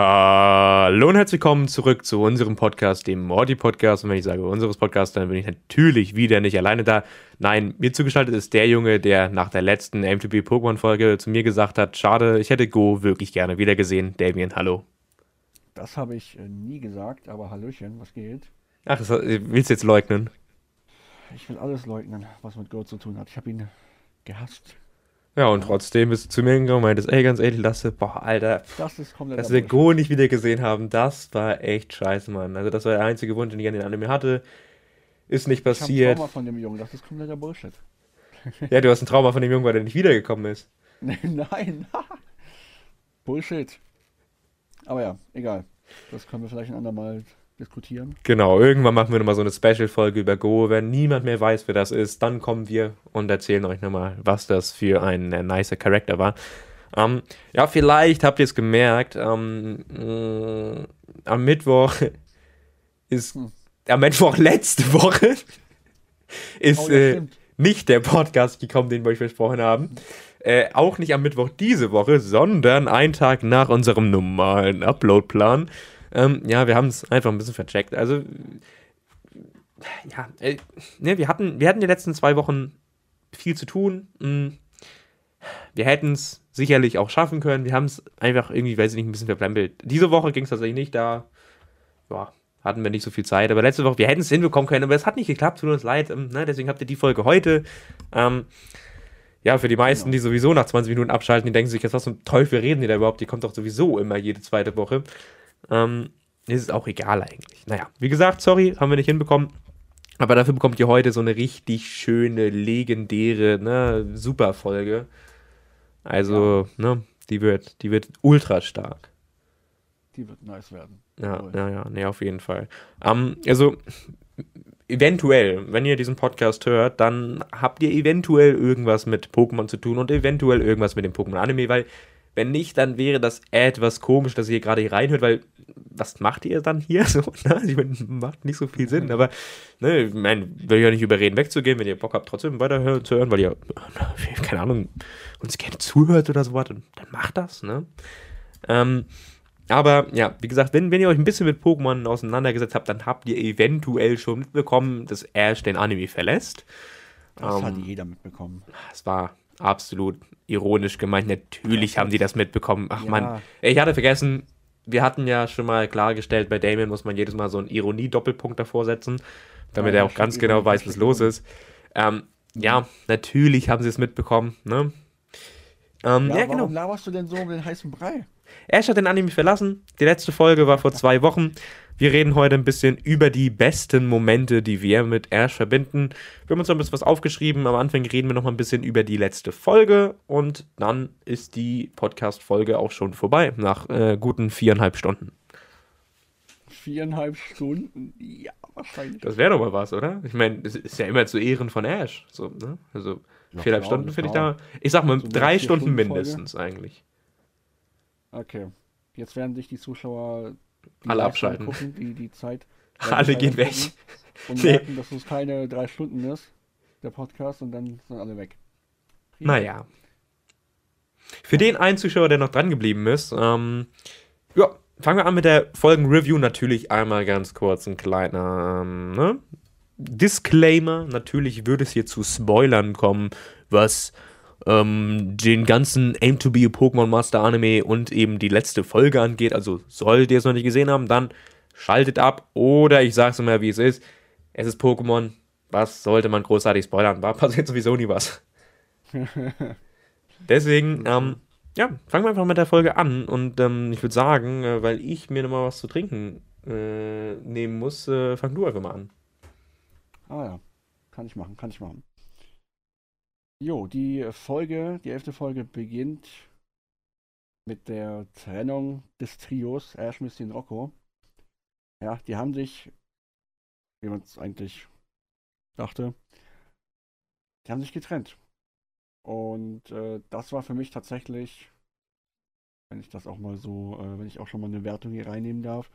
Hallo und herzlich willkommen zurück zu unserem Podcast, dem Morty Podcast. Und wenn ich sage unseres Podcasts, dann bin ich natürlich wieder nicht alleine da. Nein, mir zugeschaltet ist der Junge, der nach der letzten M2B Pokémon Folge zu mir gesagt hat, schade, ich hätte Go wirklich gerne wieder gesehen. Damien, hallo. Das habe ich äh, nie gesagt, aber Hallöchen, was geht? Ach, das willst du jetzt leugnen? Ich will alles leugnen, was mit Go zu tun hat. Ich habe ihn gehasst. Ja, und trotzdem bist du zu mir gegangen und meintest, ey, ganz ehrlich, Lasse, boah, Alter, Das ist komplett. dass wir Go nicht wieder gesehen haben, das war echt scheiße, Mann. Also das war der einzige Wunsch, den ich an den Anime hatte. Ist nicht Ich habe ein passiert. Trauma von dem Jungen. Das ist kompletter Bullshit. Ja, du hast ein Trauma von dem Jungen, weil der nicht wiedergekommen ist. Nein. Bullshit. Aber ja, egal. Das können wir vielleicht ein andermal diskutieren. Genau, irgendwann machen wir nochmal so eine Special-Folge über Go. Wenn niemand mehr weiß, wer das ist, dann kommen wir und erzählen euch nochmal, was das für ein äh, nicer Charakter war. Ähm, ja, vielleicht habt ihr es gemerkt, ähm, mh, am Mittwoch ist, Hm. am Mittwoch letzte Woche ist Oh, äh, nicht der Podcast gekommen, den wir euch versprochen haben. Äh, auch nicht am Mittwoch diese Woche, sondern einen Tag nach unserem normalen Uploadplan. Ähm, ja, wir haben es einfach ein bisschen vercheckt. Also, ja, äh, ne, wir hatten, wir hatten die letzten zwei Wochen viel zu tun. Mm, Wir hätten es sicherlich auch schaffen können. Wir haben es einfach irgendwie, weiß ich nicht, ein bisschen verplempelt. Diese Woche ging es tatsächlich nicht, da ja, hatten wir nicht so viel Zeit. Aber letzte Woche, wir hätten es hinbekommen können, aber es hat nicht geklappt, tut uns leid. Ähm, ne, deswegen habt ihr die Folge heute. Ähm, ja, für die meisten, Genau. die sowieso nach 20 Minuten abschalten, die denken sich, jetzt was zum Teufel reden die da überhaupt? Die kommt doch sowieso immer jede zweite Woche. Ähm, ist es auch egal eigentlich. Naja, wie gesagt, sorry, haben wir nicht hinbekommen. Aber dafür bekommt ihr heute so eine richtig schöne, legendäre, ne, super Folge. Also, ne, die wird, die wird ultra stark. Die wird nice werden. Ja, ja, ja, nee, auf jeden Fall. Ähm, also, eventuell, wenn ihr diesen Podcast hört, dann habt ihr eventuell irgendwas mit Pokémon zu tun und eventuell irgendwas mit dem Pokémon-Anime, weil wenn nicht, dann wäre das etwas komisch, dass ihr hier gerade hier reinhört, weil was macht ihr dann hier so? Ne? Ich meine, macht nicht so viel Sinn, aber ne, ich meine, will ja nicht überreden, wegzugehen, wenn ihr Bock habt, trotzdem weiter hö- zu hören, weil ihr, keine Ahnung, uns gerne zuhört oder sowas, dann, dann macht das, ne? Ähm, aber ja, wie gesagt, wenn, wenn ihr euch ein bisschen mit Pokémon auseinandergesetzt habt, dann habt ihr eventuell schon mitbekommen, dass Ash den Anime verlässt. Das hat Ähm, jeder mitbekommen. Es war absolut ironisch gemeint. Natürlich Ja, haben die das mitbekommen. Ach ja. man, ich hatte vergessen, wir hatten ja schon mal klargestellt, bei Damien muss man jedes Mal so einen Ironie-Doppelpunkt davor setzen, damit Ja, er auch ganz genau weiß, was los ist. Ähm, ja, natürlich haben sie es mitbekommen. Ne? Ähm, Ja, ja, warum genau. laberst du denn so um den heißen Brei? Ash hat den Anime verlassen. Die letzte Folge war vor zwei Wochen. Wir reden heute ein bisschen über die besten Momente, die wir mit Ash verbinden. Wir haben uns noch ein bisschen was aufgeschrieben. Am Anfang reden wir noch mal ein bisschen über die letzte Folge und dann ist die Podcast-Folge auch schon vorbei, nach äh, guten viereinhalb Stunden. Viereinhalb Stunden? Ja, wahrscheinlich. Das wäre doch mal was, oder? Ich meine, es ist ja immer zu Ehren von Ash. So, ne? Also Ja, viereinhalb klar, Stunden finde ich da. Ich sag mal, so drei Stunden Stunden mindestens eigentlich. Okay. Jetzt werden sich die Zuschauer Alle abschalten. Gucken, die, die Zeit. Alle gehen weg. Und Nee. merken, dass es keine drei Stunden ist, der Podcast, und dann sind alle weg. Prima. Naja. Für den einen Zuschauer, der noch dran geblieben ist, ähm, ja, fangen wir an mit der Folgen-Review. Natürlich einmal ganz kurz ein kleiner ähm, ne? Disclaimer. Natürlich würde es hier zu Spoilern kommen, was ähm, den ganzen Aim to be a Pokémon Master Anime und eben die letzte Folge angeht. Also solltet ihr es noch nicht gesehen haben, dann schaltet ab. Oder ich sag's immer, wie es ist. Es ist Pokémon. Was sollte man großartig spoilern? War passiert sowieso nie was. Deswegen, ähm, ja, fangen wir einfach mit der Folge an. Und ähm, ich würde sagen, äh, weil ich mir nochmal was zu trinken äh, nehmen muss, äh, fang du einfach mal an. Ah ja, kann ich machen, kann ich machen. Jo, die Folge, die elfte Folge beginnt mit der Trennung des Trios Ash, Misty und Rocco. Ja, die haben sich, wie man es eigentlich dachte, die haben sich getrennt. Und äh, das war für mich tatsächlich, wenn ich das auch mal so, äh, wenn ich auch schon mal eine Wertung hier reinnehmen darf,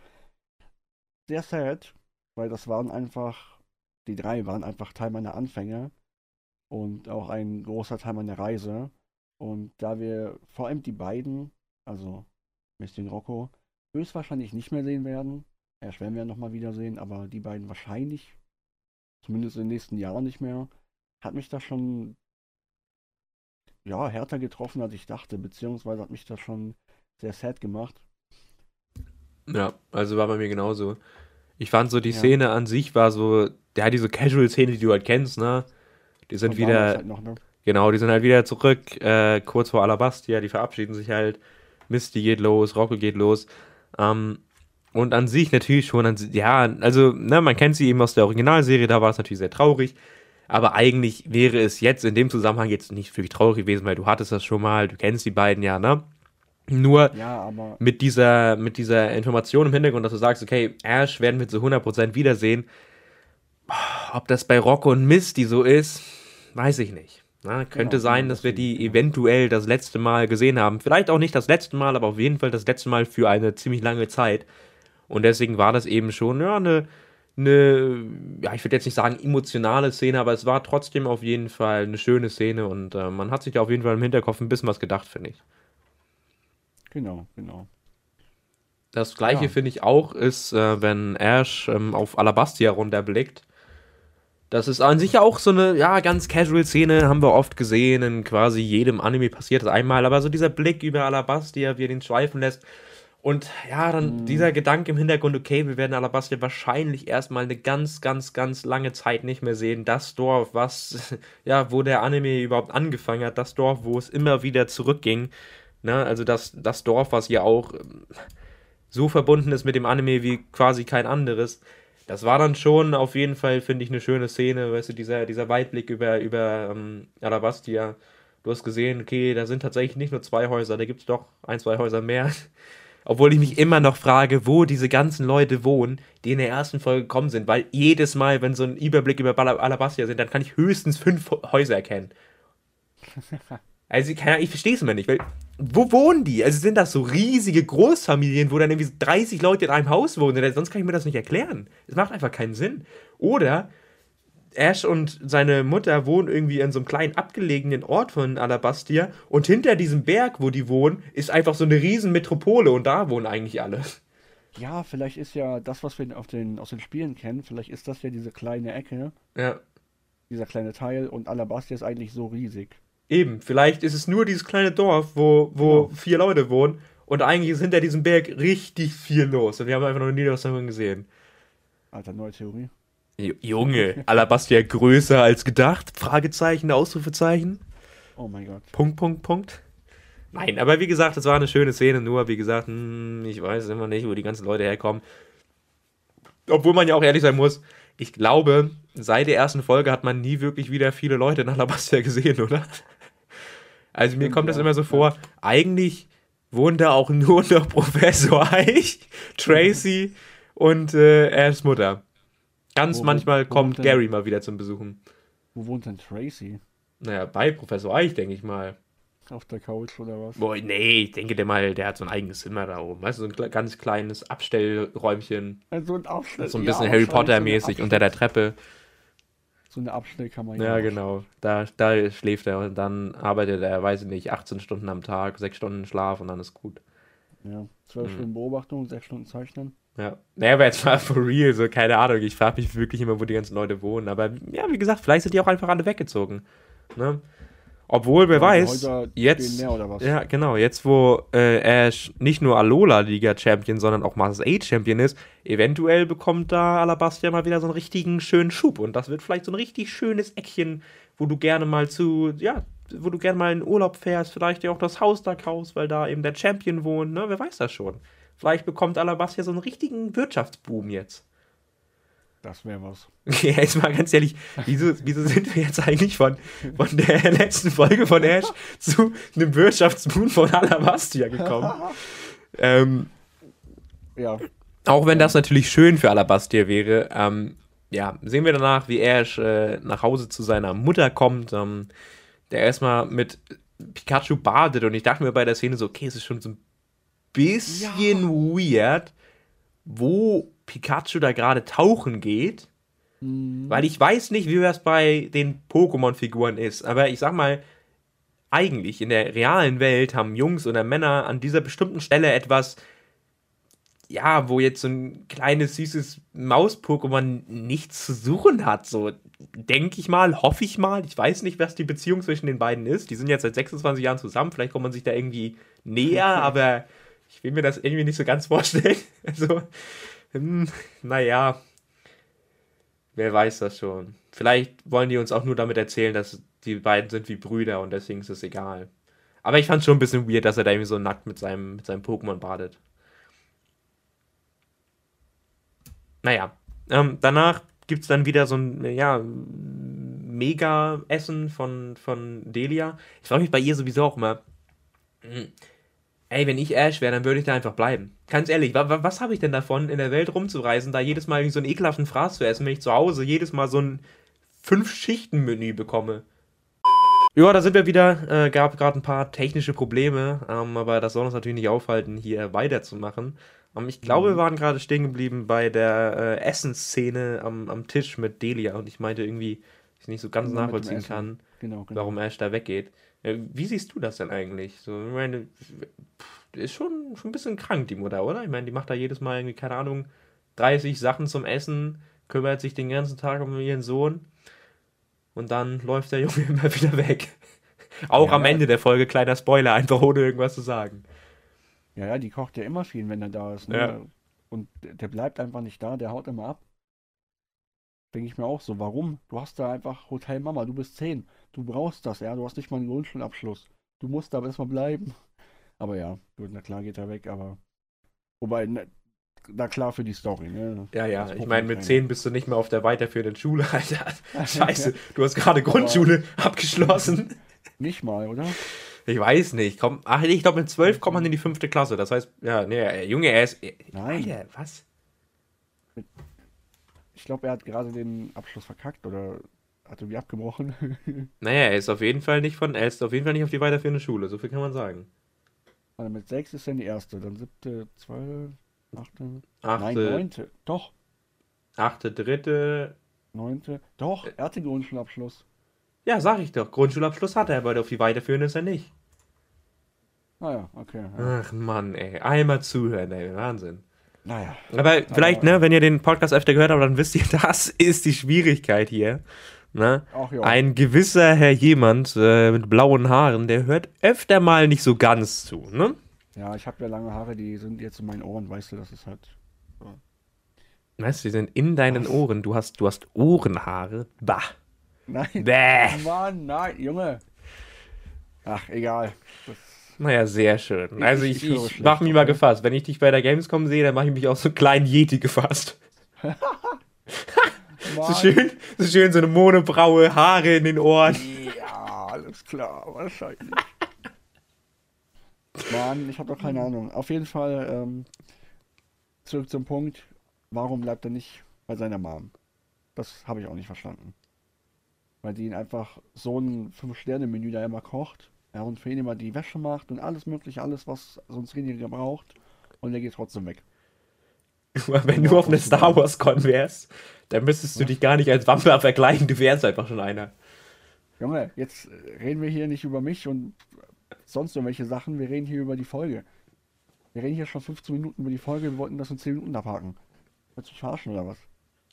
sehr sad, weil das waren einfach die drei waren einfach Teil meiner Anfänge und auch ein großer Teil meiner Reise. Und da wir vor allem die beiden, also Misty und Rocco, höchstwahrscheinlich nicht mehr sehen werden. Ash werden wir nochmal wiedersehen, aber die beiden wahrscheinlich, zumindest in den nächsten Jahren nicht mehr, hat mich das schon ja, härter getroffen, als ich dachte, beziehungsweise hat mich das schon sehr sad gemacht. Ja, also war bei mir genauso. Ich fand so, die ja. Szene an sich war so, ja, diese Casual-Szene, die du halt kennst, ne? Die sind wieder. Halt noch, ne? Genau, die sind halt wieder zurück, äh, kurz vor Alabastia, die verabschieden sich halt. Misty geht los, Rocco geht los. Ähm, und an sich natürlich schon, an, ja, also, ne, man kennt sie eben aus der Originalserie, da war es natürlich sehr traurig. Aber eigentlich wäre es jetzt in dem Zusammenhang jetzt nicht wirklich traurig gewesen, weil du hattest das schon mal, du kennst die beiden ja, ne? Nur ja, mit, dieser, mit dieser Information im Hintergrund, dass du sagst, okay, Ash werden wir zu 100% wiedersehen. Ob das bei Rocco und Misty so ist, weiß ich nicht. Na, könnte genau, sein, dass wir die genau. eventuell das letzte Mal gesehen haben. Vielleicht auch nicht das letzte Mal, aber auf jeden Fall das letzte Mal für eine ziemlich lange Zeit. Und deswegen war das eben schon ja, eine, eine, ja, ich würde jetzt nicht sagen emotionale Szene, aber es war trotzdem auf jeden Fall eine schöne Szene und äh, man hat sich da auf jeden Fall im Hinterkopf ein bisschen was gedacht, finde ich. Genau, genau. Das gleiche ja. finde ich auch ist, äh, wenn Ash ähm, auf Alabastia runterblickt. Das ist an sich auch so eine, ja, ganz casual Szene, haben wir oft gesehen, in quasi jedem Anime passiert das einmal, aber so dieser Blick über Alabastia, wie er den schweifen lässt. Und ja, dann mhm. dieser Gedanke im Hintergrund, okay, wir werden Alabastia wahrscheinlich erstmal eine ganz, ganz, ganz lange Zeit nicht mehr sehen. Das Dorf, was, ja, wo der Anime überhaupt angefangen hat, das Dorf, wo es immer wieder zurückging. Ne? Also das, das Dorf, was ja auch ähm, so verbunden ist mit dem Anime wie quasi kein anderes. Das war dann schon auf jeden Fall, finde ich, eine schöne Szene, weißt du, dieser, dieser Weitblick über, über ähm, Alabastia. Du hast gesehen, okay, da sind tatsächlich nicht nur zwei Häuser, da gibt es doch ein, zwei Häuser mehr. Obwohl ich mich immer noch frage, wo diese ganzen Leute wohnen, die in der ersten Folge gekommen sind, weil jedes Mal, wenn so ein Überblick über Alabastia sind, dann kann ich höchstens fünf Häuser erkennen. Also, ich verstehe es immer nicht, weil wo wohnen die? Also sind das so riesige Großfamilien, wo dann irgendwie 30 Leute in einem Haus wohnen? Sonst kann ich mir das nicht erklären. Es macht einfach keinen Sinn. Oder Ash und seine Mutter wohnen irgendwie in so einem kleinen abgelegenen Ort von Alabastia und hinter diesem Berg, wo die wohnen, ist einfach so eine riesen Metropole und da wohnen eigentlich alle. Ja, vielleicht ist ja das, was wir auf den, aus den Spielen kennen, vielleicht ist das ja diese kleine Ecke. Ja. Dieser kleine Teil und Alabastia ist eigentlich so riesig. Eben, vielleicht ist es nur dieses kleine Dorf, wo, wo genau. vier Leute wohnen und eigentlich ist hinter diesem Berg richtig viel los und wir haben einfach noch nie was davon gesehen. Alter, neue Theorie. Junge, Alabastia größer als gedacht? Fragezeichen, Ausrufezeichen. Oh mein Gott. Punkt, Punkt, Punkt. Nein, aber wie gesagt, es war eine schöne Szene, nur wie gesagt, hm, ich weiß immer nicht, wo die ganzen Leute herkommen. Obwohl man ja auch ehrlich sein muss, ich glaube, seit der ersten Folge hat man nie wirklich wieder viele Leute in Alabastia gesehen, oder? Also mir kommt das immer so vor, eigentlich wohnt da auch nur noch Professor Eich, Tracy und äh, Ashs Mutter. Ganz wo, manchmal wo kommt Gary mal wieder zum Besuchen. Wo wohnt denn Tracy? Naja, bei Professor Eich, denke ich mal. Auf der Couch oder was? Boah, nee, ich denke der mal, der hat so ein eigenes Zimmer da oben. Weißt du, so ein ganz kleines Abstellräumchen. Also ein Abstell So ein bisschen ja, Harry Potter-mäßig unter der Treppe. So eine Abstellkammer. Ja, genau. Da, da schläft er und dann arbeitet er, weiß ich nicht, 18 Stunden am Tag, 6 Stunden Schlaf und dann ist gut. Ja, 12 mhm. Stunden Beobachtung, 6 Stunden Zeichnen. Ja. Naja, aber jetzt mal for real, so keine Ahnung. Ich frage mich wirklich immer, wo die ganzen Leute wohnen. Aber ja, wie gesagt, vielleicht sind die auch einfach alle weggezogen. Ne? Obwohl, wer ja, weiß, jetzt, ja genau, jetzt wo äh, Ash nicht nur Alola-Liga-Champion, sondern auch Masters A-Champion ist, eventuell bekommt da Alabastia mal wieder so einen richtigen schönen Schub und das wird vielleicht so ein richtig schönes Eckchen, wo du gerne mal zu, ja, wo du gerne mal in Urlaub fährst, vielleicht ja auch das Haus da kaufst, weil da eben der Champion wohnt, ne, wer weiß das schon. Vielleicht bekommt Alabastia so einen richtigen Wirtschaftsboom jetzt. Das wäre was. Ja, jetzt mal ganz ehrlich, wieso, wieso sind wir jetzt eigentlich von, von der letzten Folge von Ash zu einem Wirtschaftsboom von Alabastia gekommen? ähm, ja. Auch wenn das natürlich schön für Alabastia wäre, ähm, ja, sehen wir danach, wie Ash äh, nach Hause zu seiner Mutter kommt, ähm, der erstmal mit Pikachu badet und ich dachte mir bei der Szene so, okay, es ist schon so ein bisschen ja. weird, wo Pikachu da gerade tauchen geht. Mhm. Weil ich weiß nicht, wie das bei den Pokémon-Figuren ist. Aber ich sag mal, eigentlich in der realen Welt haben Jungs oder Männer an dieser bestimmten Stelle etwas ja, wo jetzt so ein kleines, süßes Maus-Pokémon nichts zu suchen hat. So, denke ich mal, hoffe ich mal. Ich weiß nicht, was die Beziehung zwischen den beiden ist. Die sind jetzt seit 26 Jahren zusammen. Vielleicht kommt man sich da irgendwie näher, aber ich will mir das irgendwie nicht so ganz vorstellen. Also, hm, naja, wer weiß das schon. Vielleicht wollen die uns auch nur damit erzählen, dass die beiden sind wie Brüder und deswegen ist es egal. Aber ich fand schon ein bisschen weird, dass er da irgendwie so nackt mit seinem, mit seinem Pokémon badet. Naja, ähm, danach gibt es dann wieder so ein, ja, Mega-Essen von, von Delia. Ich frage mich bei ihr sowieso auch immer, hm, ey, wenn ich Ash wäre, dann würde ich da einfach bleiben. Ganz ehrlich, wa was habe ich denn davon, in der Welt rumzureisen, da jedes Mal so einen ekelhaften Fraß zu essen, wenn ich zu Hause jedes Mal so ein Fünf-Schichten-Menü bekomme? Ja, da sind wir wieder. Äh, gab gerade ein paar technische Probleme, ähm, aber das soll uns natürlich nicht aufhalten, hier weiterzumachen. Um, ich glaube, wir mhm. waren gerade stehen geblieben bei der äh, Essensszene am, am Tisch mit Delia und ich meinte irgendwie, dass ich nicht so ganz genau nachvollziehen kann, genau, genau. warum Ash da weggeht. Äh, wie siehst du das denn eigentlich? So, ich meine, ist schon, schon ein bisschen krank, die Mutter, oder? Ich meine, die macht da jedes Mal irgendwie, keine Ahnung, 30 Sachen zum Essen, kümmert sich den ganzen Tag um ihren Sohn und dann läuft der Junge immer wieder weg. Auch ja, am Ende der Folge, kleiner Spoiler, einfach ohne irgendwas zu sagen. Ja, ja, die kocht ja immer viel, wenn er da ist. Ne? Ja. Und der bleibt einfach nicht da, der haut immer ab. Denke ich mir auch so, warum? Du hast da einfach Hotel Mama, du bist 10. Du brauchst das, ja. Du hast nicht mal einen Grundschulabschluss. Du musst da erstmal bleiben. Aber ja, gut, na klar geht er weg, aber. Wobei, na, na klar für die Story, ne? Ja, ja, ich meine, mit 10 bist du nicht mehr auf der weiterführenden Schule, Alter. Scheiße, du hast gerade Grundschule abgeschlossen. Nicht mal, oder? Ich weiß nicht. Komm, ach, ich glaube, mit 12 kommt man in die fünfte Klasse. Das heißt, ja, nee, Junge, er ist. Nein. Alter, was? Ich glaube, er hat gerade den Abschluss verkackt oder hat irgendwie abgebrochen. naja, er ist auf jeden Fall nicht von, er ist auf jeden Fall nicht auf die weiterführende Schule, so viel kann man sagen. Also mit 6 ist dann die erste, dann siebte, zwölf, achte, achte nein, neunte, doch. Achte, dritte. Neunte, doch, er hatte Grundschulabschluss. Ja, sag ich doch. Grundschulabschluss hat er, aber auf die weiterführende ist er nicht. Naja, ah okay. Ja. Ach Mann, ey. Einmal zuhören, ey. Wahnsinn. Naja. Aber vielleicht, aber, ne, wenn ihr den Podcast öfter gehört habt, dann wisst ihr, das ist die Schwierigkeit hier. Ne? Ach, Ein gewisser Herr jemand äh, mit blauen Haaren, der hört öfter mal nicht so ganz zu, ne? Ja, ich habe ja lange Haare, die sind jetzt in meinen Ohren, weißt du, das ist halt. So. Weißt du, die sind in deinen Was? Ohren. Du hast, du hast Ohrenhaare. Bah. Nein. Bäh. Mann, nein, Junge. Ach, egal. Das naja, sehr schön. Also ich, ich, ich mach mich mal gefasst. Wenn ich dich bei der Gamescom sehe, dann mache ich mich auch so kleinen Yeti gefasst. so schön, so schön so eine monobraue Haare in den Ohren. Ja, alles klar, wahrscheinlich. Mann, ich habe doch keine Ahnung. Auf jeden Fall ähm, zurück zum Punkt. Warum bleibt er nicht bei seiner Mom? Das habe ich auch nicht verstanden. Weil die ihn einfach so ein Fünf-Sterne-Menü da immer kocht. Ja, und für ihn immer die Wäsche macht und alles mögliche, alles, was so ein Zwillinge braucht. Und er geht trotzdem weg. Wenn du auf eine Star Wars Con wärst, dann müsstest du dich gar nicht als Vampir vergleichen, du wärst einfach schon einer. Junge, jetzt reden wir hier nicht über mich und sonst irgendwelche Sachen, wir reden hier über die Folge. Wir reden hier schon 15 Minuten über die Folge, wir wollten das in 10 Minuten abhaken. Willst du verarschen oder was?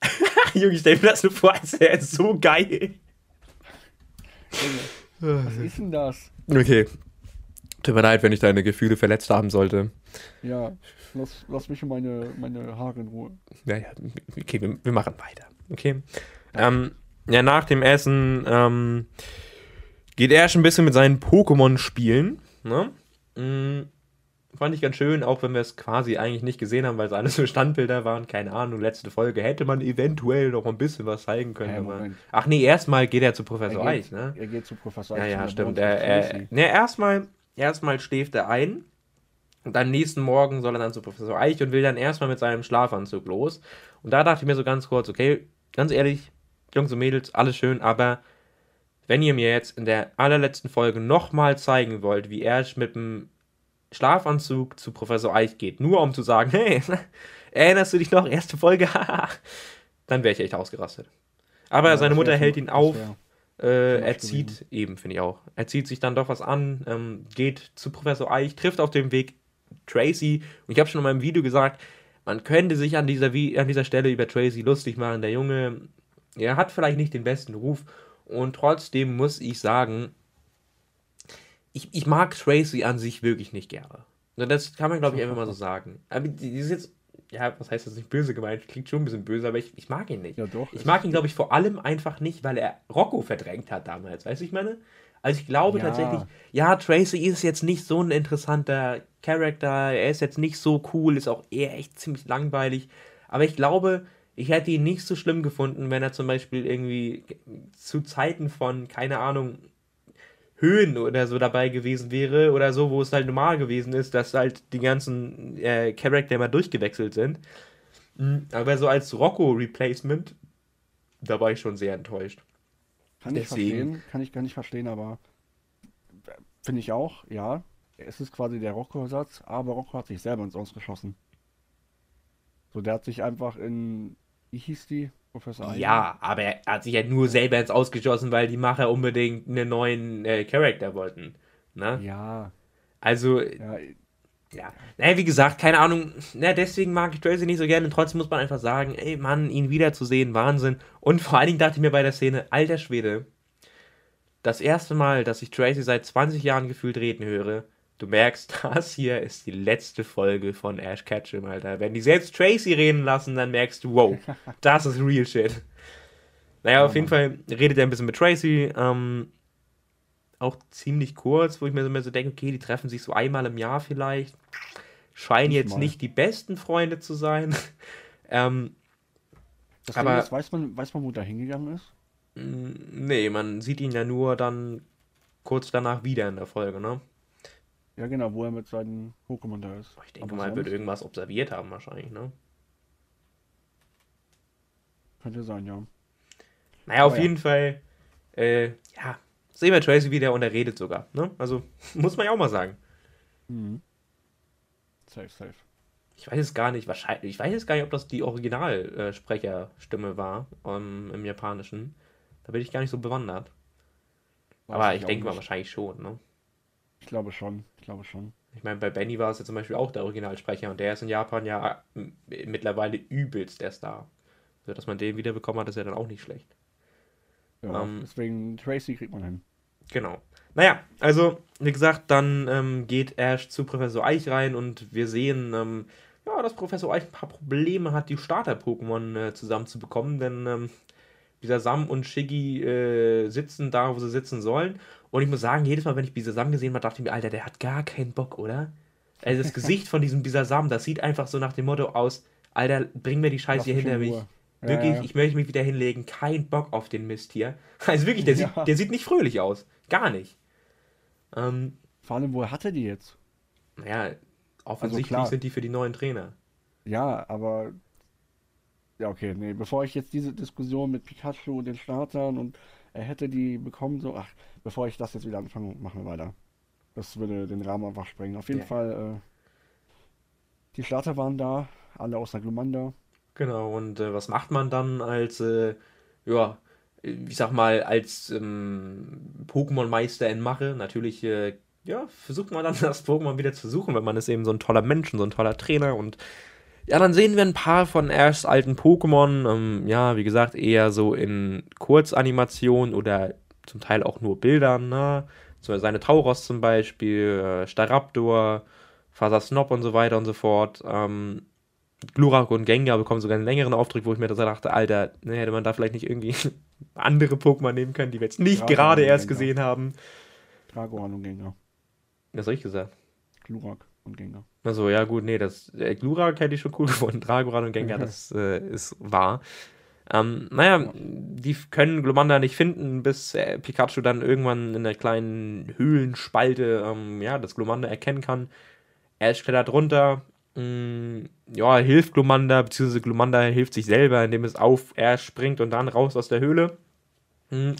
Junge, stell mir das nur vor, als wäre so geil. Was ist denn das? Okay. Tut mir leid, wenn ich deine Gefühle verletzt haben sollte. Ja, lass, lass mich meine, meine Haare in Ruhe. Ja, ja, okay, wir, wir machen weiter. Okay. Ja. Ähm, ja, nach dem Essen ähm, geht er schon ein bisschen mit seinen Pokémon spielen. Ne? Mhm. Fand ich ganz schön, auch wenn wir es quasi eigentlich nicht gesehen haben, weil es alles so Standbilder waren. Keine Ahnung, letzte Folge hätte man eventuell noch ein bisschen was zeigen können. Ja, Ach nee, erstmal geht er zu Professor er geht, Eich, ne? Er geht zu Professor Eich. Ja, ja, stimmt. Er, er, ne, erstmal, erstmal schläft er ein. Und dann nächsten Morgen soll er dann zu Professor Eich und will dann erstmal mit seinem Schlafanzug los. Und da dachte ich mir so ganz kurz, okay, ganz ehrlich, Jungs und Mädels, alles schön, aber wenn ihr mir jetzt in der allerletzten Folge nochmal zeigen wollt, wie er mit dem Schlafanzug zu Professor Eich geht, nur um zu sagen, hey, erinnerst du dich noch, erste Folge? dann wäre ich echt ausgerastet. Aber ja, seine Mutter hält ihn auf. Äh, er zieht, eben finde ich auch, er zieht sich dann doch was an, ähm, geht zu Professor Eich, trifft auf dem Weg Tracy. Und ich habe schon in meinem Video gesagt, man könnte sich an dieser, an dieser Stelle über Tracy lustig machen. Der Junge, er hat vielleicht nicht den besten Ruf und trotzdem muss ich sagen, ich, ich mag Tracy an sich wirklich nicht gerne. Das kann man, glaube ich, einfach mal so sagen. Aber die ist jetzt, ja, was heißt das nicht böse gemeint? Klingt schon ein bisschen böse, aber ich, ich mag ihn nicht. Ja, doch. Ich mag ihn, glaube ich, vor allem einfach nicht, weil er Rocco verdrängt hat damals. Weißt du, ich meine? Also ich glaube ja. tatsächlich, ja, Tracy ist jetzt nicht so ein interessanter Charakter, er ist jetzt nicht so cool, ist auch eher echt ziemlich langweilig. Aber ich glaube, ich hätte ihn nicht so schlimm gefunden, wenn er zum Beispiel irgendwie zu Zeiten von, keine Ahnung, Höhen oder so dabei gewesen wäre oder so, wo es halt normal gewesen ist, dass halt die ganzen äh, Charakter immer durchgewechselt sind. Mhm. Aber so als Rocco-Replacement, da war ich schon sehr enttäuscht. Kann ich verstehen, kann ich gar nicht verstehen, aber finde ich auch, ja. Es ist quasi der Rocco-Satz, aber Rocco hat sich selber ins Aus geschossen. So, der hat sich einfach in, wie hieß die? Professor Eichen? Ja, aber er hat sich ja nur selber ins Ausgeschossen, weil die Macher unbedingt einen neuen äh, Charakter wollten. Ne? Ja. Also, ja, ja. Naja, wie gesagt, keine Ahnung. Na, deswegen mag ich Tracy nicht so gerne. Trotzdem muss man einfach sagen, ey, Mann, ihn wiederzusehen, Wahnsinn. Und vor allen Dingen dachte ich mir bei der Szene, alter Schwede, das erste Mal, dass ich Tracy seit 20 Jahren gefühlt reden höre, du merkst, das hier ist die letzte Folge von Ash Ketchum, Alter. Wenn die selbst Tracy reden lassen, dann merkst du, wow, das ist real shit. Naja, oh, auf jeden Fall redet er ein bisschen mit Tracy. Ähm, auch ziemlich kurz, wo ich mir so, denke, okay, die treffen sich so einmal im Jahr vielleicht. Scheinen jetzt mal. nicht die besten Freunde zu sein. ähm, das aber ist, weiß man, weiß man, wo der hingegangen ist? Mm, nee, man sieht ihn ja nur dann kurz danach wieder in der Folge, ne? Ja, genau, wo er mit seinen Pokémon da ist. Ich denke aber mal, er wird irgendwas observiert haben, wahrscheinlich, ne? Könnte sein, ja. Naja, auf ja. jeden Fall, äh, ja, sehen wir Tracy wieder und er redet sogar. Ne? Also muss man ja auch mal sagen. Mhm. Safe, safe. Ich weiß es gar nicht, wahrscheinlich, ich weiß jetzt gar nicht, ob das die Originalsprecherstimme war um, ähm, im Japanischen. Da bin ich gar nicht so bewandert. Weiß Aber ich, ich denke mal wahrscheinlich schon, ne? Ich glaube schon, ich glaube schon. Ich meine, bei Benny war es ja zum Beispiel auch der Originalsprecher und der ist in Japan ja mittlerweile übelst der Star. Also, dass man den wiederbekommen hat, ist ja dann auch nicht schlecht. Ja, ähm, deswegen Tracy kriegt man hin. Genau. Naja, also, wie gesagt, dann ähm, geht Ash zu Professor Eich rein und wir sehen, ähm, ja, dass Professor Eich ein paar Probleme hat, die Starter-Pokémon äh, zusammenzubekommen, denn ähm, dieser Sam und Shiggy äh, sitzen da, wo sie sitzen sollen. Und ich muss sagen, jedes Mal, wenn ich Bisasam gesehen habe, dachte ich mir, Alter, der hat gar keinen Bock, oder? Also das Gesicht von diesem Bisasam, das sieht einfach so nach dem Motto aus, Alter, bring mir die Scheiße hier hinter mich. Wirklich, ja, ja. ich möchte mich wieder hinlegen. Kein Bock auf den Mist hier. Also wirklich, der, ja. sieht, der sieht nicht fröhlich aus. Gar nicht. Ähm, Vor allem, woher hatte die jetzt? Naja, offensichtlich also sind die für die neuen Trainer. Ja, aber. Ja, okay, nee, bevor ich jetzt diese Diskussion mit Pikachu und den Startern und er hätte die bekommen, so, ach, bevor ich das jetzt wieder anfange, machen wir weiter. Das würde den Rahmen einfach sprengen. Auf jeden Fall, äh, die Starter waren da, alle außer Glumanda. Genau, und äh, was macht man dann als, äh, ja, ich sag mal, als ähm, Pokémon-Meister in Mache? Natürlich, äh, ja, versucht man dann das Pokémon wieder zu suchen, wenn man ist eben so ein toller Mensch und so ein toller Trainer und ja, dann sehen wir ein paar von Ashs alten Pokémon, ähm, ja, wie gesagt, eher so in Kurzanimationen oder zum Teil auch nur Bildern, ne? So seine Tauros zum Beispiel, äh, Staraptor, Fasasnop und so weiter und so fort. Ähm, Glurak und Gengar bekommen sogar einen längeren Auftritt, wo ich mir da dachte, Alter, ne, hätte man da vielleicht nicht irgendwie andere Pokémon nehmen können, die wir jetzt nicht Dragon gerade erst Gengar. gesehen haben. Dragoran und Gengar. Was soll ich gesagt? Glurak und Gengar. Also ja gut, nee, das äh, Glurak hätte ich schon cool gefunden. Dragoran und Gengar, das äh, ist wahr. Ähm, naja, die können Glomanda nicht finden, bis äh, Pikachu dann irgendwann in der kleinen Höhlenspalte ähm, ja, das Glomanda erkennen kann. Ash klettert runter, ja, hilft Glomanda, beziehungsweise Glomanda hilft sich selber, indem es auf Ash springt und dann raus aus der Höhle. Mm.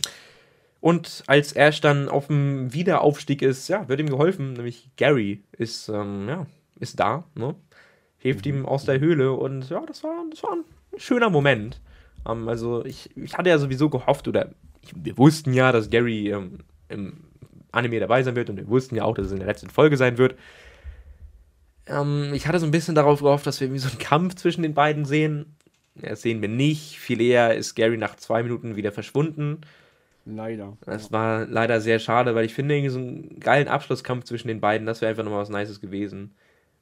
Und als Ash dann auf dem Wiederaufstieg ist, ja, wird ihm geholfen, nämlich Gary ist, ähm, ja, ist da, ne? Hilft mhm. ihm aus der Höhle und ja, das war, das war ein schöner Moment. Ähm, also ich, ich hatte ja sowieso gehofft, oder ich, wir wussten ja, dass Gary ähm, im Anime dabei sein wird und wir wussten ja auch, dass es in der letzten Folge sein wird. Ähm, ich hatte so ein bisschen darauf gehofft, dass wir irgendwie so einen Kampf zwischen den beiden sehen. Das sehen wir nicht. Viel eher ist Gary nach zwei Minuten wieder verschwunden. Leider. Das war leider sehr schade, weil ich finde, irgendwie so einen geilen Abschlusskampf zwischen den beiden, das wäre einfach nochmal was Nices gewesen.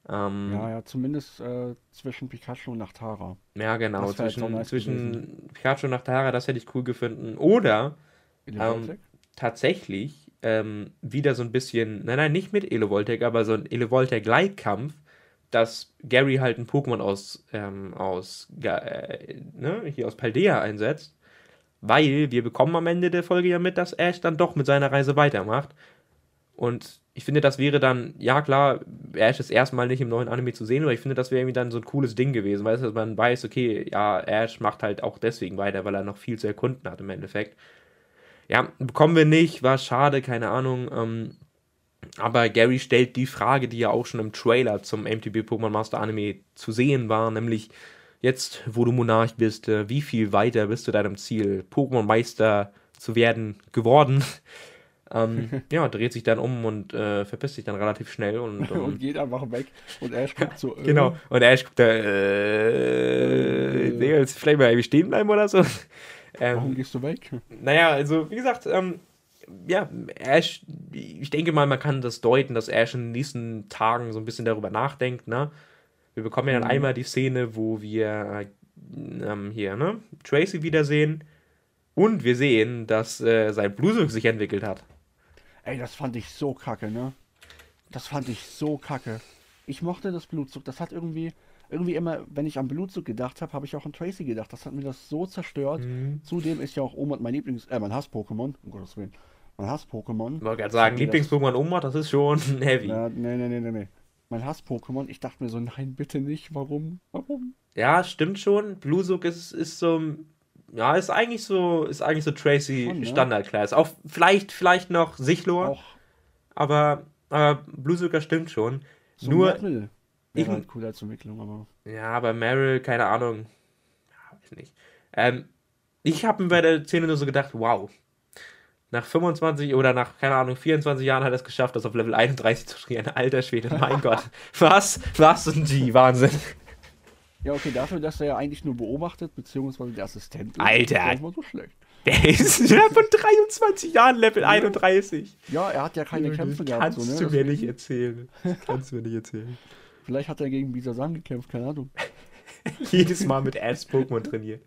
Ähm, ja, ja, zumindest äh, zwischen Pikachu und Nachtara. ja, genau. Auch Zwischen, nice zwischen Pikachu und Nachtara, das hätte ich cool gefunden. Oder Elevoltec? tatsächlich ähm, wieder so ein bisschen, nein, nein, nicht mit Elevoltec, aber so ein Elevoltec-Gleitkampf, dass Gary halt ein Pokémon aus, ähm, aus, äh, ne, hier aus Paldea einsetzt, weil wir bekommen am Ende der Folge ja mit, dass Ash dann doch mit seiner Reise weitermacht. Und ich finde, das wäre dann, ja klar, Ash ist erstmal nicht im neuen Anime zu sehen, aber ich finde, das wäre irgendwie dann so ein cooles Ding gewesen, weißt du, dass man weiß, okay, ja, Ash macht halt auch deswegen weiter, weil er noch viel zu erkunden hat im Endeffekt. Ja, bekommen wir nicht, war schade, keine Ahnung. Ähm, aber Gary stellt die Frage, die ja auch schon im Trailer zum MTB Pokémon Master Anime zu sehen war, nämlich jetzt, wo du Monarch bist, äh, wie viel weiter bist du deinem Ziel, Pokémon Meister zu werden, geworden? ähm, ja, dreht sich dann um und äh, verpisst sich dann relativ schnell und, und ähm, geht einfach weg. Und Ash guckt so. äh, genau. Und Ash guckt da, äh, nee, jetzt vielleicht mal irgendwie stehen bleiben oder so. Warum Ähm, gehst du weg? naja, also wie gesagt, ähm, ja, Ash, ich denke mal, man kann das deuten, dass Ash in den nächsten Tagen so ein bisschen darüber nachdenkt, ne? Wir bekommen ja dann Mhm. einmal die Szene, wo wir äh, ähm, hier, ne, Tracy wiedersehen und wir sehen, dass äh, sein Bluesuk sich entwickelt hat. Ey, das fand ich so kacke, ne? Das fand ich so kacke. Ich mochte das Blutzug. Das hat irgendwie, irgendwie immer, wenn ich an Blutzug gedacht habe, habe ich auch an Tracy gedacht. Das hat mir das so zerstört. Mhm. Zudem ist ja auch Omod mein Lieblings-, äh, mein Hass-Pokémon. Um Gottes Willen. Mein Hass-Pokémon. Ich wollte gerade sagen, Lieblings-Pokémon Oma, das ist schon heavy. Ja, nee, nee, nee, nee, nee. Mein Hass-Pokémon. Ich dachte mir so, nein, bitte nicht. Warum? Warum? Ja, stimmt schon. Bluesuk ist, ist so, ja, ist eigentlich so, ist eigentlich so Tracy Schon, ne? Standard-Class. Auch vielleicht, vielleicht noch Sichlor. Auch Aber, aber Bluesucker stimmt schon. so Nur, ich- wäre halt cool als Entwicklung, aber. ja, aber Meryl, keine Ahnung. Ja, weiß nicht. Ähm, ich habe mir bei der Szene nur so gedacht, wow. Nach 25 oder nach, keine Ahnung, 24 Jahren hat er es geschafft, das auf Level 31 zu trainieren. Alter Schwede, mein Gott. Was? Was ein G, Wahnsinn. Ja, okay, dafür, dass er ja eigentlich nur beobachtet, beziehungsweise der Assistent ist, Alter. ist mal so schlecht. Der ist innerhalb von 23 Jahren Level 31. Ja, er hat ja keine Kämpfe gehabt. Kannst So, ne? du mir nicht erzählen. Kannst du mir nicht erzählen. Vielleicht hat er gegen Bisasam gekämpft, keine Ahnung. Jedes Mal mit Ash Pokémon trainiert.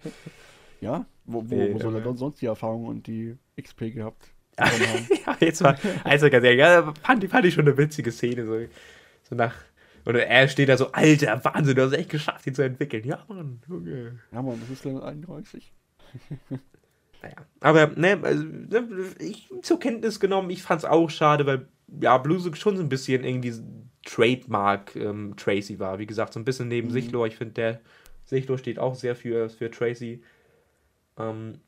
Ja? Wo, wo, Nee, wo soll er aber- dann sonst die Erfahrung und die XP gehabt haben? ja, jetzt mal, also ganz ehrlich, ja, fand, fand ich schon eine witzige Szene. So, so nach. Und er steht da so, Alter, Wahnsinn, du hast echt geschafft, ihn zu entwickeln. Ja, Mann, okay. Ja, Mann, das ist Level 31. Naja, aber, ne, also, ne, ich zur Kenntnis genommen, ich fand's auch schade, weil, ja, Bluesuk schon so ein bisschen irgendwie Trademark ähm, Tracy war. Wie gesagt, so ein bisschen neben Mhm. Sichlor. Ich finde, der Sichlor steht auch sehr für, für Tracy. Ähm,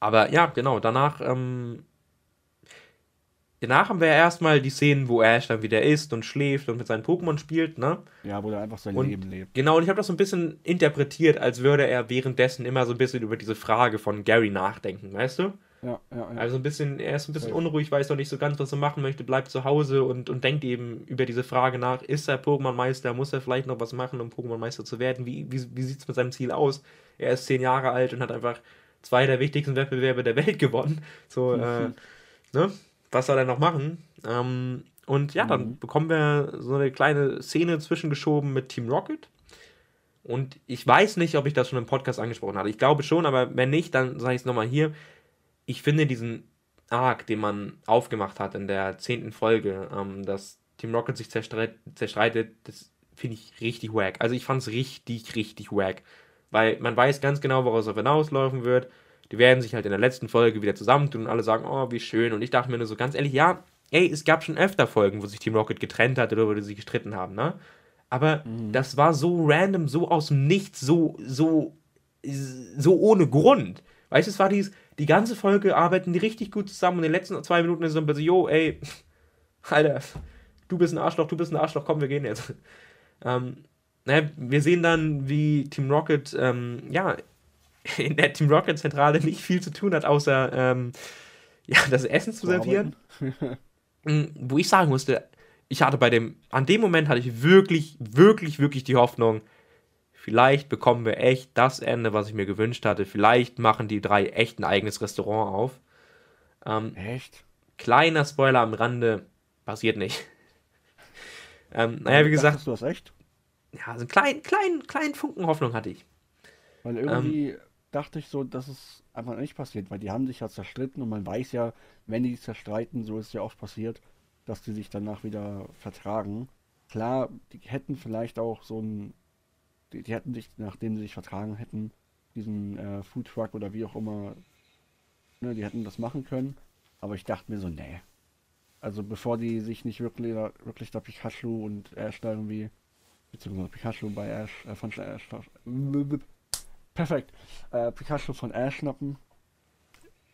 aber ja, genau, danach, ähm, danach haben wir ja erstmal die Szenen, wo Ash dann wieder isst und schläft und mit seinen Pokémon spielt, ne? Ja, wo er einfach sein Und- Leben lebt. Genau, und ich habe das so ein bisschen interpretiert, als würde er währenddessen immer so ein bisschen über diese Frage von Gary nachdenken, weißt du? Ja, ja, ja. Also ein bisschen, er ist ein bisschen unruhig, weiß noch nicht so ganz, was er machen möchte, bleibt zu Hause und, und denkt eben über diese Frage nach, ist er Pokémon-Meister, muss er vielleicht noch was machen, um Pokémon-Meister zu werden? Wie, wie, wie sieht es mit seinem Ziel aus? Er ist zehn Jahre alt und hat einfach zwei der wichtigsten Wettbewerbe der Welt gewonnen. So, äh, ne? Was soll er noch machen? Ähm, und ja, dann Mhm. bekommen wir so eine kleine Szene zwischengeschoben mit Team Rocket. Und ich weiß nicht, ob ich das schon im Podcast angesprochen hatte. Ich glaube schon, aber wenn nicht, dann sage ich es nochmal hier. Ich finde diesen Arc, den man aufgemacht hat in der zehnten Folge, ähm, dass Team Rocket sich zerstreit, zerstreitet, das finde ich richtig wack. Also ich fand es richtig, richtig wack. Weil man weiß ganz genau, woraus er hinauslaufen wird. Die werden sich halt in der letzten Folge wieder zusammentun und alle sagen, oh, wie schön. Und ich dachte mir nur so ganz ehrlich, ja, ey, es gab schon öfter Folgen, wo sich Team Rocket getrennt hat oder wo sie sich gestritten haben, ne? Aber das war so random, so aus dem Nichts, so, so, so ohne Grund. Weißt du, es war dieses, die ganze Folge arbeiten die richtig gut zusammen und in den letzten zwei Minuten ist es dann so, yo, ey, Alter, du bist ein Arschloch, du bist ein Arschloch, komm, wir gehen jetzt. Ähm, ne, wir sehen dann, wie Team Rocket, ähm, ja, in der Team Rocket Zentrale nicht viel zu tun hat, außer, ähm, ja, das Essen zu servieren. Mm, wo ich sagen musste, ich hatte bei dem, an dem Moment hatte ich wirklich, wirklich, wirklich die Hoffnung, vielleicht bekommen wir echt das Ende, was ich mir gewünscht hatte. Vielleicht machen die drei echt ein eigenes Restaurant auf. Ähm, Echt? Kleiner Spoiler am Rande, passiert nicht. ähm, naja, wie gesagt. Dachtest du das echt? Ja, so einen kleinen, kleinen, kleinen Funken Hoffnung hatte ich. Weil irgendwie ähm, dachte ich so, dass es einfach nicht passiert, weil die haben sich ja zerstritten und man weiß ja, wenn die zerstreiten, so ist es ja oft passiert, dass die sich danach wieder vertragen. Klar, die hätten vielleicht auch so ein, die, die hätten sich, nachdem sie sich vertragen hätten, diesen äh, Foodtruck oder wie auch immer, ne, die hätten das machen können. Aber ich dachte mir so, nee. Also bevor die sich nicht wirklich, wirklich da Pikachu und Ash da irgendwie, beziehungsweise Pikachu bei Ash, äh, von Ash, perfekt, äh, Pikachu von Ash schnappen.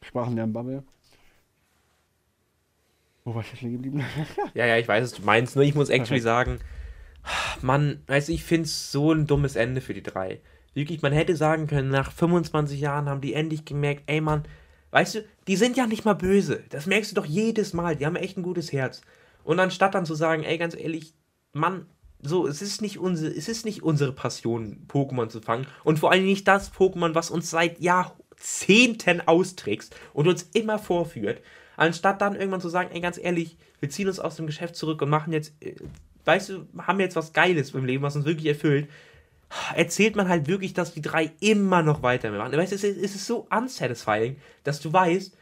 Sprachen der Bubble. Wo war ich jetzt geblieben? ja, ja, ich weiß, was du meinst. Nur ich muss actually sagen, Mann, also ich finde es so ein dummes Ende für die drei. Wirklich, man hätte sagen können, nach 25 Jahren haben die endlich gemerkt, ey Mann, weißt du, die sind ja nicht mal böse. Das merkst du doch jedes Mal. Die haben echt ein gutes Herz. Und anstatt dann zu sagen, ey, ganz ehrlich, Mann, so, es ist nicht unsere, es ist nicht unsere Passion, Pokémon zu fangen. Und vor allem nicht das Pokémon, was uns seit Jahrzehnten austrickst und uns immer vorführt. Anstatt dann irgendwann zu sagen, ey, ganz ehrlich, wir ziehen uns aus dem Geschäft zurück und machen jetzt, äh, weißt du, haben jetzt was Geiles im Leben, was uns wirklich erfüllt, erzählt man halt wirklich, dass die drei immer noch weitermachen. Weißt du, es ist so unsatisfying, dass du weißt,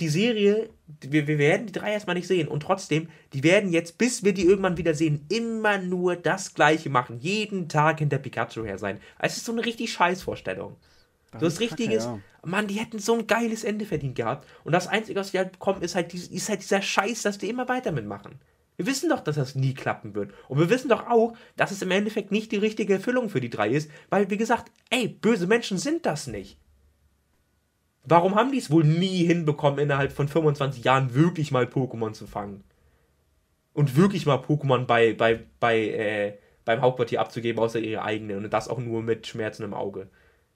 die Serie, wir, wir werden die drei erstmal nicht sehen und trotzdem, die werden jetzt, bis wir die irgendwann wieder sehen, immer nur das Gleiche machen. Jeden Tag hinter Pikachu her sein. Es ist so eine richtig Scheißvorstellung. So das Richtige ist, ja. Mann, die hätten so ein geiles Ende verdient gehabt. Und das Einzige, was sie halt bekommen, ist halt, ist halt dieser Scheiß, dass die immer weiter mitmachen. Wir wissen doch, dass das nie klappen wird. Und wir wissen doch auch, dass es im Endeffekt nicht die richtige Erfüllung für die drei ist, weil, wie gesagt, ey, böse Menschen sind das nicht. Warum haben die es wohl nie hinbekommen, innerhalb von 25 Jahren wirklich mal Pokémon zu fangen? Und wirklich mal Pokémon bei, bei, bei, äh, beim Hauptquartier abzugeben, außer ihre eigenen. Und das auch nur mit Schmerzen im Auge.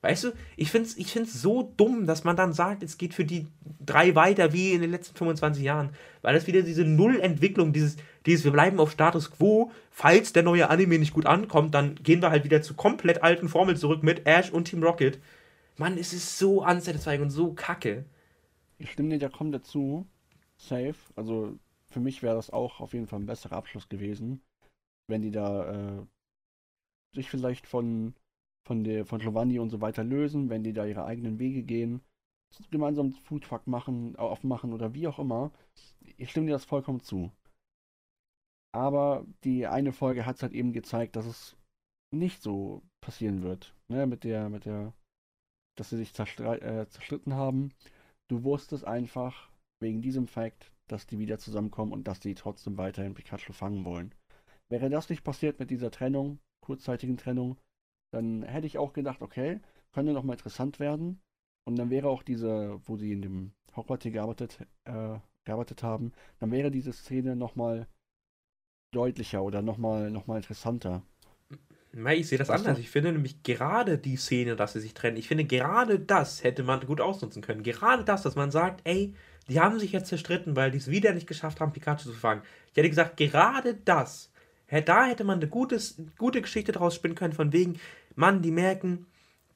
Weißt du, ich finde es ich find's so dumm, dass man dann sagt, es geht für die drei weiter wie in den letzten 25 Jahren. Weil das wieder diese Nullentwicklung, dieses, dieses, wir bleiben auf Status quo. Falls der neue Anime nicht gut ankommt, dann gehen wir halt wieder zu komplett alten Formeln zurück mit Ash und Team Rocket. Mann, es ist so unsatisfying und so kacke. Ich stimme dir, der kommt dazu. Safe. Also für mich wäre das auch auf jeden Fall ein besserer Abschluss gewesen, wenn die da äh, sich vielleicht von von der von Giovanni und so weiter lösen, wenn die da ihre eigenen Wege gehen, gemeinsam Foodtruck machen, aufmachen oder wie auch immer. Ich stimme dir das vollkommen zu. Aber die eine Folge hat es halt eben gezeigt, dass es nicht so passieren wird. Ne, mit der, mit der, dass sie sich äh, zerstritten haben. Du wusstest einfach wegen diesem Fakt, dass die wieder zusammenkommen und dass die trotzdem weiterhin Pikachu fangen wollen. Wäre das nicht passiert mit dieser Trennung, kurzzeitigen Trennung, dann hätte ich auch gedacht, okay, könnte noch mal interessant werden. Und dann wäre auch diese, wo sie in dem Hauptquartier gearbeitet, äh, gearbeitet haben, dann wäre diese Szene noch mal deutlicher oder noch mal, noch mal interessanter. Ich sehe das Was anders. Ich finde nämlich gerade die Szene, dass sie sich trennen, ich finde gerade das hätte man gut ausnutzen können. Gerade das, dass man sagt, ey, die haben sich jetzt zerstritten, weil die es wieder nicht geschafft haben, Pikachu zu fangen. Ich hätte gesagt, gerade das da hätte man eine gutes, gute Geschichte draus spinnen können, von wegen, Mann, die merken,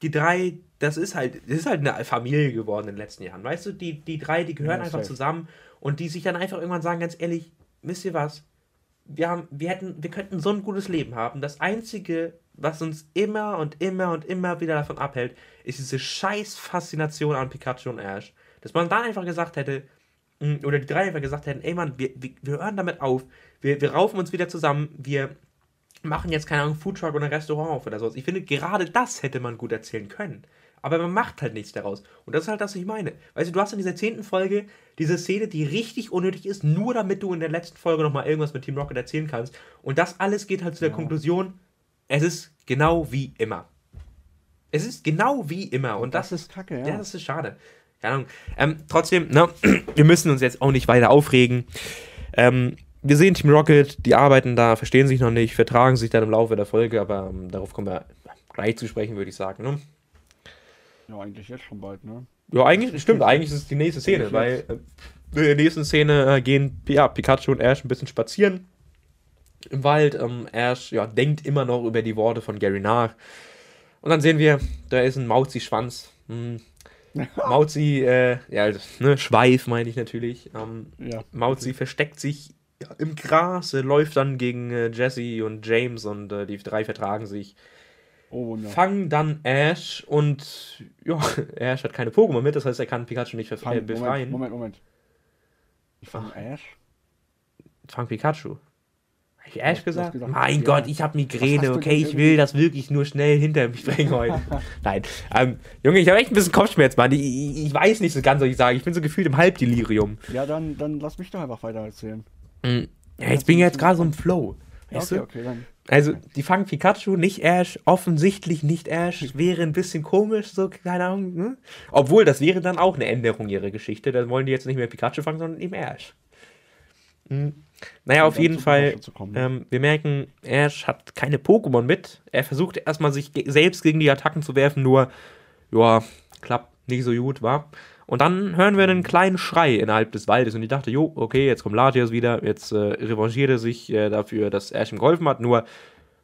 die drei, das ist halt, das ist halt eine Familie geworden in den letzten Jahren. Weißt du, die, die drei, die gehören ja, einfach zusammen und die sich dann einfach irgendwann sagen, ganz ehrlich, wisst ihr was? Wir, haben, wir, hätten, wir könnten so ein gutes Leben haben. Das Einzige, was uns immer und immer und immer wieder davon abhält, ist diese scheiß Faszination an Pikachu und Ash. Dass man dann einfach gesagt hätte, mm, oder die drei einfach gesagt hätten, ey Mann, wir, wir, wir hören damit auf, wir, wir raufen uns wieder zusammen, wir machen jetzt keine Ahnung, Foodtruck oder ein Restaurant auf oder sowas. Ich finde, gerade das hätte man gut erzählen können. Aber man macht halt nichts daraus. Und das ist halt das, was ich meine. Weißt du, du hast in dieser zehnten Folge diese Szene, die richtig unnötig ist, nur damit du in der letzten Folge nochmal irgendwas mit Team Rocket erzählen kannst. Und das alles geht halt zu der ja. Konklusion, es ist genau wie immer. Es ist genau wie immer. Und das, das ist kacke, ja. Ja, das ist schade. Keine Ahnung. Ähm, trotzdem, ne, wir müssen uns jetzt auch nicht weiter aufregen. Ähm, wir sehen Team Rocket, die arbeiten da, verstehen sich noch nicht, vertragen sich dann im Laufe der Folge, aber ähm, darauf kommen wir gleich zu sprechen, würde ich sagen. Ne? Ja, eigentlich jetzt schon bald, ne? Ja, eigentlich, stimmt, eigentlich ist es die nächste Szene, weil äh, in der nächsten Szene äh, gehen ja, Pikachu und Ash ein bisschen spazieren im Wald. Ähm, Ash ja, denkt immer noch über die Worte von Gary nach. Und dann sehen wir, da ist ein Mauzi-Schwanz. Hm. Mauzi, äh, ja, ne, Schweif meine ich natürlich. Ähm, ja. Mauzi versteckt sich ja, im Gras, äh, läuft dann gegen äh, Jesse und James und äh, die drei vertragen sich. Oh, no. Fangen dann Ash und ja, Ash hat keine Pokémon mit, das heißt, er kann Pikachu nicht Fang, befreien. Moment, Moment, Moment. Ich fange Ash? Fang Pikachu. Hab ich Ash gesagt? gesagt? Mein ja. Gott, ich habe Migräne, okay, ich will das wirklich nur schnell hinter mich bringen heute. Nein, ähm, Junge, ich habe echt ein bisschen Kopfschmerz, Mann. Ich, ich, ich, weiß nicht so ganz, was ich sage. Ich bin so gefühlt im Halbdelirium. Ja, dann, dann lass mich doch einfach weiter erzählen. Mhm. Ja, jetzt bin ich jetzt gerade so im Flow. Weißt okay, okay, dann. Also, die fangen Pikachu, nicht Ash, offensichtlich nicht Ash, wäre ein bisschen komisch, so, keine Ahnung. Ne? Obwohl, das wäre dann auch eine Änderung ihrer Geschichte. Dann wollen die jetzt nicht mehr Pikachu fangen, sondern eben Ash. Hm. Naja, auf jeden Fall, ähm, wir merken, Ash hat keine Pokémon mit. Er versucht erstmal sich selbst gegen die Attacken zu werfen, nur, ja, klappt nicht so gut, war. Und dann hören wir einen kleinen Schrei innerhalb des Waldes und ich dachte, jo, okay, jetzt kommt Latias wieder, jetzt äh, revanchiert er sich äh, dafür, dass Ash ihm geholfen hat, nur,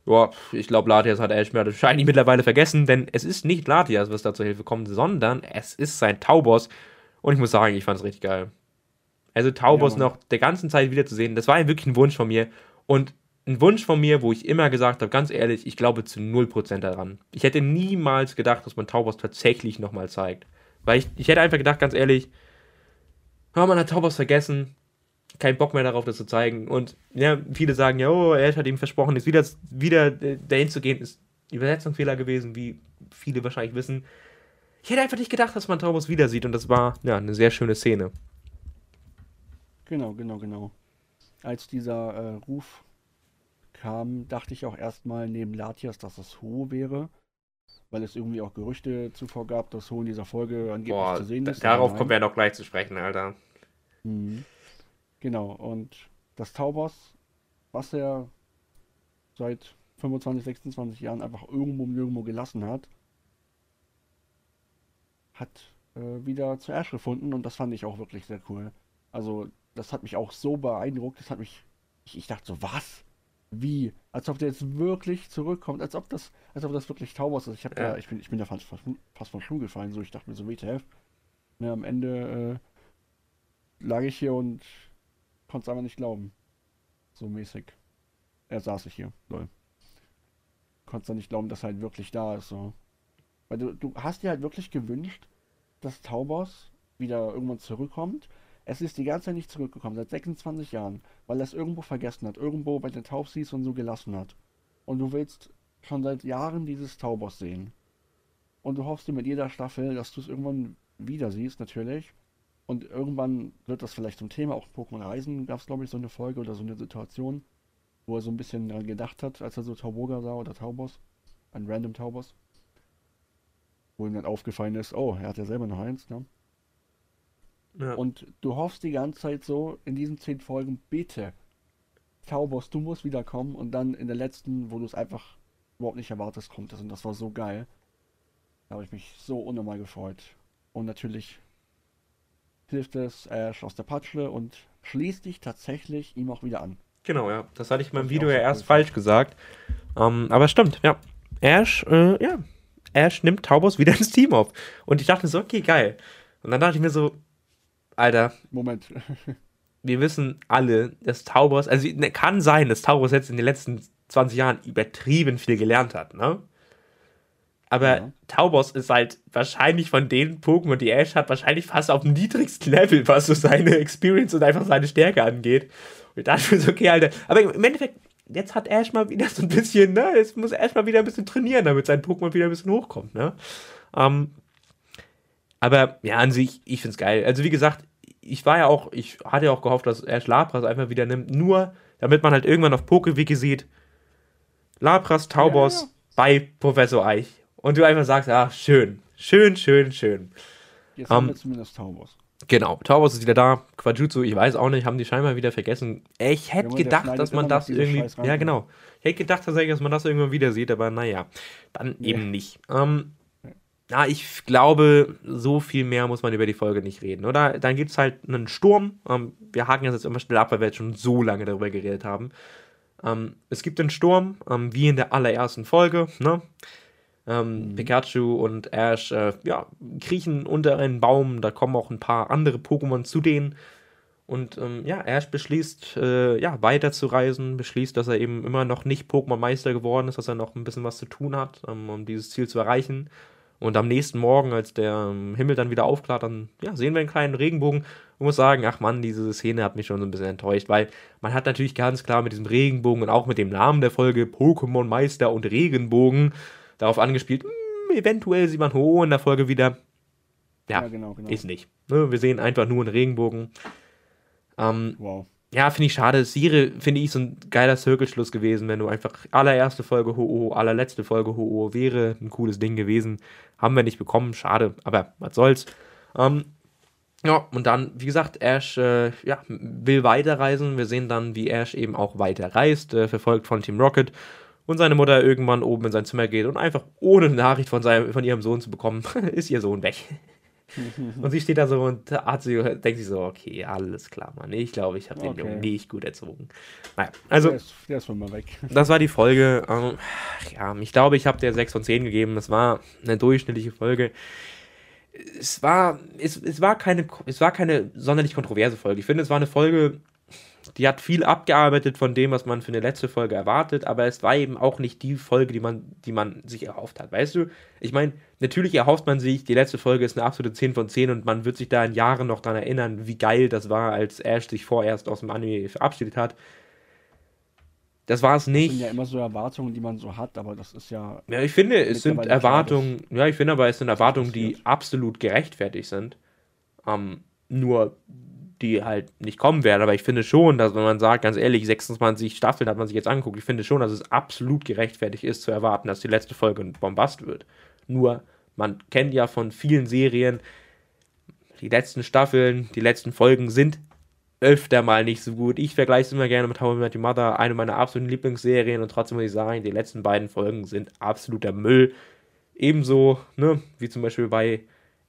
ja, ich glaube, Latias hat Ash wahrscheinlich mittlerweile vergessen, denn es ist nicht Latias, was da zur Hilfe kommt, sondern es ist sein Taubos und ich muss sagen, ich fand es richtig geil. Also Taubos ja, noch der ganzen Zeit wiederzusehen, das war wirklich ein Wunsch von mir und ein Wunsch von mir, wo ich immer gesagt habe, ganz ehrlich, ich glaube zu 0% daran. Ich hätte niemals gedacht, dass man Taubos tatsächlich nochmal zeigt. Weil ich, ich hätte einfach gedacht, ganz ehrlich, oh, man hat Taubos vergessen, kein Bock mehr darauf, das zu zeigen. Und ja, viele sagen ja, oh, er hat ihm versprochen, jetzt wieder, wieder dahin zu gehen, ist Übersetzungsfehler gewesen, wie viele wahrscheinlich wissen. Ich hätte einfach nicht gedacht, dass man Taubos wieder sieht und das war ja eine sehr schöne Szene. Genau, genau, genau. Als dieser äh, Ruf kam, dachte ich auch erstmal neben Latias, dass es Ho wäre weil es irgendwie auch Gerüchte zuvor gab, dass so in dieser Folge angeblich Boah, zu sehen ist. Darauf kommen wir noch gleich zu sprechen, Alter. Mhm. Genau, und das Taubos, was er seit 25, 26 Jahren einfach irgendwo irgendwo gelassen hat, hat äh, wieder zu Ash gefunden und das fand ich auch wirklich sehr cool. Also, das hat mich auch so beeindruckt, das hat mich. Ich, ich dachte so, was? Wie, als ob der jetzt wirklich zurückkommt, als ob das, als ob das wirklich Taubos ist. Ich ja. da, ich bin, ich bin da fast, fast vom Schuh gefallen, so ich dachte mir so, WTF. Ja, am Ende äh, lag ich hier und konnte es einfach nicht glauben. So mäßig. Er saß ich hier, lol. Konntest du nicht glauben, dass er halt wirklich da ist, so. Weil du, du hast dir halt wirklich gewünscht, dass Taubos wieder irgendwann zurückkommt es ist die ganze Zeit nicht zurückgekommen, seit 26 Jahren, weil er es irgendwo vergessen hat, irgendwo bei den Taubsies und so gelassen hat. Und du willst schon seit Jahren dieses Taubos sehen. Und du hoffst dir mit jeder Staffel, dass du es irgendwann wieder siehst, natürlich. Und irgendwann wird das vielleicht zum Thema, auch Pokémon Reisen gab es, glaube ich, so eine Folge oder so eine Situation, wo er so ein bisschen daran gedacht hat, als er so Tauboga sah oder Taubos, ein random Taubos. Wo ihm dann aufgefallen ist, oh, er hat ja selber noch eins, ne? Ja. Und du hoffst die ganze Zeit so in diesen zehn Folgen, bitte, Taubos, du musst wiederkommen. Und dann in der letzten, wo du es einfach überhaupt nicht erwartest, kommt es. Und das war so geil. Da habe ich mich so unnormal gefreut. Und natürlich hilft es Ash aus der Patschle und schließt dich tatsächlich ihm auch wieder an. Genau, ja. Das hatte ich in meinem Video ja erst falsch gesagt. Ähm, aber stimmt, ja. Ash, äh, ja. Ash nimmt Taubos wieder ins Team auf. Und ich dachte so, okay, geil. Und dann dachte ich mir so, Alter. Moment. wir wissen alle, dass Taubos, also ne, kann sein, dass Taubos jetzt in den letzten 20 Jahren übertrieben viel gelernt hat, ne? Aber ja. Taubos ist halt wahrscheinlich von den Pokémon, die Ash hat, wahrscheinlich fast auf dem niedrigsten Level, was so seine Experience und einfach seine Stärke angeht. Und dachte mir so, okay, Alter. Aber im Endeffekt, jetzt hat Ash mal wieder so ein bisschen, ne? Jetzt muss Ash mal wieder ein bisschen trainieren, damit sein Pokémon wieder ein bisschen hochkommt, ne? Ähm, aber ja, an sich, ich finde es geil. Also wie gesagt, ich war ja auch, ich hatte ja auch gehofft, dass Ash Lapras einfach wieder nimmt, nur damit man halt irgendwann auf PokeWiki sieht, Lapras Taubos ja, ja. bei Professor Eich. Und du einfach sagst, ja, schön, schön, schön, schön. Jetzt um, haben wir ähm, zumindest Taubos. Genau, Taubos ist wieder da. Quajutsu, ich weiß auch nicht, haben die scheinbar wieder vergessen. Ich hätte ja, gedacht, dass man das irgendwie. Ja, genau. Ich hätte gedacht tatsächlich, dass man das irgendwann wieder sieht, aber naja, dann eben nicht. Ähm, ja, ich glaube, so viel mehr muss man über die Folge nicht reden, oder? Dann gibt es halt einen Sturm. Ähm, wir haken das jetzt immer schnell ab, weil wir jetzt schon so lange darüber geredet haben. Ähm, es gibt einen Sturm, ähm, wie in der allerersten Folge. Ne? Ähm, mhm. Pikachu und Ash äh, ja, kriechen unter einen Baum. Da kommen auch ein paar andere Pokémon zu denen. Und ähm, ja, Ash beschließt, äh, ja, weiterzureisen, beschließt, dass er eben immer noch nicht Pokémon-Meister geworden ist, dass er noch ein bisschen was zu tun hat, ähm, um dieses Ziel zu erreichen. Und am nächsten Morgen, als der ähm, Himmel dann wieder aufklart, dann ja, sehen wir einen kleinen Regenbogen und muss sagen, ach Mann, diese Szene hat mich schon so ein bisschen enttäuscht, weil man hat natürlich ganz klar mit diesem Regenbogen und auch mit dem Namen der Folge Pokémon Meister und Regenbogen darauf angespielt, mh, hm, eventuell sieht man Ho in der Folge wieder. Ja, ja genau, genau. ist nicht. Ne, wir sehen einfach nur einen Regenbogen. Ähm, wow. Ja, finde ich schade. Sire, finde ich, so ein geiler Circle-Schluss gewesen, wenn du einfach allererste Folge Ho-Oh, allerletzte Folge Ho-Oh wäre ein cooles Ding gewesen. Haben wir nicht bekommen, schade, aber was soll's. Ähm, ja, und dann, wie gesagt, Ash äh, ja, will weiterreisen. Wir sehen dann, wie Ash eben auch weiterreist, äh, verfolgt von Team Rocket und seine Mutter irgendwann oben in sein Zimmer geht und einfach ohne Nachricht von, seinem, von ihrem Sohn zu bekommen, ist ihr Sohn weg. Und sie steht da so und hat sie, denkt sich so, okay, alles klar, Mann. Ich glaube, ich habe den okay. Jungen nicht gut erzogen. Naja, also. Der ist, der ist mal weg. Das war die Folge. Ähm, ja, ich glaube, ich habe der 6 von 10 gegeben. Es war eine durchschnittliche Folge es war, es, es, war keine, es war keine sonderlich kontroverse Folge. Ich finde, es war eine Folge, die hat viel abgearbeitet von dem, was man für eine letzte Folge erwartet, aber es war eben auch nicht die Folge, die man, die man sich erhofft hat. Weißt du, ich meine, natürlich erhofft man sich, die letzte Folge ist eine absolute 10 von 10 und man wird sich da in Jahren noch daran erinnern, wie geil das war, als Ash sich vorerst aus dem Anime verabschiedet hat. Das war es nicht. Das sind ja immer so Erwartungen, die man so hat, aber das ist ja. Ja, ich finde, es sind Erwartungen, ja, ich finde aber, es sind Erwartungen, die absolut gerechtfertigt sind. Ähm, nur die halt nicht kommen werden. Aber ich finde schon, dass wenn man sagt, ganz ehrlich, 26 Staffeln hat man sich jetzt angeguckt, ich finde schon, dass es absolut gerechtfertigt ist zu erwarten, dass die letzte Folge ein Bombast wird. Nur, man kennt ja von vielen Serien, die letzten Staffeln, die letzten Folgen sind öfter mal nicht so gut. Ich vergleiche es immer gerne mit How I Met Your Mother, eine meiner absoluten Lieblingsserien und trotzdem muss ich sagen, die letzten beiden Folgen sind absoluter Müll. Ebenso, ne, wie zum Beispiel bei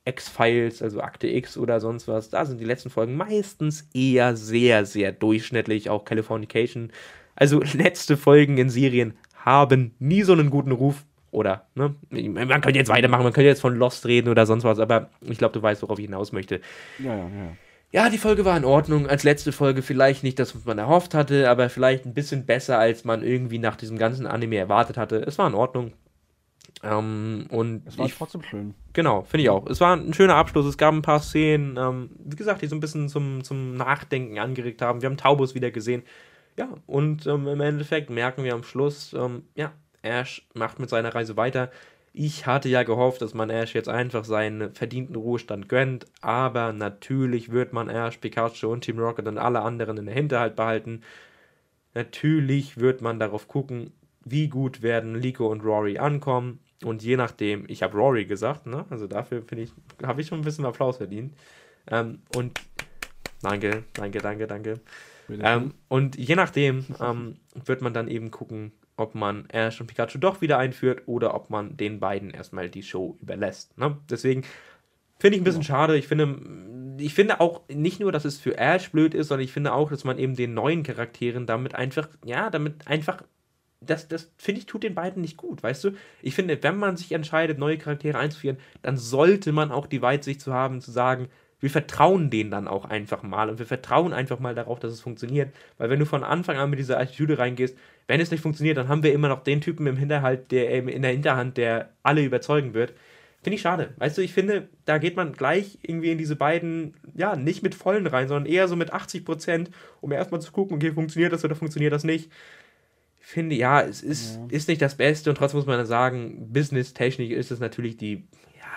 X-Files, also Akte X oder sonst was, da sind die letzten Folgen meistens eher sehr, sehr durchschnittlich, auch Californication. Also letzte Folgen in Serien haben nie so einen guten Ruf. Oder, ne? Man könnte jetzt weitermachen, man könnte jetzt von Lost reden oder sonst was, aber ich glaube, du weißt, worauf ich hinaus möchte. Ja, ja, ja ja, die Folge war in Ordnung. Als letzte Folge vielleicht nicht das, was man erhofft hatte, aber vielleicht ein bisschen besser, als man irgendwie nach diesem ganzen Anime erwartet hatte. Es war in Ordnung. Ähm, und es war ich, trotzdem schön. Genau, finde ich auch. Es war ein schöner Abschluss. Es gab ein paar Szenen, ähm, wie gesagt, die so ein bisschen zum, zum Nachdenken angeregt haben. Wir haben Taubus wieder gesehen. Ja, und ähm, im Endeffekt merken wir am Schluss, ähm, ja, Ash macht mit seiner Reise weiter. Ich hatte ja gehofft, dass man Ash jetzt einfach seinen verdienten Ruhestand gönnt, aber natürlich wird man Ash, Pikachu und Team Rocket und alle anderen in der Hinterhalt behalten. Natürlich wird man darauf gucken, wie gut werden Liko und Rory ankommen. Und je nachdem, ich habe Rory gesagt, ne? Also dafür finde ich, habe ich schon ein bisschen Applaus verdient. Ähm, und danke, danke, danke, danke. Ähm, und je nachdem ähm, wird man dann eben gucken, ob man Ash und Pikachu doch wieder einführt oder ob man den beiden erstmal die Show überlässt. Ne? Deswegen finde ich ein bisschen ja. schade. Ich finde, ich finde auch nicht nur, dass es für Ash blöd ist, sondern ich finde auch, dass man eben den neuen Charakteren damit einfach, ja, damit einfach das, das finde ich, tut den beiden nicht gut, weißt du? Ich finde, wenn man sich entscheidet, neue Charaktere einzuführen, dann sollte man auch die Weitsicht zu haben, zu sagen, wir vertrauen denen dann auch einfach mal und wir vertrauen einfach mal darauf, dass es funktioniert. Weil wenn du von Anfang an mit dieser Attitude reingehst, wenn es nicht funktioniert, dann haben wir immer noch den Typen im Hinterhalt, der in der Hinterhand, der alle überzeugen wird. Finde ich schade. Weißt du, ich finde, da geht man gleich irgendwie in diese beiden, ja, nicht mit vollen rein, sondern eher so mit 80 Prozent, um erstmal zu gucken, okay, funktioniert das oder funktioniert das nicht. Finde, ja, es ist, ja. ist nicht das Beste und trotzdem muss man sagen, business-technisch ist es natürlich die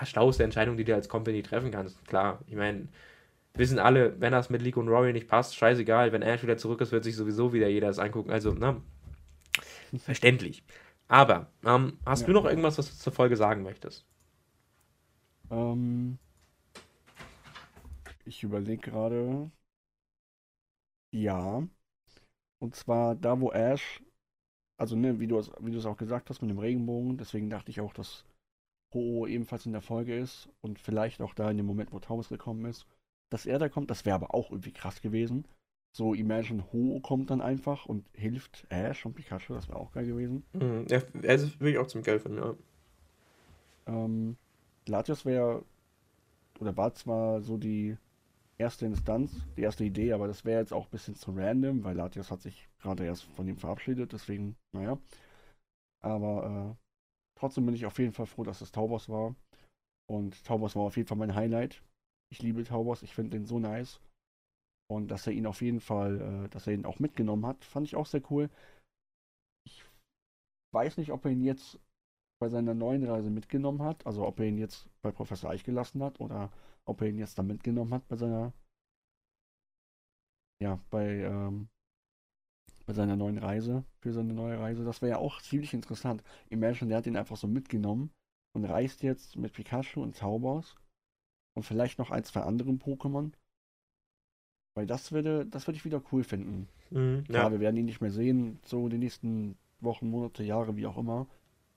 schlauste Entscheidung, die du als Company treffen kannst. Klar, ich meine, wissen alle, wenn das mit League und Rory nicht passt, scheißegal, wenn Ash wieder zurück ist, wird sich sowieso wieder jeder das angucken. Also, ne? Verständlich. Aber, ähm, hast ja. du noch irgendwas, was du zur Folge sagen möchtest? Ähm, ich überlege gerade. Ja. Und zwar da, wo Ash, also ne, wie du es wie auch gesagt hast mit dem Regenbogen, deswegen dachte ich auch, dass Ho ebenfalls in der Folge ist und vielleicht auch da in dem Moment, wo Taubes gekommen ist, dass er da kommt. Das wäre aber auch irgendwie krass gewesen. So Imagine Ho kommt dann einfach und hilft Ash und Pikachu, das wäre auch geil gewesen. Mhm. Ja, also würde ich auch zum geil finden, ja. Ähm, Latios wäre, oder war zwar so die erste Instanz, die erste Idee, aber das wäre jetzt auch ein bisschen zu random, weil Latios hat sich gerade erst von ihm verabschiedet, deswegen, naja. Aber äh, trotzdem bin ich auf jeden Fall froh, dass es Taubos war. Und Taubos war auf jeden Fall mein Highlight. Ich liebe Taubos, ich finde den so nice. Und dass er ihn auf jeden Fall, äh, dass er ihn auch mitgenommen hat, fand ich auch sehr cool. Ich weiß nicht, ob er ihn jetzt bei seiner neuen Reise mitgenommen hat, also ob er ihn jetzt bei Professor Eich gelassen hat oder ob er ihn jetzt da mitgenommen hat bei seiner, ja, bei, ähm, bei seiner neuen Reise, für seine neue Reise. Das wäre ja auch ziemlich interessant. Imagine, der hat ihn einfach so mitgenommen und reist jetzt mit Pikachu und Zaubers und vielleicht noch ein, zwei anderen Pokémon. Weil das würde, das würde ich wieder cool finden. Mhm, Klar, ja. wir werden ihn nicht mehr sehen, so die nächsten Wochen, Monate, Jahre, wie auch immer.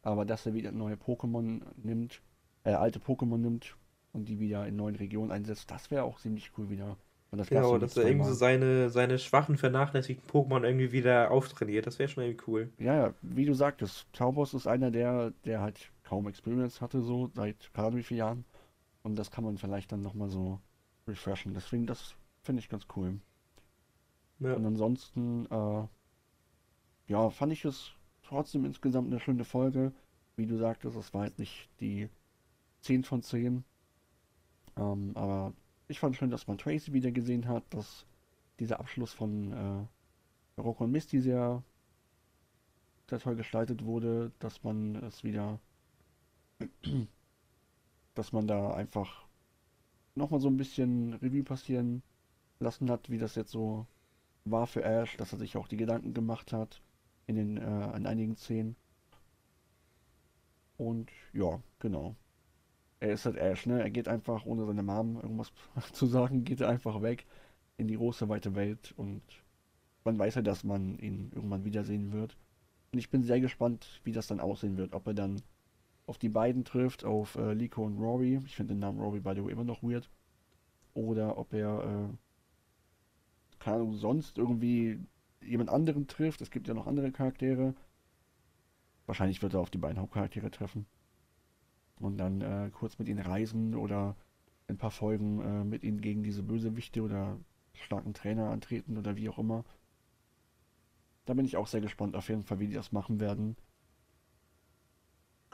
Aber dass er wieder neue Pokémon nimmt, äh, alte Pokémon nimmt und die wieder in neuen Regionen einsetzt, das wäre auch ziemlich cool wieder. Und das Genau, dass er irgendwie so seine, seine schwachen, vernachlässigten Pokémon irgendwie wieder auftrainiert. Das wäre schon irgendwie cool. Ja, ja, wie du sagtest, Taubos ist einer, der, der halt kaum Experience hatte, so seit keine Ahnung wie vielen Jahren. Und das kann man vielleicht dann nochmal so refreshen. Deswegen, das finde ich ganz cool. Ja. Und ansonsten, äh, ja, fand ich es trotzdem insgesamt eine schöne Folge. Wie du sagtest, es war jetzt nicht die 10 von 10. Ähm, aber ich fand schön, dass man Tracy wieder gesehen hat, dass dieser Abschluss von äh, Rock und Misty sehr, sehr toll gestaltet wurde, dass man es wieder, dass man da einfach nochmal so ein bisschen Revue passieren lassen hat, wie das jetzt so war für Ash, dass er sich auch die Gedanken gemacht hat in den äh, in einigen Szenen. Und ja, genau. Er ist halt Ash, ne? Er geht einfach, ohne seine Mom irgendwas zu sagen, geht er einfach weg in die große, weite Welt und man weiß ja, dass man ihn irgendwann wiedersehen wird. Und ich bin sehr gespannt, wie das dann aussehen wird. Ob er dann auf die beiden trifft, auf äh, Liko und Rory. Ich finde den Namen Rory by the way immer noch weird. Oder ob er, äh, keine Ahnung, sonst irgendwie jemand anderen trifft. Es gibt ja noch andere Charaktere. Wahrscheinlich wird er auf die beiden Hauptcharaktere treffen. Und dann äh, kurz mit ihnen reisen oder ein paar Folgen äh, mit ihnen gegen diese Bösewichte oder starken Trainer antreten oder wie auch immer. Da bin ich auch sehr gespannt auf jeden Fall, wie die das machen werden.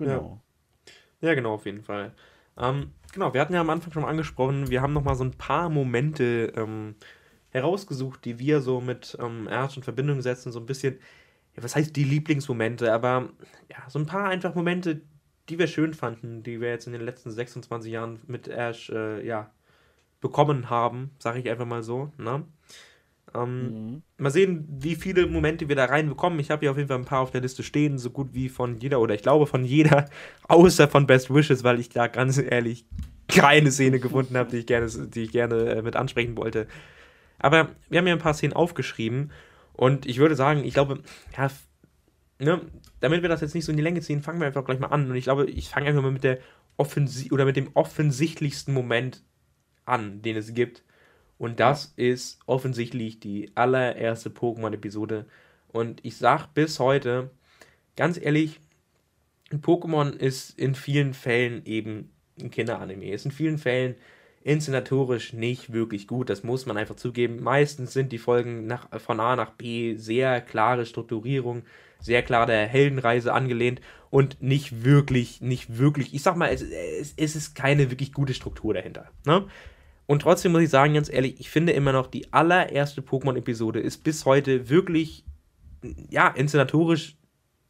Ja. Genau. Ja, genau, auf jeden Fall. Ähm, genau, wir hatten ja am Anfang schon angesprochen, wir haben noch mal so ein paar Momente ähm, herausgesucht, die wir so mit ähm, Ash in Verbindung setzen, so ein bisschen, ja, was heißt die Lieblingsmomente, aber ja, so ein paar einfach Momente, die wir schön fanden, die wir jetzt in den letzten 26 Jahren mit Ash, äh, ja, bekommen haben, sage ich einfach mal so, ne? Ähm, Mhm. mal sehen, wie viele Momente wir da reinbekommen. Ich habe hier auf jeden Fall ein paar auf der Liste stehen, so gut wie von jeder, oder ich glaube von jeder, außer von Best Wishes, weil ich da ganz ehrlich keine Szene gefunden habe, die ich gerne, die ich gerne äh, mit ansprechen wollte. Aber wir haben ja ein paar Szenen aufgeschrieben und ich würde sagen, ich glaube, ja, ne, damit wir das jetzt nicht so in die Länge ziehen, fangen wir einfach gleich mal an. Und ich glaube, ich fange einfach mal mit der Offensi oder mit dem offensichtlichsten Moment an, den es gibt. Und das ist offensichtlich die allererste Pokémon-Episode. Und ich sag bis heute, ganz ehrlich, Pokémon ist in vielen Fällen eben ein Kinderanime. Ist in vielen Fällen inszenatorisch nicht wirklich gut. Das muss man einfach zugeben. Meistens sind die Folgen nach, von A nach B sehr klare Strukturierung, sehr klar der Heldenreise angelehnt und nicht wirklich, nicht wirklich, ich sag mal, es, es, es ist keine wirklich gute Struktur dahinter. Ne? Und trotzdem muss ich sagen, ganz ehrlich, ich finde immer noch, die allererste Pokémon-Episode ist bis heute wirklich, ja, inszenatorisch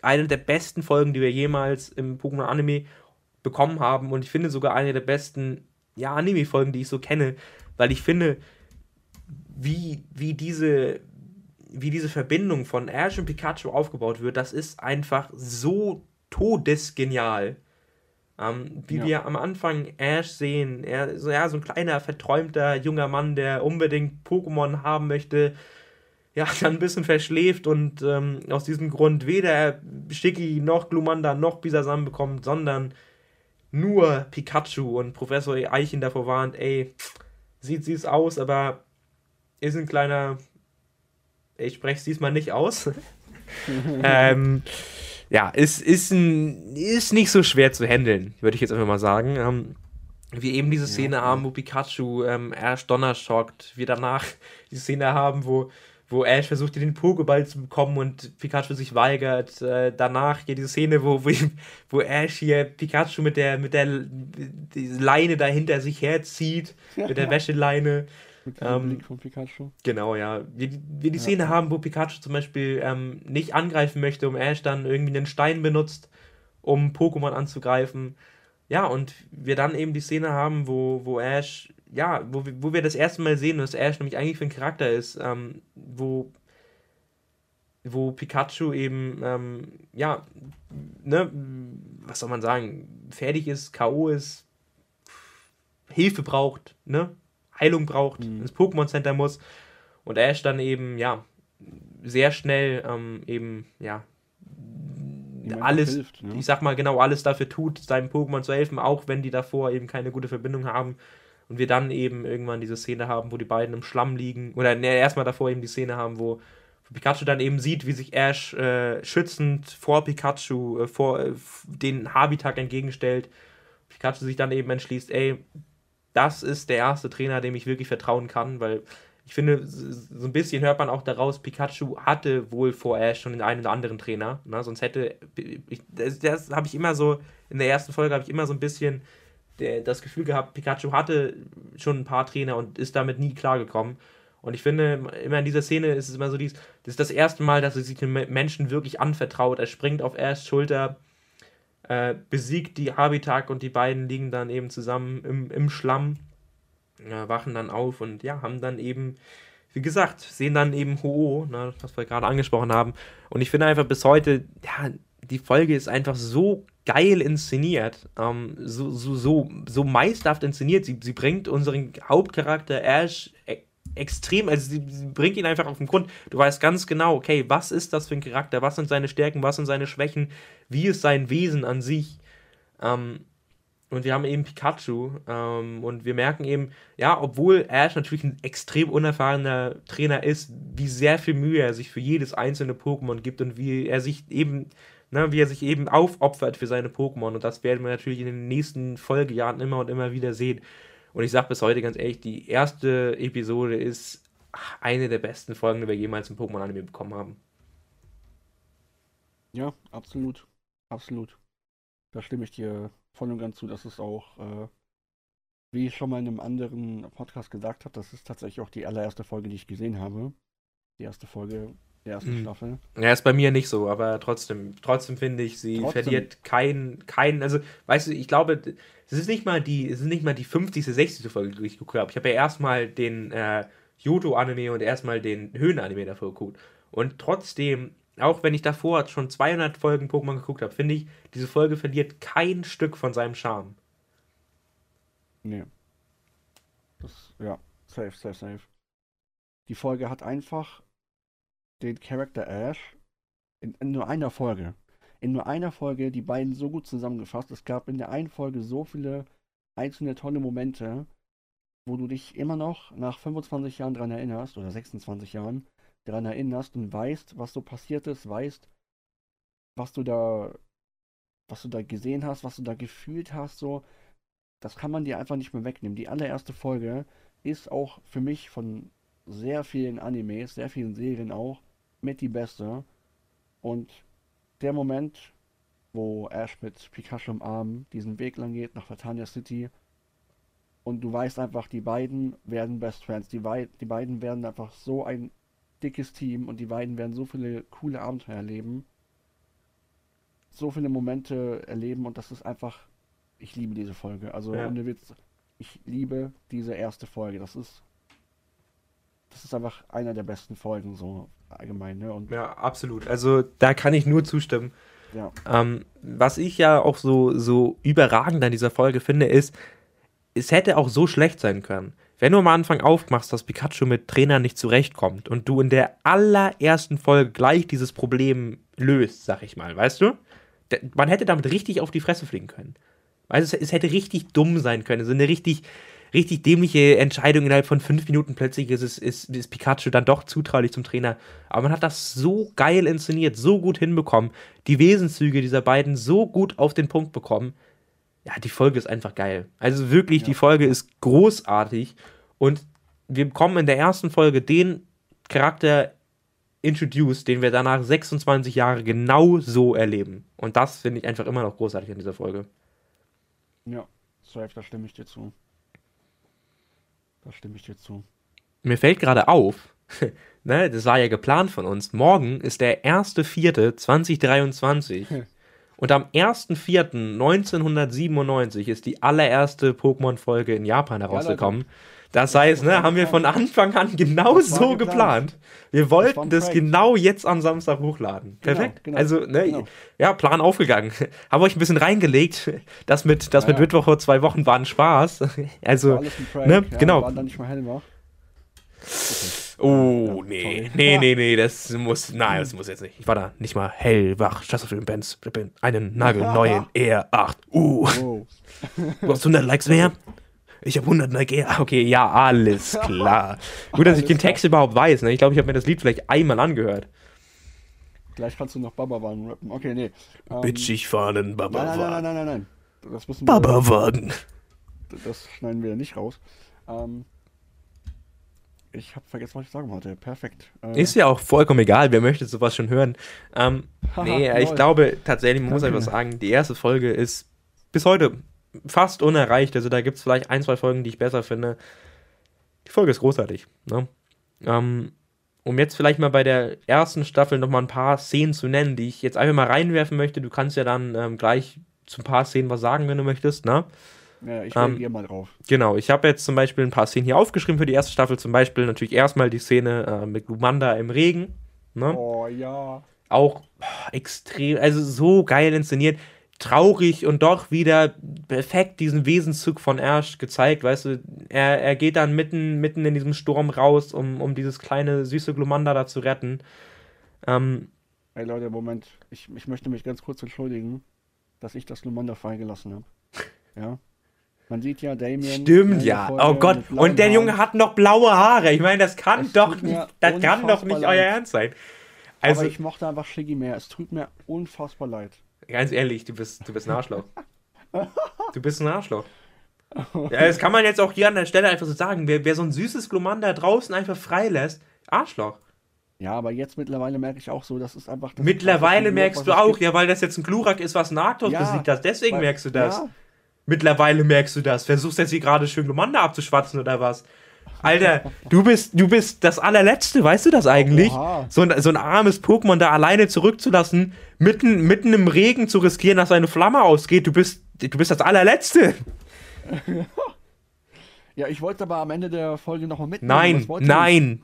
eine der besten Folgen, die wir jemals im Pokémon-Anime bekommen haben. Und ich finde sogar eine der besten, ja, Anime-Folgen, die ich so kenne. Weil ich finde, wie, wie diese, wie diese Verbindung von Ash und Pikachu aufgebaut wird, das ist einfach so todesgenial. Ähm, wie Ja. wir am Anfang Ash sehen, er so, ja, so ein kleiner, verträumter junger Mann, der unbedingt Pokémon haben möchte, ja, dann ein bisschen verschläft und ähm, aus diesem Grund weder Sticky noch Glumanda noch Bisasam bekommt, sondern nur Pikachu und Professor Eichen davor warnt, ey, sieht süß aus, aber ist ein kleiner, Ich spreche es diesmal nicht aus. ähm, ja, ist, ist, ein, ist nicht so schwer zu handeln, würde ich jetzt einfach mal sagen. Ähm, wir eben diese Szene ja, haben, wo Pikachu ähm, Ash Donner schockt. Wir danach die Szene haben, wo, wo Ash versucht, den Pokéball zu bekommen und Pikachu sich weigert. Äh, danach hier diese Szene, wo, wo, wo Ash hier Pikachu mit der, mit der Leine dahinter sich herzieht, mit der Wäscheleine. Mit dem ähm, Blick von Pikachu. Genau, ja. Wir, wir die ja. Szene haben, wo Pikachu zum Beispiel ähm, nicht angreifen möchte, um Ash dann irgendwie einen Stein benutzt, um Pokémon anzugreifen. Ja, und wir dann eben die Szene haben, wo, wo Ash, ja, wo, wo wir das erste Mal sehen, was Ash nämlich eigentlich für ein Charakter ist, ähm, wo, wo Pikachu eben, ähm, ja, ne, was soll man sagen, fertig ist, K.O. ist, Hilfe braucht, ne, Heilung braucht, mhm. ins Pokémon Center muss und Ash dann eben, ja, sehr schnell ähm, eben, ja, alles, hilft, ne? ich sag mal genau, alles dafür tut, seinem Pokémon zu helfen, auch wenn die davor eben keine gute Verbindung haben. Und wir dann eben irgendwann diese Szene haben, wo die beiden im Schlamm liegen. Oder ne, erstmal davor eben die Szene haben, wo, Pikachu dann eben sieht, wie sich Ash äh, schützend vor Pikachu, äh, vor äh, den Habitat entgegenstellt. Pikachu sich dann eben entschließt, ey, das ist der erste Trainer, dem ich wirklich vertrauen kann, weil ich finde, so ein bisschen hört man auch daraus, Pikachu hatte wohl vor Ash schon den einen oder anderen Trainer. Ne? Sonst hätte. Ich, das, das habe ich immer so, in der ersten Folge habe ich immer so ein bisschen der, das Gefühl gehabt, Pikachu hatte schon ein paar Trainer und ist damit nie klargekommen. Und ich finde, immer in dieser Szene ist es immer so dies, das ist das erste Mal, dass er sich den Menschen wirklich anvertraut. Er springt auf Ashs Schulter, äh, besiegt die Habitak und die beiden liegen dann eben zusammen im, im Schlamm äh, wachen dann auf und ja, haben dann eben, wie gesagt, sehen dann eben Ho, ne, was wir gerade angesprochen haben. Und ich finde einfach bis heute, ja, die Folge ist einfach so geil inszeniert, ähm, so, so, so, so meisterhaft inszeniert. Sie, sie bringt unseren Hauptcharakter Ash extrem, also sie, sie, bringt ihn einfach auf den Grund. Du weißt ganz genau, okay, was ist das für ein Charakter, was sind seine Stärken, was sind seine Schwächen, wie ist sein Wesen an sich. Ähm, und wir haben eben Pikachu. Ähm, und wir merken eben, ja, obwohl Ash natürlich ein extrem unerfahrener Trainer ist, wie sehr viel Mühe er sich für jedes einzelne Pokémon gibt und wie er sich eben, ne, wie er sich eben aufopfert für seine Pokémon. Und das werden wir natürlich in den nächsten Folgejahren immer und immer wieder sehen. Und ich sage bis heute ganz ehrlich, die erste Episode ist eine der besten Folgen, die wir jemals im Pokémon-Anime bekommen haben. Ja, absolut. Absolut. Da stimme ich dir voll und ganz zu. Das ist auch, äh, wie ich schon mal in einem anderen Podcast gesagt habe, das ist tatsächlich auch die allererste Folge, die ich gesehen habe. Die erste Folge der ersten mhm. Staffel. Ja, ist bei mir nicht so, aber trotzdem, trotzdem finde ich, sie trotzdem. verliert keinen, kein, also, weißt du, ich glaube, es ist nicht mal die, es ist nicht mal die 50., 60. Folge, die ich geguckt habe. Ich habe ja erstmal den äh, Yoto-Anime und erstmal den Höhen-Anime davor geguckt. Und trotzdem auch wenn ich davor schon 200 Folgen Pokémon geguckt habe, finde ich, diese Folge verliert kein Stück von seinem Charme. Nee. Das, ja, safe, safe, safe. Die Folge hat einfach den Charakter Ash in, in, nur einer Folge. In nur einer Folge die beiden so gut zusammengefasst. Es gab in der einen Folge so viele einzelne tolle Momente, wo du dich immer noch nach 25 Jahren dran erinnerst, oder 26 Jahren, daran erinnerst und weißt, was so passiert ist, weißt, was du da, was du da gesehen hast, was du da gefühlt hast, so, das kann man dir einfach nicht mehr wegnehmen. Die allererste Folge ist auch für mich von sehr vielen Animes, sehr vielen Serien auch mit die beste. Und der Moment, wo Ash mit Pikachu im Arm diesen Weg lang geht nach Vatania City und du weißt einfach, die beiden werden Best Friends. Die, die beiden werden einfach so ein dickes Team und die beiden werden so viele coole Abenteuer erleben, so viele Momente erleben und das ist einfach, ich liebe diese Folge. Also ja. ohne Witz, ich liebe diese erste Folge. Das ist, das ist einfach einer der besten Folgen so allgemein. Ne? Und ja, absolut. Also da kann ich nur zustimmen. Ja. Ähm, was ich ja auch so, so überragend an dieser Folge finde, ist, es hätte auch so schlecht sein können. Wenn du am Anfang aufmachst, dass Pikachu mit Trainern nicht zurechtkommt und du in der allerersten Folge gleich dieses Problem löst, sag ich mal, weißt du? Man hätte damit richtig auf die Fresse fliegen können. Weißt du, es hätte richtig dumm sein können. So eine richtig, richtig dämliche Entscheidung innerhalb von fünf Minuten. Plötzlich ist, es, ist, ist Pikachu dann doch zutraulich zum Trainer. Aber man hat das so geil inszeniert, so gut hinbekommen, die Wesenszüge dieser beiden so gut auf den Punkt bekommen. Ja, die Folge ist einfach geil. Also wirklich, ja. die Folge ist großartig. Und wir bekommen in der ersten Folge den Charakter introduced, den wir danach 26 Jahre genau so erleben. Und das finde ich einfach immer noch großartig an dieser Folge. Ja, safe, da stimme ich dir zu. Da stimme ich dir zu. Mir fällt gerade auf, ne, das war ja geplant von uns. Morgen ist der 1.4.2023. und am 1.4.1997 ist die allererste Pokémon-Folge in Japan herausgekommen. Ja, das heißt, ne, haben wir von Anfang an genau so geplant. Wir wollten das, das genau jetzt am Samstag hochladen. Genau, Perfekt. Genau, genau, also, ne, genau. ja, Plan aufgegangen. Habe euch ein bisschen reingelegt. Das mit, das ja, mit Mittwoch vor zwei Wochen war ein Spaß. Also, ne, ja, genau. Waren dann nicht mal hellwach. Oh, nee, nee, nee, nee, das muss, nein, das muss jetzt nicht. Ich war da nicht mal hellwach. Scheiß auf den Benz, einen nagelneuen R8. Uh. Oh. Du hast 100 Likes mehr? Ich habe 100 Nike. Okay, ja, alles klar. Gut, dass ich den Text überhaupt weiß. Ne? Ich glaube, ich habe mir das Lied vielleicht einmal angehört. Gleich kannst du noch Babawagen rappen. Okay, nee. Ähm, Bitchig fahren, Babawagen. Nein, nein, nein, nein, nein, nein. Das müssen wir, Babawagen. Das schneiden wir nicht raus. Ähm, ich habe vergessen, was ich sagen wollte. Perfekt. Äh, ist ja auch vollkommen egal, wer möchte sowas schon hören. Ähm, nee, ich glaube tatsächlich, man muss einfach sagen, die erste Folge ist bis heute fast unerreicht. Also da gibt es vielleicht ein, zwei Folgen, die ich besser finde. Die Folge ist großartig. Ne? Ähm, um jetzt vielleicht mal bei der ersten Staffel nochmal ein paar Szenen zu nennen, die ich jetzt einfach mal reinwerfen möchte. Du kannst ja dann ähm, gleich zu ein paar Szenen was sagen, wenn du möchtest, ne? Ja, ich reagiere ähm, mal drauf. Genau, ich habe jetzt zum Beispiel ein paar Szenen hier aufgeschrieben für die erste Staffel. Zum Beispiel natürlich erstmal die Szene äh, mit Lumanda im Regen. Ne? Oh ja. Auch oh, extrem, also so geil inszeniert traurig und doch wieder perfekt diesen Wesenszug von Ash gezeigt, weißt du, er, er geht dann mitten, mitten in diesem Sturm raus, um, um dieses kleine süße Glumanda da zu retten. Ähm, Ey Leute, Moment, ich, ich möchte mich ganz kurz entschuldigen, dass ich das Glumanda freigelassen habe. Ja. Man sieht ja Damien. Stimmt ja. Oh Gott. Und der Junge hat noch blaue Haare. Ich meine, das kann das doch nicht, das kann doch nicht euer Ernst sein. Also, Aber ich mochte einfach Shiggy mehr. Es tut mir unfassbar leid. Ganz ehrlich, du bist, du bist ein Arschloch. Du bist ein Arschloch. Ja, das kann man jetzt auch hier an der Stelle einfach so sagen. Wer, wer so ein süßes Glomanda draußen einfach freilässt, Arschloch. Ja, aber jetzt mittlerweile merke ich auch so, das ist einfach. Das mittlerweile merkst du auch, gibt. ja, weil das jetzt ein Glurak ist, was Nactos ja, besiegt hat. Deswegen weil, merkst du das. Ja. Mittlerweile merkst du das. Versuchst jetzt hier gerade schön Glomanda abzuschwatzen oder was? Alter, du bist, du bist das allerletzte, weißt du das eigentlich? So ein, so ein armes Pokémon da alleine zurückzulassen, mitten, mitten im Regen zu riskieren, dass seine Flamme ausgeht. Du bist, du bist das allerletzte. ja, ich wollte aber am Ende der Folge nochmal mitnehmen. Nein, nein.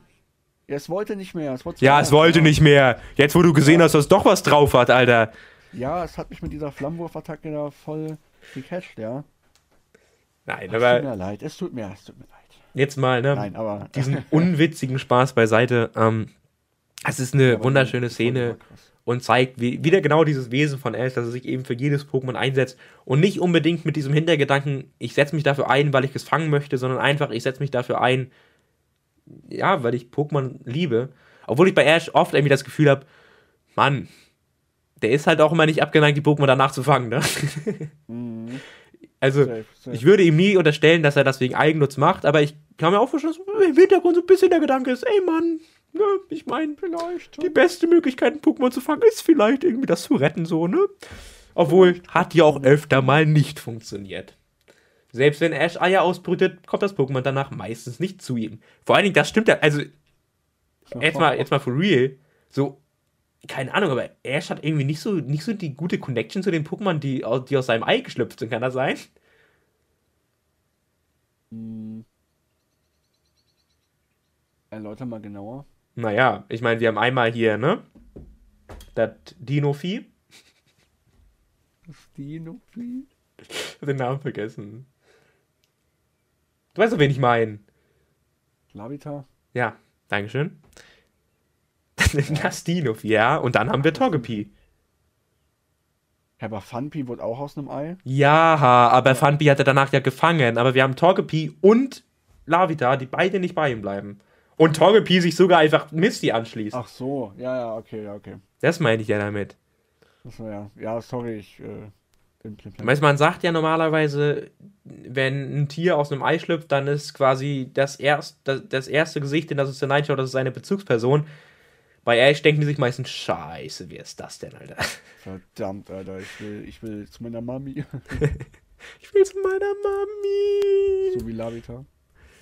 Ja, es wollte nicht mehr. Es wollte ja, es wollte nicht mehr. Jetzt, wo du gesehen ja. hast, dass es doch was drauf hat, Alter. Ja, es hat mich mit dieser Flammenwurfattacke da voll gecatcht, ja. Nein, aber. Es tut mir leid, es tut mir, es tut mir leid jetzt mal, ne, Nein, aber diesen unwitzigen Spaß beiseite. Ähm, es ist eine wunderschöne Szene und zeigt wie, wieder genau dieses Wesen von Ash, dass er sich eben für jedes Pokémon einsetzt und nicht unbedingt mit diesem Hintergedanken, ich setze mich dafür ein, weil ich es fangen möchte, sondern einfach, ich setze mich dafür ein, ja, weil ich Pokémon liebe. Obwohl ich bei Ash oft irgendwie das Gefühl habe, Mann, der ist halt auch immer nicht abgeneigt, die Pokémon danach zu fangen, ne? Mhm. Also, safe, safe. ich würde ihm nie unterstellen, dass er das wegen Eigennutz macht, aber ich kann mir auch vorstellen, dass im Hintergrund so ein bisschen der Gedanke ist, ey Mann, ne, ich meine, vielleicht die beste Möglichkeit, einen Pokémon zu fangen, ist vielleicht irgendwie das zu retten, so, ne? Obwohl, hat ja auch öfter mal nicht funktioniert. Selbst wenn Ash Eier ausbrütet, kommt das Pokémon danach meistens nicht zu ihm. Vor allen Dingen, das stimmt ja, also, jetzt mal, jetzt mal for real, so, keine Ahnung, aber Ash hat irgendwie nicht so, nicht so die gute Connection zu den Pokémon, die, die aus seinem Ei geschlüpft sind, kann das sein? Hm. Erläuter mal genauer. Naja, ich meine, wir haben einmal hier, ne? Das Dino-Vieh. Das Dino-Vieh? Ich hab den Namen vergessen. Du weißt doch, wen ich meine. Lavita? Ja, Dankeschön. Dino-Vieh, ja. Und dann haben wir Togepi. Aber Funpy wurde auch aus einem Ei. Ja, aber Funpy hat er danach ja gefangen. Aber wir haben Togepi und Lavita, die beide nicht bei ihm bleiben. Und Togepi sich sogar einfach Misty anschließt. Ach so, ja, ja, okay, ja, okay. Das meine ich ja damit. War ja, ja, sorry, ich. Äh. Weißt, man sagt ja normalerweise, wenn ein Tier aus einem Ei schlüpft, dann ist quasi das, erst, das, das erste Gesicht, in das es hineinschaut, das ist seine Bezugsperson. Bei Ash denken die sich meistens, scheiße, wie ist das denn, Alter? Verdammt, Alter, ich will, ich will zu meiner Mami. Ich will zu meiner Mami. so wie Lavita.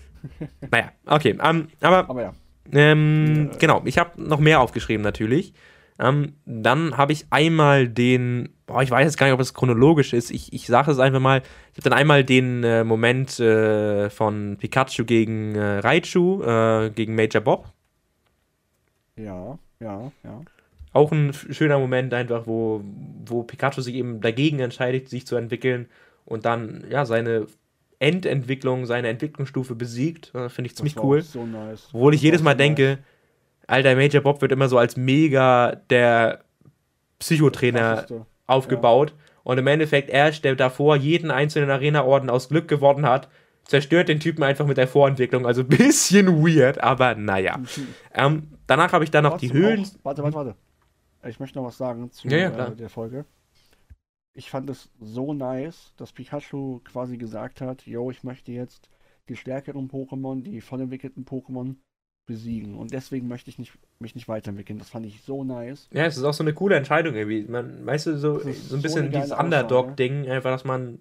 Naja, okay. Ähm, aber Aber ja. Ähm, Ja. Genau, ich habe noch mehr aufgeschrieben natürlich. Ähm, dann habe ich einmal den, boah, ich weiß jetzt gar nicht, ob es chronologisch ist. Ich, ich sage es einfach mal. Ich habe dann einmal den äh, Moment äh, von Pikachu gegen äh, Raichu, äh, gegen Major Bob. Ja, ja, ja. Auch ein schöner Moment einfach, wo, wo Pikachu sich eben dagegen entscheidet, sich zu entwickeln und dann ja seine Endentwicklung, seine Entwicklungsstufe besiegt. Finde ich ziemlich cool. So nice. Obwohl ich jedes so Mal nice. denke, alter, Major Bob wird immer so als mega der Psychotrainer aufgebaut. Und im Endeffekt Ash, der davor jeden einzelnen Arena-Orden aus Glück gewonnen hat, zerstört den Typen einfach mit der Vorentwicklung. Also ein bisschen weird, aber naja. Ähm, danach habe ich dann noch die Höhlen. Auch, warte, warte, warte. Ich möchte noch was sagen zu Ja, ja, äh, der Folge. Ich fand es so nice, dass Pikachu quasi gesagt hat, yo, ich möchte jetzt die stärkeren Pokémon, die voll entwickelten Pokémon besiegen. Und deswegen möchte ich nicht, mich nicht weiterentwickeln. Das fand ich so nice. Ja, es ist auch so eine coole Entscheidung irgendwie. Man, weißt du, so, so ein so bisschen geile dieses. Underdog-Ding, einfach, dass man.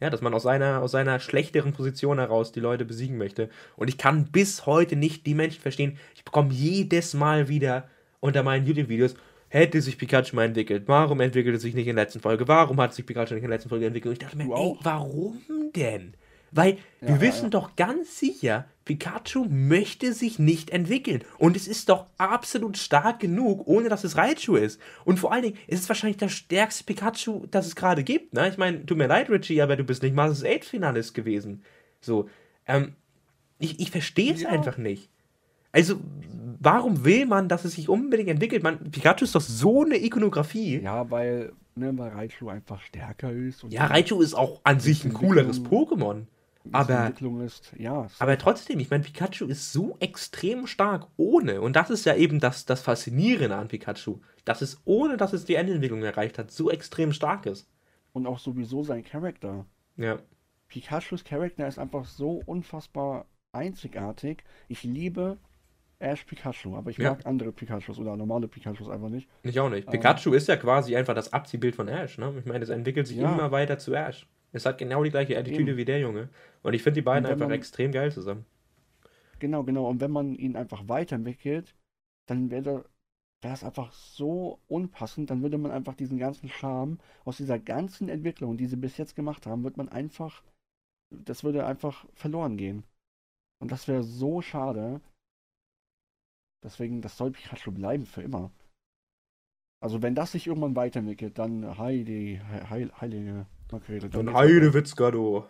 Ja, dass man aus seiner, aus seiner schlechteren Position heraus die Leute besiegen möchte. Und ich kann bis heute nicht die Menschen verstehen. Ich bekomme jedes Mal wieder unter meinen YouTube-Videos, hätte sich Pikachu mal entwickelt? Warum entwickelt es sich nicht in der letzten Folge? Warum hat sich Pikachu nicht in der letzten Folge entwickelt? Und ich dachte mir, Du ey, warum denn? Weil Ja, wir wissen ja. doch ganz sicher, Pikachu möchte sich nicht entwickeln. Und es ist doch absolut stark genug, ohne dass es Raichu ist. Und vor allen Dingen, es ist wahrscheinlich das stärkste Pikachu, das es gerade gibt. Ne? Ich meine, tut mir leid, Richie, aber du bist nicht Masters 8 Finalist gewesen. So, ähm, ich, ich verstehe es Ja. einfach nicht. Also, warum will man, dass es sich unbedingt entwickelt? Man, Pikachu ist doch so eine Ikonografie. Ja, weil, ne, weil Raichu einfach stärker ist. Ja, Raichu ist auch an sich ein cooleres Pokémon. Aber- ist, ja. Aber trotzdem, ich meine, Pikachu ist so extrem stark ohne. Und das ist ja eben das, das Faszinierende an Pikachu. Dass es, ohne dass es die Endentwicklung erreicht hat, so extrem stark ist. Und auch sowieso sein Charakter. Ja. Pikachus Charakter ist einfach so unfassbar einzigartig. Ich liebe Ash Pikachu, aber ich Ja. mag andere Pikachus oder normale Pikachus einfach nicht. Ich auch nicht. Ähm. Pikachu ist ja quasi einfach das Abziehbild von Ash. Ne? Ich meine, es entwickelt sich Ja. immer weiter zu Ash. Es hat genau die gleiche Attitüde Eben. wie der Junge. Und ich finde die beiden einfach man- extrem geil zusammen. Genau, genau. Und wenn man ihn einfach weiterentwickelt, dann wäre das einfach so unpassend. Dann würde man einfach diesen ganzen Charme aus dieser ganzen Entwicklung, die sie bis jetzt gemacht haben, wird man einfach, das würde einfach verloren gehen. Und das wäre so schade. Deswegen, das soll Pikachu bleiben für immer. Also wenn das sich irgendwann weiterentwickelt, dann Heidi, He- Heil, heilige Makrele. Dann geht's Heidewitzka, du.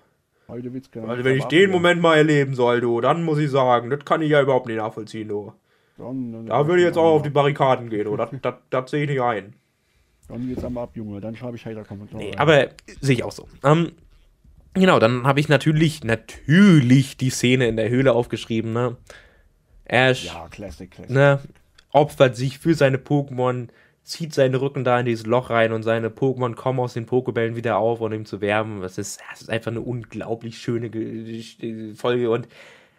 Heidewitzka. Also wenn ich den Moment mal erleben soll, du, dann muss ich sagen, das kann ich ja überhaupt nicht nachvollziehen, du. Dann, dann, Da würde ich jetzt auch auf die Barrikaden gehen, du. Das, das, das sehe ich nicht ein. Dann geht's einmal ab, Junge. Dann schreibe ich Hater-Kommentare. Nee, aber sehe ich auch so. Ähm, genau, dann habe ich natürlich, natürlich die Szene in der Höhle aufgeschrieben, ne? Ash, Ja, Classic, Classic. ne, opfert sich für seine Pokémon, zieht seinen Rücken da in dieses Loch rein und seine Pokémon kommen aus den Pokébällen wieder auf, um ihm zu werben. Das ist, das ist einfach eine unglaublich schöne Ge Folge und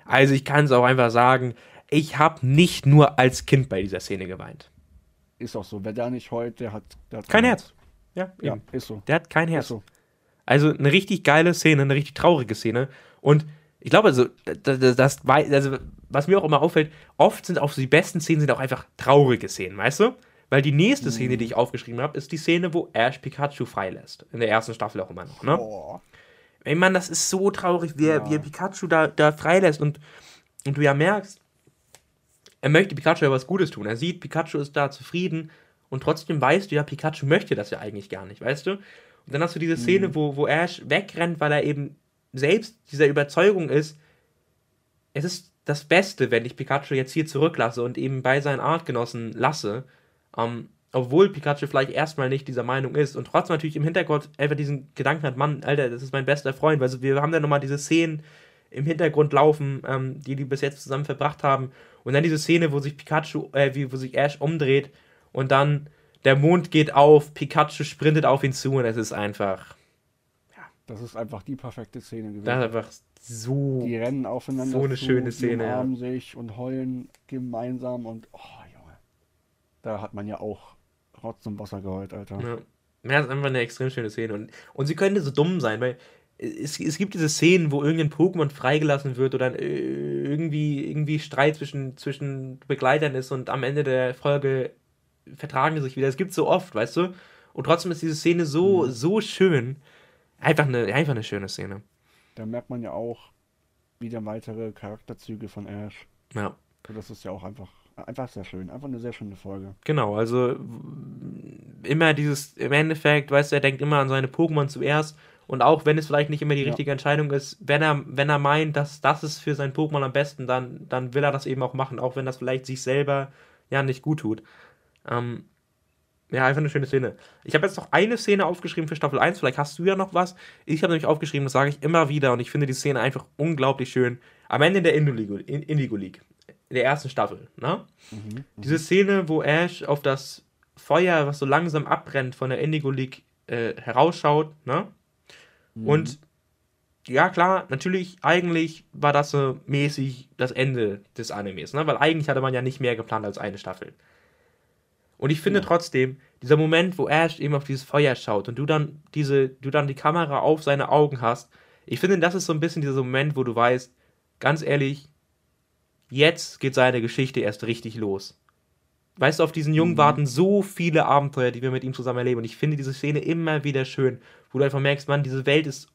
also ich kann es auch einfach sagen, ich habe nicht nur als Kind bei dieser Szene geweint. Ist auch so. Wer da nicht heult, der hat, der hat Kein Herz. Ja, Ja, eben. ist so. Der hat kein Herz. so. Also eine richtig geile Szene, eine richtig traurige Szene. Und ich glaube, also, das, das, also, was mir auch immer auffällt, oft sind auch so die besten Szenen sind auch einfach traurige Szenen, weißt du? Weil die nächste Szene, die ich aufgeschrieben habe, ist die Szene, wo Ash Pikachu freilässt. In der ersten Staffel auch immer noch, ne? Boah. Ey, Mann, das ist so traurig, wie er, Ja. wie er Pikachu da, da freilässt und, und du ja merkst, er möchte Pikachu ja was Gutes tun. Er sieht, Pikachu ist da zufrieden und trotzdem weißt du ja, Pikachu möchte das ja eigentlich gar nicht, weißt du? Und dann hast du diese Szene, wo, wo Ash wegrennt, weil er eben selbst dieser Überzeugung ist, es ist das Beste, wenn ich Pikachu jetzt hier zurücklasse und eben bei seinen Artgenossen lasse. Ähm, obwohl Pikachu vielleicht erstmal nicht dieser Meinung ist und trotzdem natürlich im Hintergrund einfach diesen Gedanken hat, Mann, Alter, das ist mein bester Freund, weil wir haben dann nochmal diese Szenen im Hintergrund laufen, ähm, die die bis jetzt zusammen verbracht haben und dann diese Szene, wo sich Pikachu, äh, wie, wo sich Ash umdreht und dann der Mond geht auf, Pikachu sprintet auf ihn zu und es ist einfach, ja. Das ist einfach die perfekte Szene gewesen. Das ist einfach so. Die rennen aufeinander. So eine zu, schöne Szene. Die umarmen ja. sich und heulen gemeinsam und, oh. Da hat man ja auch Rotz und Wasser geheult, Alter. Ja. Ja, das ist einfach eine extrem schöne Szene. Und, und sie könnte so dumm sein, weil es, es gibt diese Szenen, wo irgendein Pokémon freigelassen wird oder irgendwie, irgendwie Streit zwischen, zwischen Begleitern ist und am Ende der Folge vertragen sie sich wieder. Es gibt so oft, weißt du? Und trotzdem ist diese Szene so, mhm. so schön. Einfach eine, einfach eine schöne Szene. Da merkt man ja auch wieder weitere Charakterzüge von Ash. Ja. Das ist ja auch einfach einfach sehr schön. Einfach eine sehr schöne Folge. Genau, also immer dieses, im Endeffekt, weißt du, er denkt immer an seine Pokémon zuerst. Und auch wenn es vielleicht nicht immer die ja. richtige Entscheidung ist, wenn er, wenn er meint, dass das ist für sein Pokémon am besten, dann, dann will er das eben auch machen, auch wenn das vielleicht sich selber ja nicht gut tut. Ähm, ja, einfach eine schöne Szene. Ich habe jetzt noch eine Szene aufgeschrieben für Staffel 1, vielleicht hast du ja noch was. Ich habe nämlich aufgeschrieben, das sage ich immer wieder und ich finde die Szene einfach unglaublich schön. Am Ende der Indigo, Indigo League der ersten Staffel, ne? Mhm, mhm, Diese Szene, wo Ash auf das Feuer, was so langsam abbrennt, von der Indigo League äh, herausschaut, ne? Mhm. Und ja, klar, natürlich, eigentlich war das so mäßig das Ende des Animes, ne? Weil eigentlich hatte man ja nicht mehr geplant als eine Staffel. Und ich finde ja. trotzdem, dieser Moment, wo Ash eben auf dieses Feuer schaut und du dann diese, du dann die Kamera auf seine Augen hast, ich finde, das ist so ein bisschen dieser Moment, wo du weißt, ganz ehrlich, jetzt geht seine Geschichte erst richtig los. Weißt du, auf diesen Jungen mhm. warten so viele Abenteuer, die wir mit ihm zusammen erleben. Und ich finde diese Szene immer wieder schön, wo du einfach merkst, man, diese Welt ist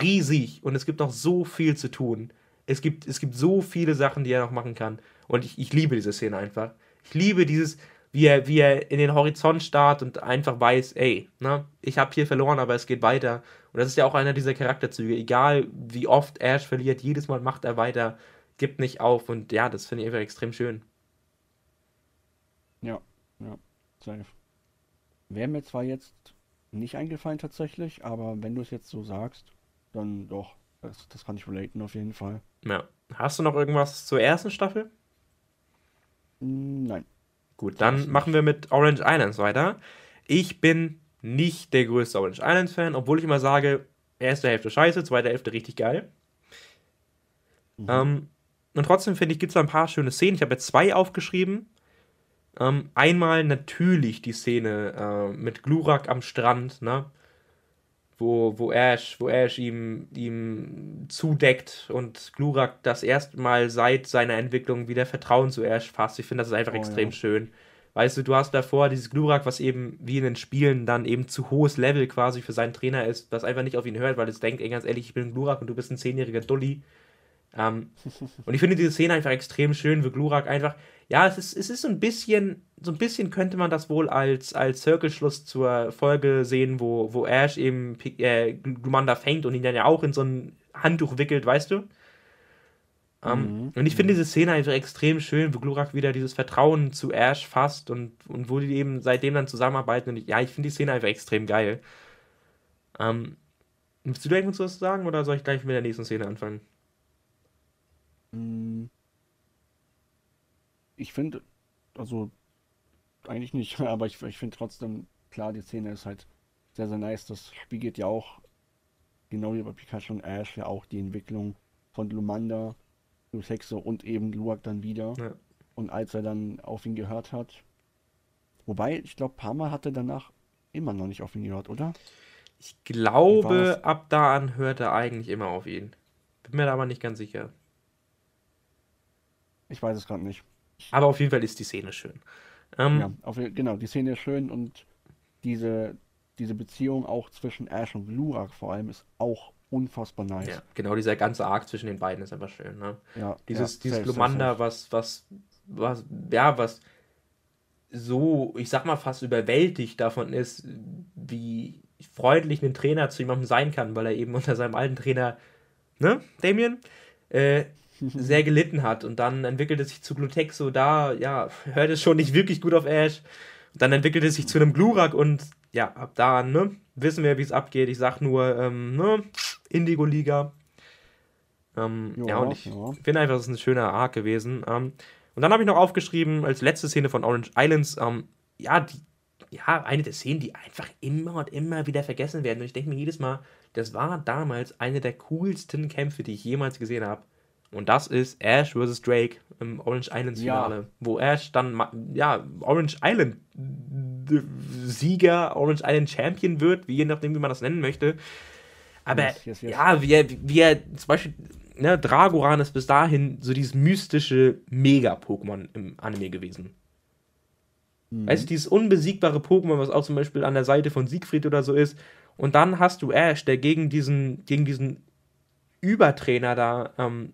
riesig und es gibt noch so viel zu tun. Es gibt, es gibt so viele Sachen, die er noch machen kann. Und ich, ich liebe diese Szene einfach. Ich liebe dieses, wie er, wie er in den Horizont starrt und einfach weiß, ey, ne, ich habe hier verloren, aber es geht weiter. Und das ist ja auch einer dieser Charakterzüge. Egal wie oft Ash verliert, jedes Mal macht er weiter gibt nicht auf und ja, das finde ich einfach extrem schön. Ja, ja, safe. Wäre mir zwar jetzt nicht eingefallen tatsächlich, aber wenn du es jetzt so sagst, dann doch, das, das kann ich relaten auf jeden Fall. Ja. Hast du noch irgendwas zur ersten Staffel? Nein. Gut, dann machen wir mit Orange Islands weiter. Ich bin nicht der größte Orange Islands Fan, obwohl ich immer sage, erste Hälfte scheiße, zweite Hälfte richtig geil. Mhm. Ähm, und trotzdem finde ich, gibt es da ein paar schöne Szenen. Ich habe jetzt zwei aufgeschrieben. Ähm, einmal natürlich die Szene äh, mit Glurak am Strand, ne? Wo, wo Ash, wo Ash ihm, ihm zudeckt und Glurak das erste Mal seit seiner Entwicklung wieder Vertrauen zu Ash fasst. Ich finde, das ist einfach oh, extrem ja. schön. Weißt du, du hast davor dieses Glurak, was eben wie in den Spielen dann eben zu hohes Level quasi für seinen Trainer ist, was einfach nicht auf ihn hört, weil es denkt, ey, ganz ehrlich, ich bin ein Glurak und du bist ein zehnjähriger Dulli. Ähm, und ich finde diese Szene einfach extrem schön, wie Glurak einfach, ja, es ist, es ist so ein bisschen, so ein bisschen könnte man das wohl als, als Cirkelschluss zur Folge sehen, wo, wo Ash eben äh, Glumanda fängt und ihn dann ja auch in so ein Handtuch wickelt, weißt du? Ähm, mhm. Und ich finde diese Szene einfach extrem schön, wo Glurak wieder dieses Vertrauen zu Ash fasst und, und wo die eben seitdem dann zusammenarbeiten. Und ich, ja, ich finde die Szene einfach extrem geil. Ähm, willst du da irgendwas sagen oder soll ich gleich mit der nächsten Szene anfangen? Hm. Ich finde, also eigentlich nicht, aber ich, ich finde trotzdem, klar, die Szene ist halt sehr, sehr nice. Das spiegelt ja auch, genau wie bei Pikachu und Ash, ja auch die Entwicklung von Lumanda, Lusexe und eben Luak dann wieder. Ja. Und als er dann auf ihn gehört hat. Wobei, ich glaube, Parma hatte danach immer noch nicht auf ihn gehört, oder? Ich glaube, ab da an hört er eigentlich immer auf ihn. Bin mir da aber nicht ganz sicher. Ich weiß es gerade nicht. Aber auf jeden Fall ist die Szene schön. Ähm, ja, auf, genau, die Szene ist schön und diese, diese Beziehung auch zwischen Ash und Glurak vor allem ist auch unfassbar nice. Ja, genau, dieser ganze Arc zwischen den beiden ist einfach schön. Ne? Ja, dieses ja, dieses Glumanda, was, was, was, ja, was so, ich sag mal, fast überwältigt davon ist, wie freundlich ein Trainer zu jemandem sein kann, weil er eben unter seinem alten Trainer, ne, Damien, äh, sehr gelitten hat. Und dann entwickelt es sich zu Glutexo. Da, ja, hört es schon nicht wirklich gut auf Ash. Dann entwickelt es sich zu einem Glurak und ja, ab da ne, wissen wir, wie es abgeht. Ich sag nur, ähm, ne, Indigo-Liga. Ähm, ja, ja, und ich ja. finde einfach, es ist ein schöner Arc gewesen. Ähm, und dann habe ich noch aufgeschrieben, als letzte Szene von Orange Islands, ähm, ja, die, ja, eine der Szenen, die einfach immer und immer wieder vergessen werden. Und ich denke mir jedes Mal, das war damals eine der coolsten Kämpfe, die ich jemals gesehen habe. Und das ist Ash vs. Drake im Orange Islands Finale, ja. wo Ash dann, ja, Orange Island Sieger, Orange Island Champion wird, je nachdem, wie man das nennen möchte. Aber yes, yes, yes. ja, wie er, wie er zum Beispiel, ne, Dragoran ist bis dahin so dieses mystische Mega-Pokémon im Anime gewesen. Mhm. Weißt du, dieses unbesiegbare Pokémon, was auch zum Beispiel an der Seite von Siegfried oder so ist. Und dann hast du Ash, der gegen diesen, gegen diesen Übertrainer da ähm,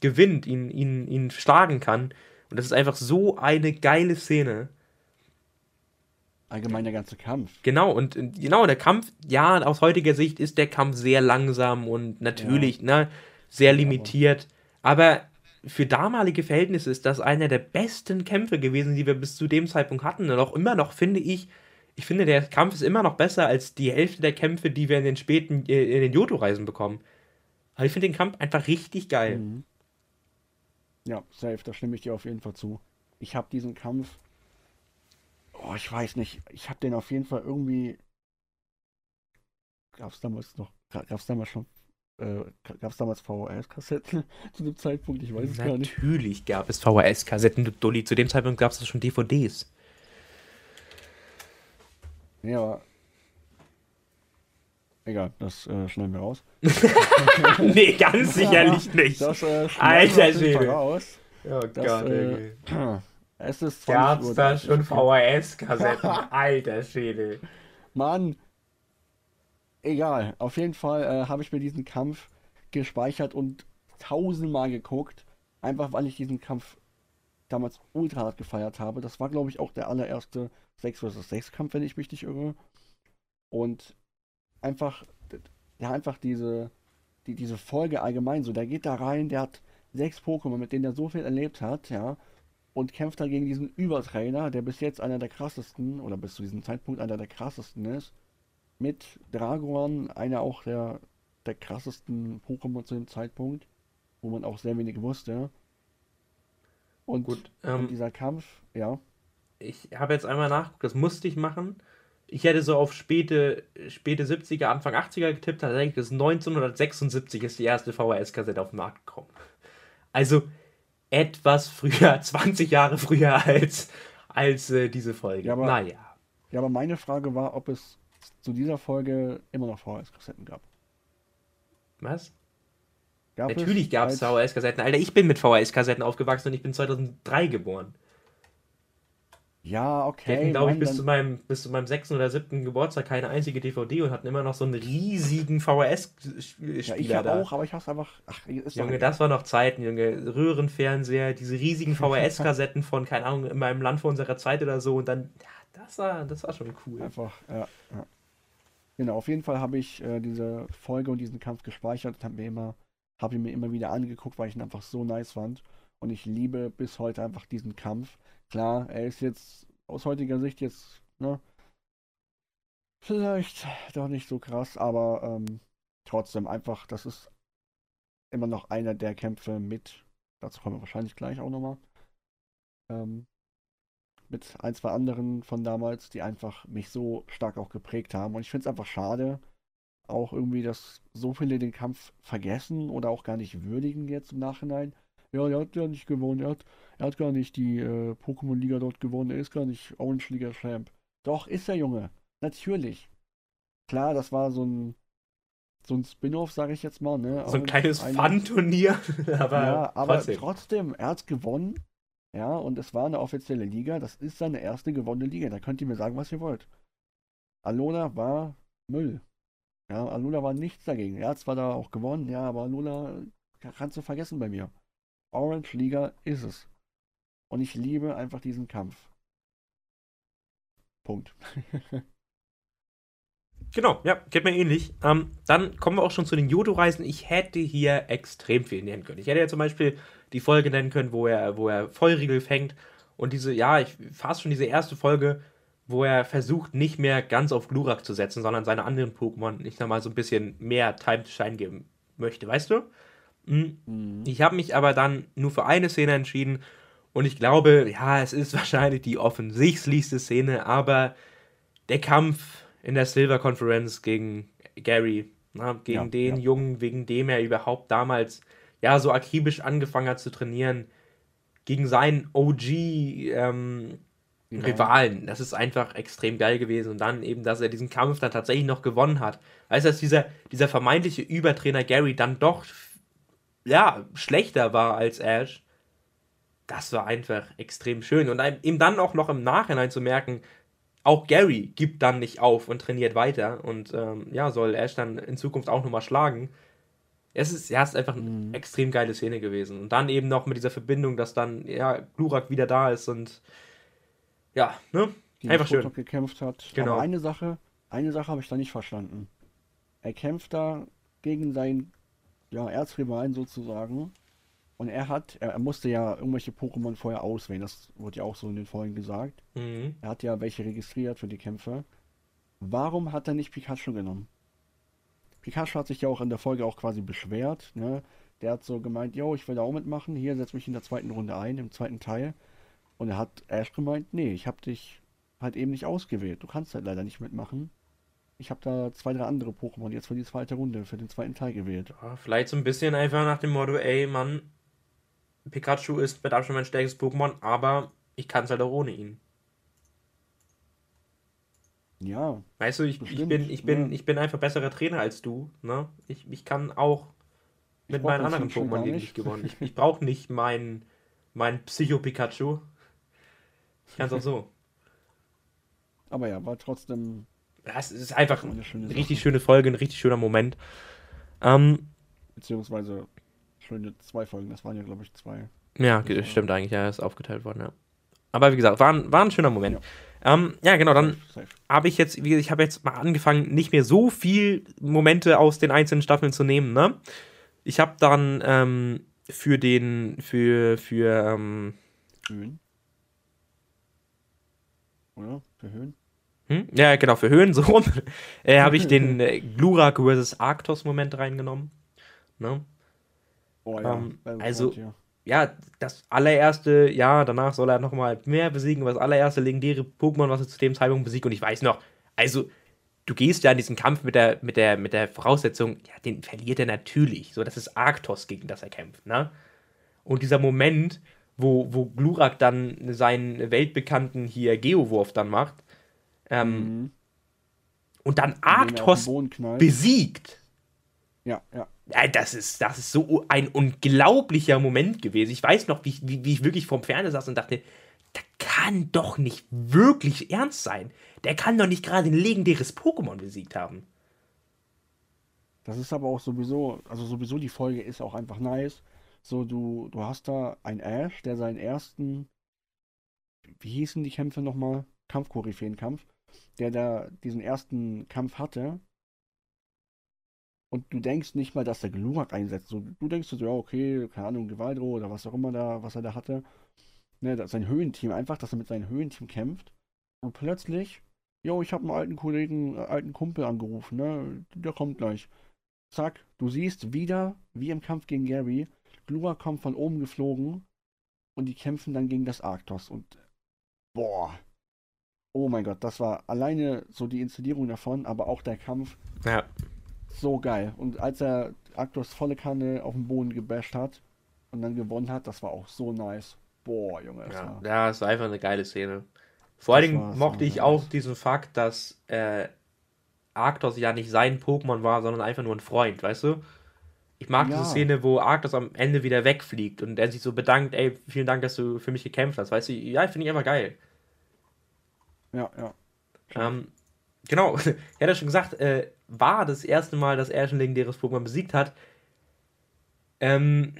gewinnt, ihn, ihn, ihn schlagen kann. Und das ist einfach so eine geile Szene. Allgemein der ganze Kampf. Genau, und genau, der Kampf, ja, aus heutiger Sicht ist der Kampf sehr langsam und natürlich, ja. ne, sehr limitiert. Aber für damalige Verhältnisse ist das einer der besten Kämpfe gewesen, die wir bis zu dem Zeitpunkt hatten. Und auch immer noch finde ich, ich finde, der Kampf ist immer noch besser als die Hälfte der Kämpfe, die wir in den späten, äh, in den Joto-Reisen bekommen. Aber ich finde den Kampf einfach richtig geil. Mhm. Ja, safe, da stimme ich dir auf jeden Fall zu. Ich habe diesen Kampf Oh, ich weiß nicht. Ich habe den auf jeden Fall irgendwie. Gab es damals noch. Gab es damals schon. Äh, gab es damals VHS-Kassetten zu dem Zeitpunkt? Ich weiß es gar nicht. Natürlich gab es VHS-Kassetten, du Dulli. Zu dem Zeitpunkt gab es schon DVDs. Ja, aber. Egal, das äh, schneiden wir raus. nee, ganz sicherlich nicht. Das äh, Alter Schwede. Raus. Oh das, Gott, äh, Es ist 20 Gab's Uhr. da schon VHS-Kassetten? Alter Schädel. Mann. Egal. Auf jeden Fall äh, habe ich mir diesen Kampf gespeichert und tausendmal geguckt. Einfach weil ich diesen Kampf damals ultra hart gefeiert habe. Das war, glaube ich, auch der allererste 6 vs 6 Kampf, wenn ich mich nicht irre. Und einfach, ja, einfach diese, die, diese Folge allgemein so. Der geht da rein, der hat sechs Pokémon, mit denen er so viel erlebt hat, ja und kämpft dann gegen diesen Übertrainer, der bis jetzt einer der krassesten, oder bis zu diesem Zeitpunkt einer der krassesten ist. Mit Dragoran, einer auch der, der krassesten Pokémon zu dem Zeitpunkt, wo man auch sehr wenig wusste. Und, Gut, ähm, und dieser Kampf, ja. Ich habe jetzt einmal nachgeguckt, das musste ich machen. Ich hätte so auf späte, späte 70er, Anfang 80er getippt, tatsächlich bis 1976 ist die erste VHS-Kassette auf den Markt gekommen. Also, etwas früher, 20 Jahre früher als, als äh, diese Folge. Ja, aber, naja. Ja, aber meine Frage war, ob es zu dieser Folge immer noch VHS-Kassetten gab. Was? Gab Natürlich gab es VHS-Kassetten. Alter, ich bin mit VHS-Kassetten aufgewachsen und ich bin 2003 geboren. Ja, okay. Wir hatten, glaube ich, bis zu, meinem, bis zu meinem sechsten oder siebten Geburtstag keine einzige DVD und hatten immer noch so einen riesigen VHS-Spieler ja, ich da. auch, aber ich hab's einfach... Ach, Junge, das war noch Zeiten, Junge. Röhrenfernseher, diese riesigen VHS-Kassetten von, keine Ahnung, in meinem Land vor unserer Zeit oder so und dann, ja, das war, das war schon cool. Einfach, ja, ja. Genau, auf jeden Fall habe ich äh, diese Folge und diesen Kampf gespeichert und habe mir immer, habe ihn mir immer wieder angeguckt, weil ich ihn einfach so nice fand. Und ich liebe bis heute einfach diesen Kampf. Klar, er ist jetzt aus heutiger Sicht jetzt, ne, vielleicht doch nicht so krass, aber ähm, trotzdem einfach, das ist immer noch einer der Kämpfe mit, dazu kommen wir wahrscheinlich gleich auch nochmal, ähm, mit ein, zwei anderen von damals, die einfach mich so stark auch geprägt haben. Und ich finde es einfach schade, auch irgendwie, dass so viele den Kampf vergessen oder auch gar nicht würdigen jetzt im Nachhinein. Ja, er hat ja nicht gewonnen. Er hat, er hat gar nicht die äh, Pokémon-Liga dort gewonnen. Er ist gar nicht Orange-Liga-Champ. Doch, ist er, Junge. Natürlich. Klar, das war so ein, so ein Spin-off, sage ich jetzt mal. Ne? So ein kleines Fun-Turnier. aber ja, aber trotzdem. trotzdem, er hat gewonnen. Ja, und es war eine offizielle Liga. Das ist seine erste gewonnene Liga. Da könnt ihr mir sagen, was ihr wollt. Alola war Müll. Ja, Alola war nichts dagegen. Er hat zwar da auch gewonnen, ja, aber Alola kannst du vergessen bei mir. Orange Liga ist es. Und ich liebe einfach diesen Kampf. Punkt. genau, ja, geht mir ähnlich. Ähm, dann kommen wir auch schon zu den Jodo-Reisen. Ich hätte hier extrem viel nennen können. Ich hätte ja zum Beispiel die Folge nennen können, wo er, wo er Vollriegel fängt. Und diese, ja, ich fast schon diese erste Folge, wo er versucht, nicht mehr ganz auf Glurak zu setzen, sondern seine anderen Pokémon nicht nochmal so ein bisschen mehr Time to Shine geben möchte, weißt du? Hm. Mhm. Ich habe mich aber dann nur für eine Szene entschieden und ich glaube, ja, es ist wahrscheinlich die offensichtlichste Szene, aber der Kampf in der Silver Conference gegen Gary, na, gegen ja, den ja. Jungen, wegen dem er überhaupt damals ja so akribisch angefangen hat zu trainieren, gegen seinen OG ähm, Genau. Rivalen. Das ist einfach extrem geil gewesen. Und dann eben, dass er diesen Kampf dann tatsächlich noch gewonnen hat. Weißt du, dass dieser, dieser vermeintliche Übertrainer Gary dann doch, ja, schlechter war als Ash. Das war einfach extrem schön. Und ihm dann auch noch im Nachhinein zu merken, auch Gary gibt dann nicht auf und trainiert weiter und ähm, ja, soll Ash dann in Zukunft auch nochmal schlagen. Es ist, ja, es ist einfach eine mhm. extrem geile Szene gewesen. Und dann eben noch mit dieser Verbindung, dass dann, ja, Glurak wieder da ist und ja, ne? Die Einfach schön. gekämpft hat. Genau. Aber eine Sache, eine Sache habe ich da nicht verstanden. Er kämpft da gegen seinen ja, Erzrivalen sozusagen. Und er hat, er, er, musste ja irgendwelche Pokémon vorher auswählen. Das wurde ja auch so in den Folgen gesagt. Mhm. Er hat ja welche registriert für die Kämpfe. Warum hat er nicht Pikachu genommen? Pikachu hat sich ja auch in der Folge auch quasi beschwert. Ne? Der hat so gemeint, yo, ich will da auch mitmachen. Hier, setz mich in der zweiten Runde ein, im zweiten Teil. Und er hat Ash gemeint, nee, ich habe dich halt eben nicht ausgewählt. Du kannst halt leider nicht mitmachen. Ich habe da zwei, drei andere Pokémon jetzt für die zweite Runde, für den zweiten Teil gewählt. Ja, vielleicht so ein bisschen einfach nach dem Motto, ey, Mann, Pikachu ist mit Abstand mein stärkstes Pokémon, aber ich kann es halt auch ohne ihn. Ja. Weißt du, ich, ich bin, ich bin, ja. ich bin einfach besserer Trainer als du, ne? Ich, ich kann auch mit meinen anderen Pokémon nicht gewonnen. Ich, ich brauche nicht meinen mein Psycho-Pikachu. Ich kann es auch so. Aber ja, war trotzdem. Das ist einfach eine schöne richtig schöne Folge, ein richtig schöner Moment. Ähm, Beziehungsweise schöne zwei Folgen, das waren ja, glaube ich, zwei. Ja, das stimmt eigentlich, ja, ist aufgeteilt worden, ja. Aber wie gesagt, war ein, war ein schöner Moment. Ja, ähm, ja genau, dann habe ich jetzt, wie gesagt, ich habe jetzt mal angefangen, nicht mehr so viel Momente aus den einzelnen Staffeln zu nehmen, ne? Ich habe dann ähm, für den, für, für, ähm, Höhen. Oder? Für Höhen? Hm? Ja, genau, für Höhen, so rum. äh, habe ich den äh, Glurak vs. Arctos-Moment reingenommen. Ne? Oh ja, ähm, also, Wort, ja. ja. das allererste, ja, danach soll er nochmal mehr besiegen, aber das allererste legendäre Pokémon, was er zu dem Zeitpunkt besiegt. Und ich weiß noch, also, du gehst ja in diesen Kampf mit der, mit der, mit der Voraussetzung, ja, den verliert er natürlich. So, das ist Arctos, gegen das er kämpft, ne? Und dieser Moment, wo, wo Glurak dann seinen weltbekannten hier Geowurf dann macht, ähm, mhm. und dann Arctos besiegt. Ja, ja. Das ist, das ist so ein unglaublicher Moment gewesen. Ich weiß noch, wie, wie, wie ich wirklich vorm Fernseher saß und dachte, das kann doch nicht wirklich ernst sein. Der kann doch nicht gerade ein legendäres Pokémon besiegt haben. Das ist aber auch sowieso, also sowieso die Folge ist auch einfach nice. So, du, du hast da einen Ash, der seinen ersten, wie hießen die Kämpfe nochmal? Kampfkoryphäen-Kampf, der da diesen ersten Kampf hatte. Und du denkst nicht mal, dass der Glurak einsetzt. So, du denkst so, ja, okay, keine Ahnung, Gewaldro oder was auch immer da, was er da hatte. Ne, sein Höhenteam, einfach, dass er mit seinem Höhenteam kämpft. Und plötzlich Jo, ich habe einen alten Kollegen, äh, alten Kumpel angerufen, ne? Der kommt gleich. Zack, du siehst wieder, wie im Kampf gegen Gary, Glua kommt von oben geflogen und die kämpfen dann gegen das Arktos und boah. Oh mein Gott, das war alleine so die Inszenierung davon, aber auch der Kampf. Ja. So geil. Und als er Arktos volle Kanne auf den Boden gebasht hat und dann gewonnen hat, das war auch so nice. Boah, Junge. Ja, war... ja, ist einfach eine geile Szene. Vor allen Dingen mochte ich auch diesen Fakt, dass äh, Arctos ja nicht sein Pokémon war, sondern einfach nur ein Freund, weißt du? Ich mag ja. diese Szene, wo Arctos am Ende wieder wegfliegt und er sich so bedankt, ey, vielen Dank, dass du für mich gekämpft hast, weißt du? Ja, finde ich einfach geil. Ja, ja. Ähm, genau, er hat ja schon gesagt, äh, war das erste Mal, dass er schon legendäres Pokémon besiegt hat. Ähm,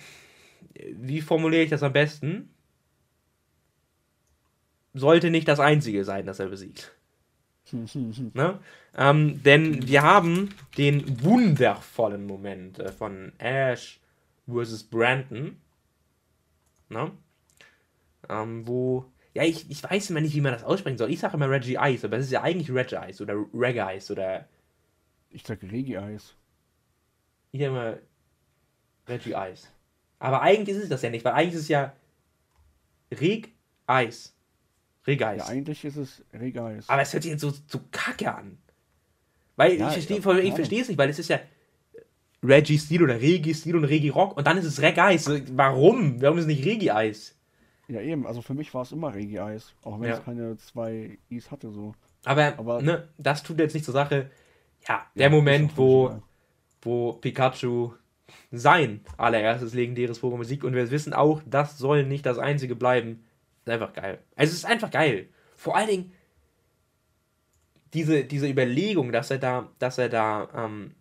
wie formuliere ich das am besten? sollte nicht das einzige sein, das er besiegt. ne? ähm, denn wir haben den wundervollen Moment äh, von Ash versus Brandon, ne? ähm, wo Ja, ich, ich weiß immer nicht, wie man das aussprechen soll. Ich sage immer Reggie Ice, aber es ist ja eigentlich Reggie Ice oder Reggae Ice oder. Ich sag Regi-Eis. Ich sag immer Reggie Ice. Aber eigentlich ist es das ja nicht, weil eigentlich ist es ja Reg Eis. Reg Eis. Ja, eigentlich ist es Regi-Eis. aber es hört sich jetzt so, so kacke an. Weil Ja, ich verstehe ja, ich verstehe es nicht, weil es ist ja Reggie Stil oder Regi Stil und Regi Rock und dann ist es Reg Eis. Warum? Warum ist es nicht Regi Eis? Ja, eben. Also für mich war es immer Regi-Eis. Auch wenn Ja. es keine zwei Is hatte, so. Aber, Aber- ne, das tut jetzt nicht zur Sache. Ja, der Ja, Moment, wo, wo Pikachu sein allererstes legendäres Pokémon besiegt und wir wissen auch, das soll nicht das einzige bleiben. Ist einfach geil. Also es ist einfach geil. Vor allen Dingen diese, diese Überlegung, dass er da, dass er da ähm,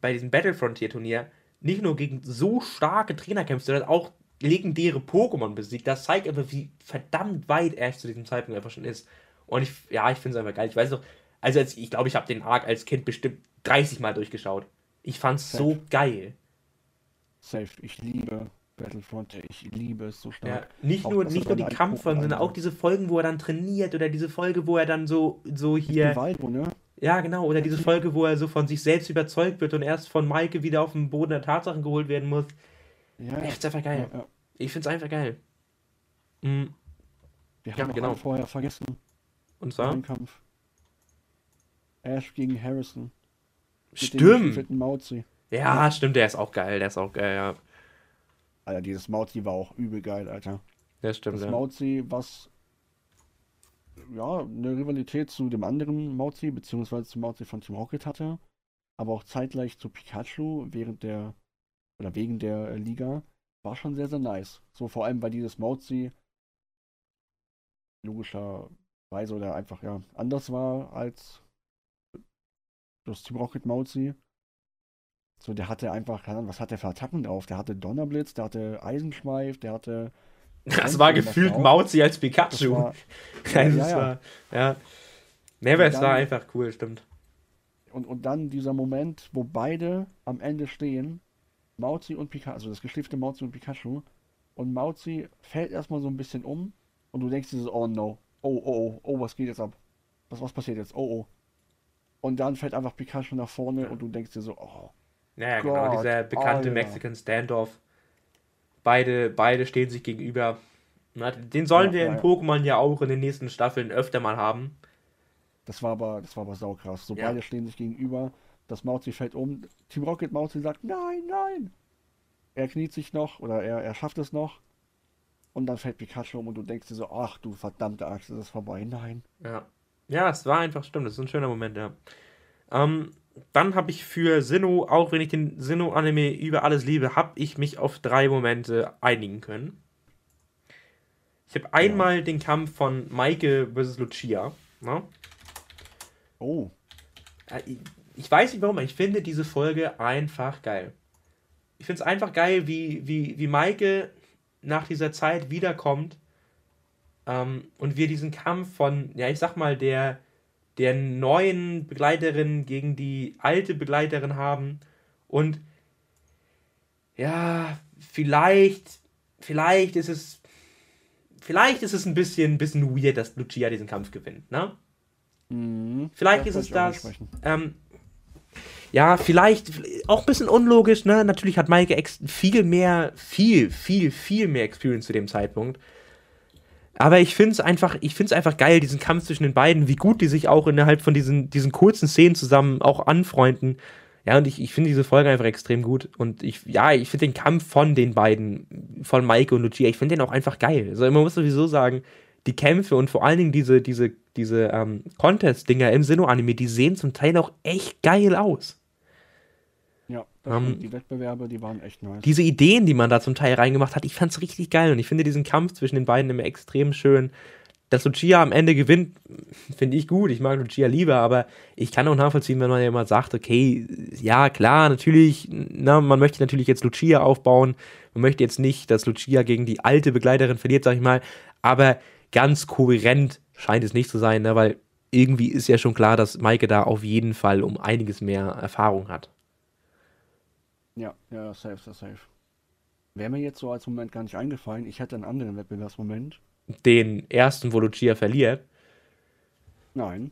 bei diesem Battle Frontier Turnier nicht nur gegen so starke Trainer kämpft, sondern auch legendäre Pokémon besiegt. Das zeigt einfach, wie verdammt weit Ash zu diesem Zeitpunkt einfach schon ist. Und ich, ja, ich finde es einfach geil. Ich weiß noch, also als, ich glaube, ich habe den Arc als Kind bestimmt 30 Mal durchgeschaut. Ich fand's so geil. Safe. Ich liebe Battlefront. Ich liebe es so Ja, stark. nicht Auch, nur, nicht er nur die Kampffolgen, sondern auch diese Folgen, wo er dann trainiert oder diese Folge, wo er dann so, so hier. Vivaldo, ne? Ja, genau. Oder diese Folge, wo er so von sich selbst überzeugt wird und erst von Maike wieder auf den Boden der Tatsachen geholt werden muss. Ja, Ich find's einfach geil. ja, ja. Ich find's einfach geil. Mhm. Wir Ja, haben genau. vorher vergessen. Und zwar? Den Kampf. Ash gegen Harrison. Mit dem Stimmt. Mauzi. Ja, stimmt, der ist auch geil. Der ist auch geil, ja. Alter, dieses Mauzi war auch übel geil, Alter. Das stimmt, Das ja. Mauzi, was ja eine Rivalität zu dem anderen Mauzi, beziehungsweise zum Mauzi von Team Rocket hatte, aber auch zeitgleich zu Pikachu während der oder wegen der äh, Liga, war schon sehr, sehr nice. So vor allem, weil dieses Mauzi logischerweise oder einfach ja anders war als das Team Rocket Mauzi. So, der hatte einfach, keine Ahnung, was hat der für Attacken drauf? Der hatte Donnerblitz, der hatte Eisenschweif, der hatte Das war gefühlt. Mauzi als Das Pikachu. war, Also Ja, ja. war, ja. Never, es war einfach cool, stimmt. Und, und dann dieser Moment, wo beide am Ende stehen, Mauzi und Pikachu, also das geschliffte Mauzi und Pikachu, und Mauzi fällt erstmal so ein bisschen um und du denkst dir so, oh no, oh, oh, oh, oh, was geht jetzt ab? Was, was passiert jetzt? Oh, oh. Und dann fällt einfach Pikachu nach vorne und du denkst dir so, oh, Ja, ja, genau, Gott, dieser bekannte Alter. Mexican Standoff. Beide, beide stehen sich gegenüber. Den sollen Ja, wir in ja. Pokémon ja auch in den nächsten Staffeln öfter mal haben. das war aber, das war aber saukrass. So Ja. beide stehen sich gegenüber, das Mauzi fällt um, Team Rocket Mauzi sagt, nein, nein. Er kniet sich noch oder er, er schafft es noch. Und dann fällt Pikachu um und du denkst dir so, ach du verdammte Axt, ist es vorbei? Nein. Ja. Ja, es war einfach stimmt. Das ist ein schöner Moment, ja. Ähm, dann habe ich für Sinnoh, auch wenn ich den Sinnoh-Anime über alles liebe, habe ich mich auf drei Momente einigen können. Ich habe einmal den Kampf von Maike vs. Lucia. Ne? Oh, Äh, ich- weiß nicht warum, aber ich finde diese Folge einfach geil. Ich finde es einfach geil, wie, wie, wie Maike nach dieser Zeit wiederkommt ähm, und wir diesen Kampf von, ja, ich sag mal, der, der neuen Begleiterin gegen die alte Begleiterin haben und ja, vielleicht, vielleicht ist es, vielleicht ist es ein bisschen, bisschen weird, dass Lucia diesen Kampf gewinnt, ne? Mhm. Vielleicht ist es das. Ähm, ja, vielleicht auch ein bisschen unlogisch, ne? Natürlich hat Maike viel mehr, viel, viel, viel mehr Experience zu dem Zeitpunkt. Aber ich finde es einfach, ich finde es einfach geil, diesen Kampf zwischen den beiden, wie gut die sich auch innerhalb von diesen, diesen kurzen Szenen zusammen auch anfreunden. Ja, und ich, ich finde diese Folge einfach extrem gut. Und ich, ja, ich finde den Kampf von den beiden, von Maike und Lucia, ich finde den auch einfach geil. Also man muss sowieso sagen, die Kämpfe und vor allen Dingen diese, diese, diese ähm, Contest-Dinger im Sinnoh-Anime, die sehen zum Teil auch echt geil aus. Ähm, die Wettbewerbe, die waren echt nice. Diese Ideen, die man da zum Teil reingemacht hat, ich fand's richtig geil. Und ich finde diesen Kampf zwischen den beiden immer extrem schön. Dass Lucia am Ende gewinnt, finde ich gut. Ich mag Lucia lieber, aber ich kann auch nachvollziehen, wenn man ja mal sagt, okay, ja, klar, natürlich, na, man möchte natürlich jetzt Lucia aufbauen. Man möchte jetzt nicht, dass Lucia gegen die alte Begleiterin verliert, sag ich mal. Aber ganz kohärent scheint es nicht zu sein, ne, weil irgendwie ist ja schon klar, dass Maike da auf jeden Fall um einiges mehr Erfahrung hat. Ja, ja, safe, safe, safe. Wäre mir jetzt so als Moment gar nicht eingefallen. Ich hätte einen anderen Wettbewerbsmoment, den ersten, wo Lucia verliert? Nein.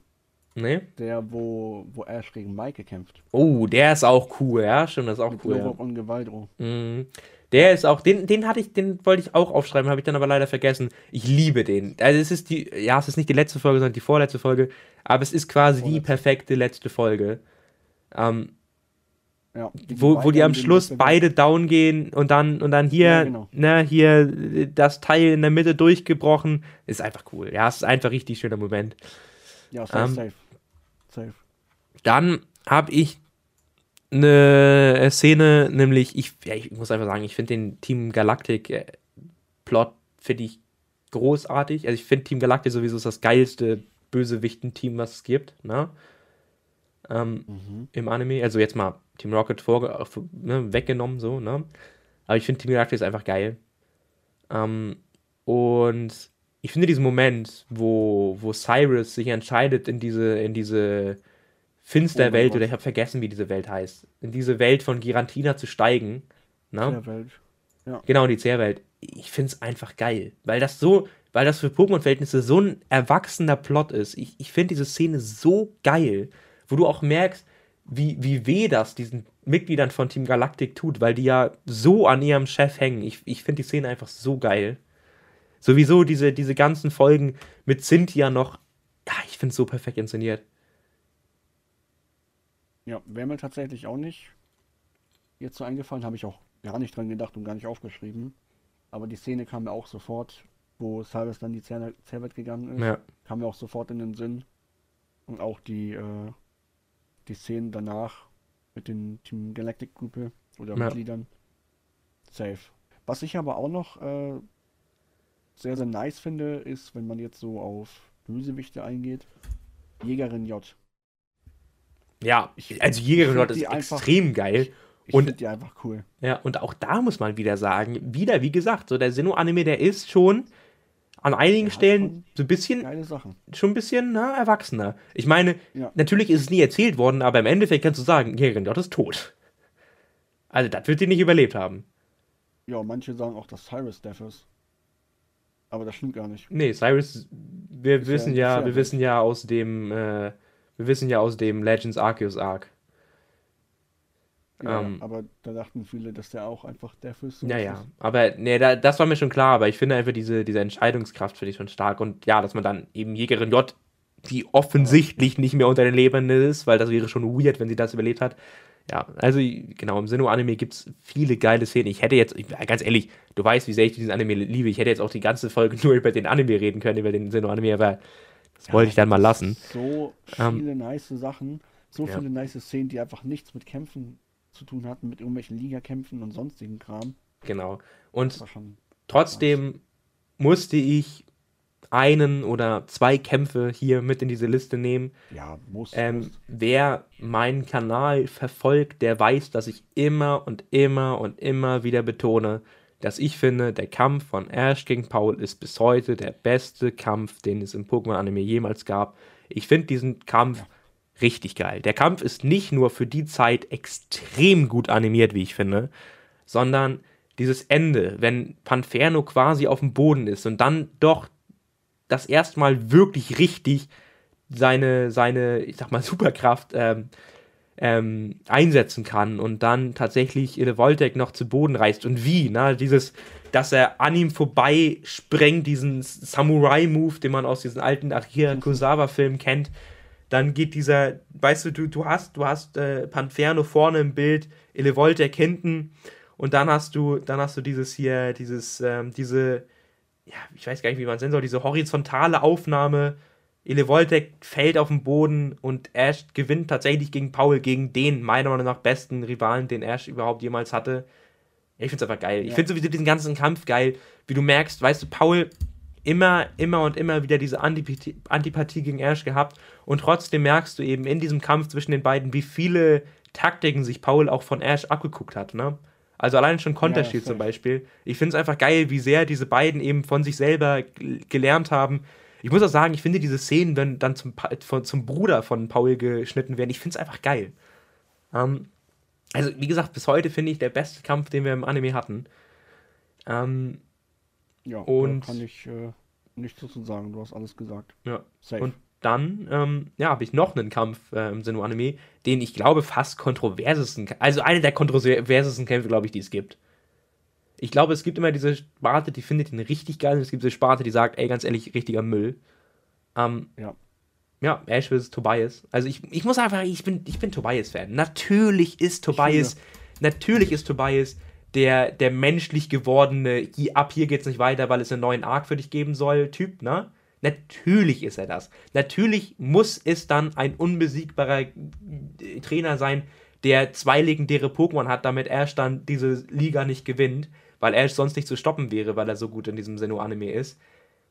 Nee? Der, wo, wo Ash gegen Mike kämpft. Oh, der ist auch cool, ja, stimmt, das ist auch Mit cool. Ja. Und Gewaldro. Mhm. Der ist auch, den, den hatte ich, den wollte ich auch aufschreiben, habe ich dann aber leider vergessen. Ich liebe den. Also es ist die, ja, es ist nicht die letzte Folge, sondern die vorletzte Folge, aber es ist quasi die Vorletzte. perfekte letzte Folge. Ähm, Ja. wo, wo die am Schluss beide down gehen und dann und dann hier, Ja, genau. ne, hier äh, das Teil in der Mitte durchgebrochen. Ist einfach cool. Ja, es ist einfach richtig schöner Moment. Ja, safe, ähm, safe. Safe. Dann habe ich eine Szene, nämlich ich, ja, ich muss einfach sagen, ich finde den Team Galactic äh, Plot finde ich großartig. Also ich finde Team Galactic sowieso ist das geilste Bösewichten-Team, was es gibt, ne? Ähm, Mhm. im Anime. Also jetzt mal Team Rocket vorge ne, weggenommen, so, ne? Aber ich finde Team Galactic ist einfach geil. Ähm, und ich finde diesen Moment, wo, wo Cyrus sich entscheidet, in diese, in diese Oh Finsterwelt, mein oder ich habe vergessen, wie diese Welt heißt, in diese Welt von Girantina zu steigen. Ne? Welt. Genau, die Zerrwelt. Ich finde es einfach geil, weil das so, weil das für Pokémon-Verhältnisse so ein erwachsener Plot ist. Ich, ich finde diese Szene so geil, wo du auch merkst, wie, wie weh das diesen Mitgliedern von Team Galactic tut, weil die ja so an ihrem Chef hängen. Ich, ich finde die Szene einfach so geil. Sowieso diese, diese ganzen Folgen mit Cynthia noch, ja, ich finde es so perfekt inszeniert. Ja, wäre mir tatsächlich auch nicht jetzt so eingefallen, habe ich auch gar nicht dran gedacht und gar nicht aufgeschrieben. Aber die Szene kam mir auch sofort, wo Cyrus dann die Zer Zerwelt gegangen ist, Ja, kam mir auch sofort in den Sinn. Und auch die, äh, die Szenen danach mit den Team Galactic Gruppe oder Ja. Mitgliedern. Safe. Was ich aber auch noch äh, sehr, sehr nice finde, ist, wenn man jetzt so auf Bösewichte eingeht, Jägerin J. ja Ich- also Jägerin Lord ist die einfach- extrem geil. Ich Und- finde die einfach cool. Ja, und auch da muss man wieder sagen, wieder, wie gesagt, so der Sinnoh-Anime, der ist schon an einigen hat Stellen so ein bisschen, schon ein bisschen na, erwachsener. Ich meine, Ja. natürlich ist es nie erzählt worden, aber im Endeffekt kannst du sagen, Jägerin Dort ist tot. Also, das wird die nicht überlebt haben. Ja, manche sagen auch, dass Cyrus Death ist. Aber das stimmt gar nicht. Nee, Cyrus, wir Ist wissen ja- ja, ja wir wissen ja aus dem, äh, wir wissen ja aus dem Legends Arceus Arc. Ja, Ähm. aber da dachten viele, dass der auch einfach Death ist. so Ja, ja. Aber nee, da, das war mir schon klar, aber ich finde einfach diese, diese Entscheidungskraft finde ich schon stark. Und ja, dass man dann eben Jägerin J, die offensichtlich nicht mehr unter den Lebenden ist, weil das wäre schon weird, wenn sie das überlebt hat. Ja, also genau, im Sinnoh-Anime gibt es viele geile Szenen. Ich hätte jetzt, ich, ganz ehrlich, du weißt, wie sehr ich diesen Anime liebe. Ich hätte jetzt auch die ganze Folge nur über den Anime reden können, über den Sinnoh-Anime, aber das Ja, wollte ich dann mal lassen. So Ähm, viele nice Sachen, so ja. viele nice Szenen, die einfach nichts mit Kämpfen zu tun hatten, mit irgendwelchen Ligakämpfen und sonstigen Kram. Genau. Und. Trotzdem musste ich einen oder zwei Kämpfe hier mit in diese Liste nehmen. Ja, muss. Ähm, muss. wer meinen Kanal verfolgt, der weiß, dass ich immer und immer und immer wieder betone, dass ich finde, der Kampf von Ash gegen Paul ist bis heute der beste Kampf, den es im Pokémon-Anime jemals gab. Ich finde diesen Kampf richtig geil. Der Kampf ist nicht nur für die Zeit extrem gut animiert, wie ich finde, sondern dieses Ende, wenn Panferno quasi auf dem Boden ist und dann doch das erste Mal wirklich richtig seine, seine, ich sag mal, Superkraft ähm, ähm, einsetzen kann und dann tatsächlich Voltec noch zu Boden reißt. Und wie, ne? Dieses, dass er an ihm vorbei sprengt, diesen Samurai-Move, den man aus diesen alten Akira Kurosawa-Filmen kennt. Dann geht dieser, weißt du, du, du hast, du hast äh, Panferno vorne im Bild, Elevoltec hinten und dann hast du, dann hast du dieses hier, dieses, ähm, diese, ja, ich weiß gar nicht, wie man es nennen soll, diese horizontale Aufnahme. Elevoltec fällt auf den Boden und Ash gewinnt tatsächlich gegen Paul, gegen den meiner Meinung nach besten Rivalen, den Ash überhaupt jemals hatte. Ich find's einfach geil. Ich Ja. finde sowieso diesen ganzen Kampf geil, wie du merkst, weißt du, Paul immer, immer und immer wieder diese Antipathie, Antipathie gegen Ash gehabt und trotzdem merkst du eben in diesem Kampf zwischen den beiden, wie viele Taktiken sich Paul auch von Ash abgeguckt hat, ne? Also allein schon Counter-Shield safe. zum Beispiel. Ich finde es einfach geil, wie sehr diese beiden eben von sich selber gelernt haben. Ich muss auch sagen, ich finde diese Szenen, wenn dann zum, von, zum Bruder von Paul geschnitten werden, ich finde es einfach geil. Ähm, also, wie gesagt, bis heute finde ich der beste Kampf, den wir im Anime hatten. Ähm, Ja, und- kann ich äh, Nichts zu sagen, du hast alles gesagt. Ja. Safe. Und dann, ähm, ja, habe ich noch einen Kampf äh, im Sinnoh Anime, den ich glaube fast kontroversesten, also eine der kontroversesten Kämpfe, glaube ich, die es gibt. Ich glaube, es gibt immer diese Sparte, die findet ihn richtig geil, und es gibt diese Sparte, die sagt, ey, ganz ehrlich, richtiger Müll. Ähm, ja. Ja, Ash vs. Tobias. Also ich, ich muss einfach, ich bin, ich bin Tobias-Fan. Natürlich ist Tobias, natürlich ist Tobias der, der menschlich gewordene, ab hier geht's nicht weiter, weil es einen neuen Arc für dich geben soll, Typ, ne? Natürlich ist er das. Natürlich muss es dann ein unbesiegbarer Trainer sein, der zwei legendäre Pokémon hat, damit Ash dann diese Liga nicht gewinnt, weil Ash sonst nicht zu stoppen wäre, weil er so gut in diesem Sinnoh-Anime ist.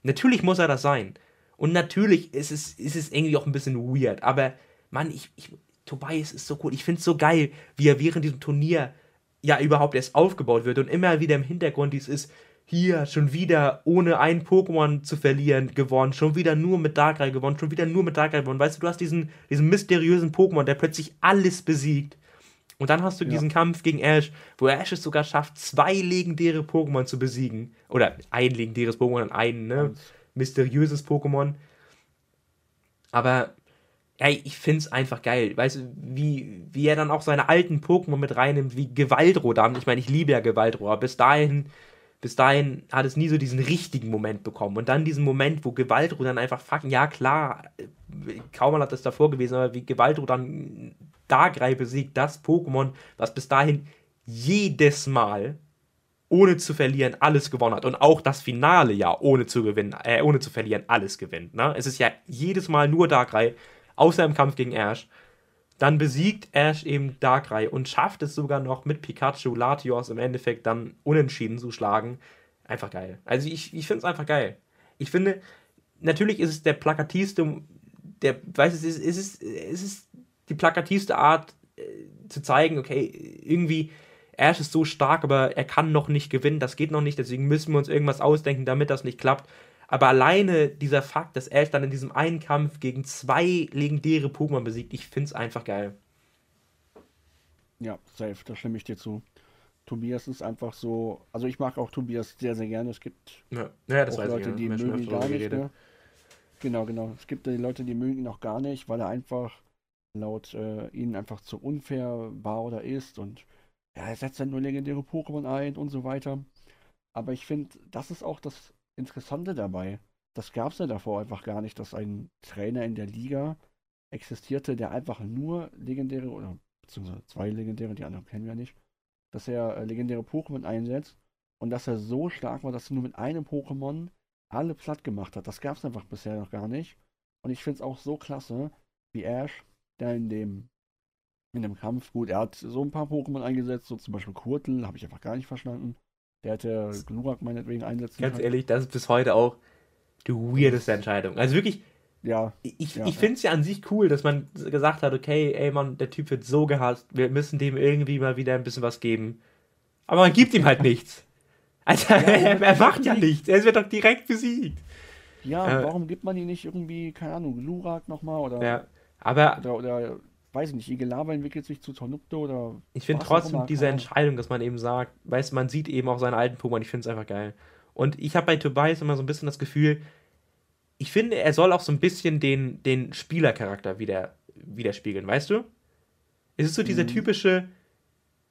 Natürlich muss er das sein. Und natürlich ist es, ist es irgendwie auch ein bisschen weird, aber Mann, ich, ich Tobias ist so cool. Ich finde es so geil, wie er während diesem Turnier ja überhaupt erst aufgebaut wird und immer wieder im Hintergrund dies ist, hier schon wieder ohne ein Pokémon zu verlieren gewonnen, schon wieder nur mit Darkrai gewonnen, schon wieder nur mit Darkrai gewonnen. Weißt du, du hast diesen, diesen mysteriösen Pokémon, der plötzlich alles besiegt. Und dann hast du ja. diesen Kampf gegen Ash, wo Ash es sogar schafft, zwei legendäre Pokémon zu besiegen. Oder ein legendäres Pokémon und ein ne, mysteriöses Pokémon. Aber ey, ich find's einfach geil. Weißt du, wie, wie er dann auch seine alten Pokémon mit reinnimmt, wie Gewaldro dann. Ich meine, ich liebe ja Gewaldro, aber bis dahin bis dahin hat es nie so diesen richtigen Moment bekommen. Und dann diesen Moment, wo Gewaltru dann einfach fucking, ja klar, kaum mal hat das davor gewesen, aber wie Gewaltru dann Darkrai besiegt, das Pokémon, was bis dahin jedes Mal ohne zu verlieren alles gewonnen hat und auch das Finale ja ohne zu gewinnen, äh, ohne zu verlieren alles gewinnt. Ne? Es ist ja jedes Mal nur Darkrai, außer im Kampf gegen Ash. Dann besiegt Ash eben Darkrai und schafft es sogar noch mit Pikachu Latios im Endeffekt dann unentschieden zu schlagen. Einfach geil. Also ich, ich finde es einfach geil. Ich finde, natürlich ist es der plakativste, der, weiß es ist, es ist, es ist die plakativste Art äh, zu zeigen, okay, irgendwie Ash ist so stark, aber er kann noch nicht gewinnen, das geht noch nicht, deswegen müssen wir uns irgendwas ausdenken, damit das nicht klappt. Aber alleine dieser Fakt, dass Ash dann in diesem einen Kampf gegen zwei legendäre Pokémon besiegt, ich finde es einfach geil. Ja, safe, da stimme ich dir zu. Tobias ist einfach so, also ich mag auch Tobias sehr, sehr gerne. Es gibt ja, ja auch Leute, die mögen ihn gar nicht. Ne? Genau, genau. Es gibt die Leute, die mögen ihn auch gar nicht, weil er einfach laut äh, ihnen einfach zu unfair war oder ist und ja, er setzt dann nur legendäre Pokémon ein und so weiter. Aber ich finde, das ist auch das Interessante dabei. Das gab es ja davor einfach gar nicht, dass ein Trainer in der Liga existierte, der einfach nur legendäre oder beziehungsweise zwei legendäre, die anderen kennen wir nicht, dass er äh, legendäre Pokémon einsetzt und dass er so stark war, dass er nur mit einem Pokémon alle platt gemacht hat. Das gab es einfach bisher noch gar nicht. Und ich finde es auch so klasse, wie Ash, der in dem in dem Kampf, gut, er hat so ein paar Pokémon eingesetzt, so zum Beispiel Kurtel, habe ich einfach gar nicht verstanden. Der hätte Glurak meinetwegen einsetzen Ganz können. ehrlich, das ist bis heute auch die weirdeste Entscheidung. Also wirklich, ja. Ich, ja, ich finde es ja an sich cool, dass man gesagt hat, okay, ey Mann, der Typ wird so gehasst, wir müssen dem irgendwie mal wieder ein bisschen was geben. Aber man gibt ihm halt nichts. Alter, ja, er, er macht ja nichts. Er wird doch direkt besiegt. Ja, äh, warum gibt man ihn nicht irgendwie, keine Ahnung, Glurak nochmal oder. Ja, aber. Oder, oder weiß ich nicht, Igelava entwickelt sich zu Tornupto oder. Ich finde trotzdem diese Entscheidung, dass man eben sagt, weißt du, man sieht eben auch seine alten Pokémon, ich finde es einfach geil. Und ich habe bei Tobias immer so ein bisschen das Gefühl, ich finde, er soll auch so ein bisschen den, den Spielercharakter wieder, widerspiegeln, weißt du? Es ist so dieser mhm. typische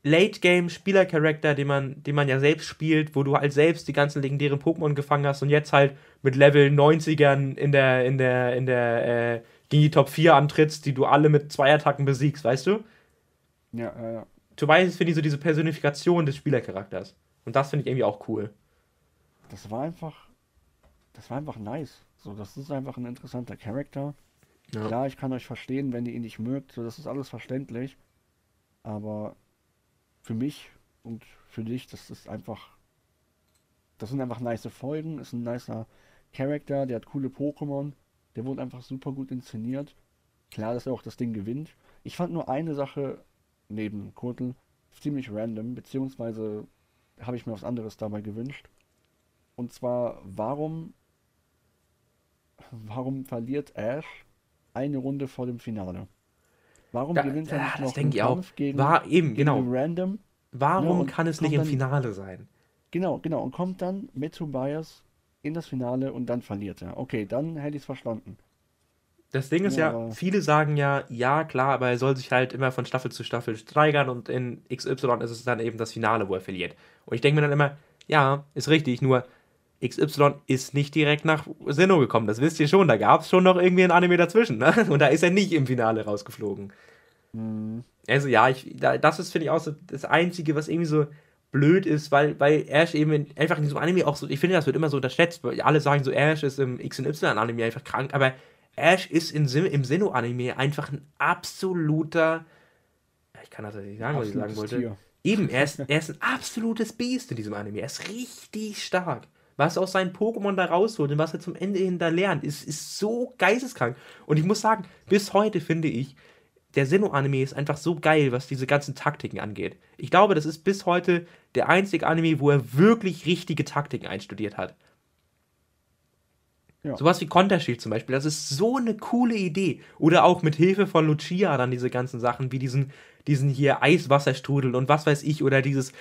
Late-Game-Spielercharakter, den man, den man ja selbst spielt, wo du halt selbst die ganzen legendären Pokémon gefangen hast und jetzt halt mit Level 90ern in der, in der, in der, äh, gegen die Top 4 antrittst, die du alle mit zwei Attacken besiegst, weißt du? Ja, ja, ja. Tobias finde ich so diese Personifikation des Spielercharakters. Und das finde ich irgendwie auch cool. Das war einfach. Das war einfach nice. So, das ist einfach ein interessanter Charakter. Ja. Klar, ich kann euch verstehen, wenn ihr ihn nicht mögt, so, das ist alles verständlich. Aber für mich und für dich, das ist einfach. Das sind einfach nice Folgen, ist ein nicer Charakter, der hat coole Pokémon. Der wurde einfach super gut inszeniert. Klar, dass er auch das Ding gewinnt. Ich fand nur eine Sache neben Kurtel ziemlich random, beziehungsweise habe ich mir was anderes dabei gewünscht. Und zwar, warum, warum verliert Ash eine Runde vor dem Finale? Warum da, gewinnt er nicht noch den Kampf gegen, War eben, gegen genau. Random? Warum ja, kann es nicht im Finale sein? Genau, genau. Und kommt dann mit Tobias in das Finale und dann verliert er. Okay, dann hätte ich es verstanden. Das Ding ist ja, Ja. viele sagen ja, ja, klar, aber er soll sich halt immer von Staffel zu Staffel steigern und in XY ist es dann eben das Finale, wo er verliert. Und ich denke mir dann immer, ja, ist richtig, nur XY ist nicht direkt nach Sinnoh gekommen. Das wisst ihr schon, da gab es schon noch irgendwie ein Anime dazwischen, ne? Und da ist er nicht im Finale rausgeflogen. Hm, Also ja, ich, da, das ist, finde ich, auch so das Einzige, was irgendwie so blöd ist, weil, weil Ash eben in, einfach in diesem Anime auch so, ich finde, das wird immer so unterschätzt, weil alle sagen so, Ash ist im X und Y-Anime einfach krank, aber Ash ist in, im Sinnoh-Anime einfach ein absoluter, ja, ich kann das nicht sagen, was ich sagen wollte. Tier. Eben, er ist, er ist ein absolutes Biest in diesem Anime. Er ist richtig stark. Was aus seinen Pokémon da rausholt und was er zum Ende hin da lernt, ist, ist so geisteskrank. Und ich muss sagen, bis heute finde ich, der Sinnoh-Anime ist einfach so geil, was diese ganzen Taktiken angeht. Ich glaube, das ist bis heute der einzige Anime, wo er wirklich richtige Taktiken einstudiert hat. Ja. Sowas wie Konterschild zum Beispiel, das ist so eine coole Idee. Oder auch mit Hilfe von Lucia dann diese ganzen Sachen, wie diesen, diesen hier Eiswasserstrudel und was weiß ich, oder dieses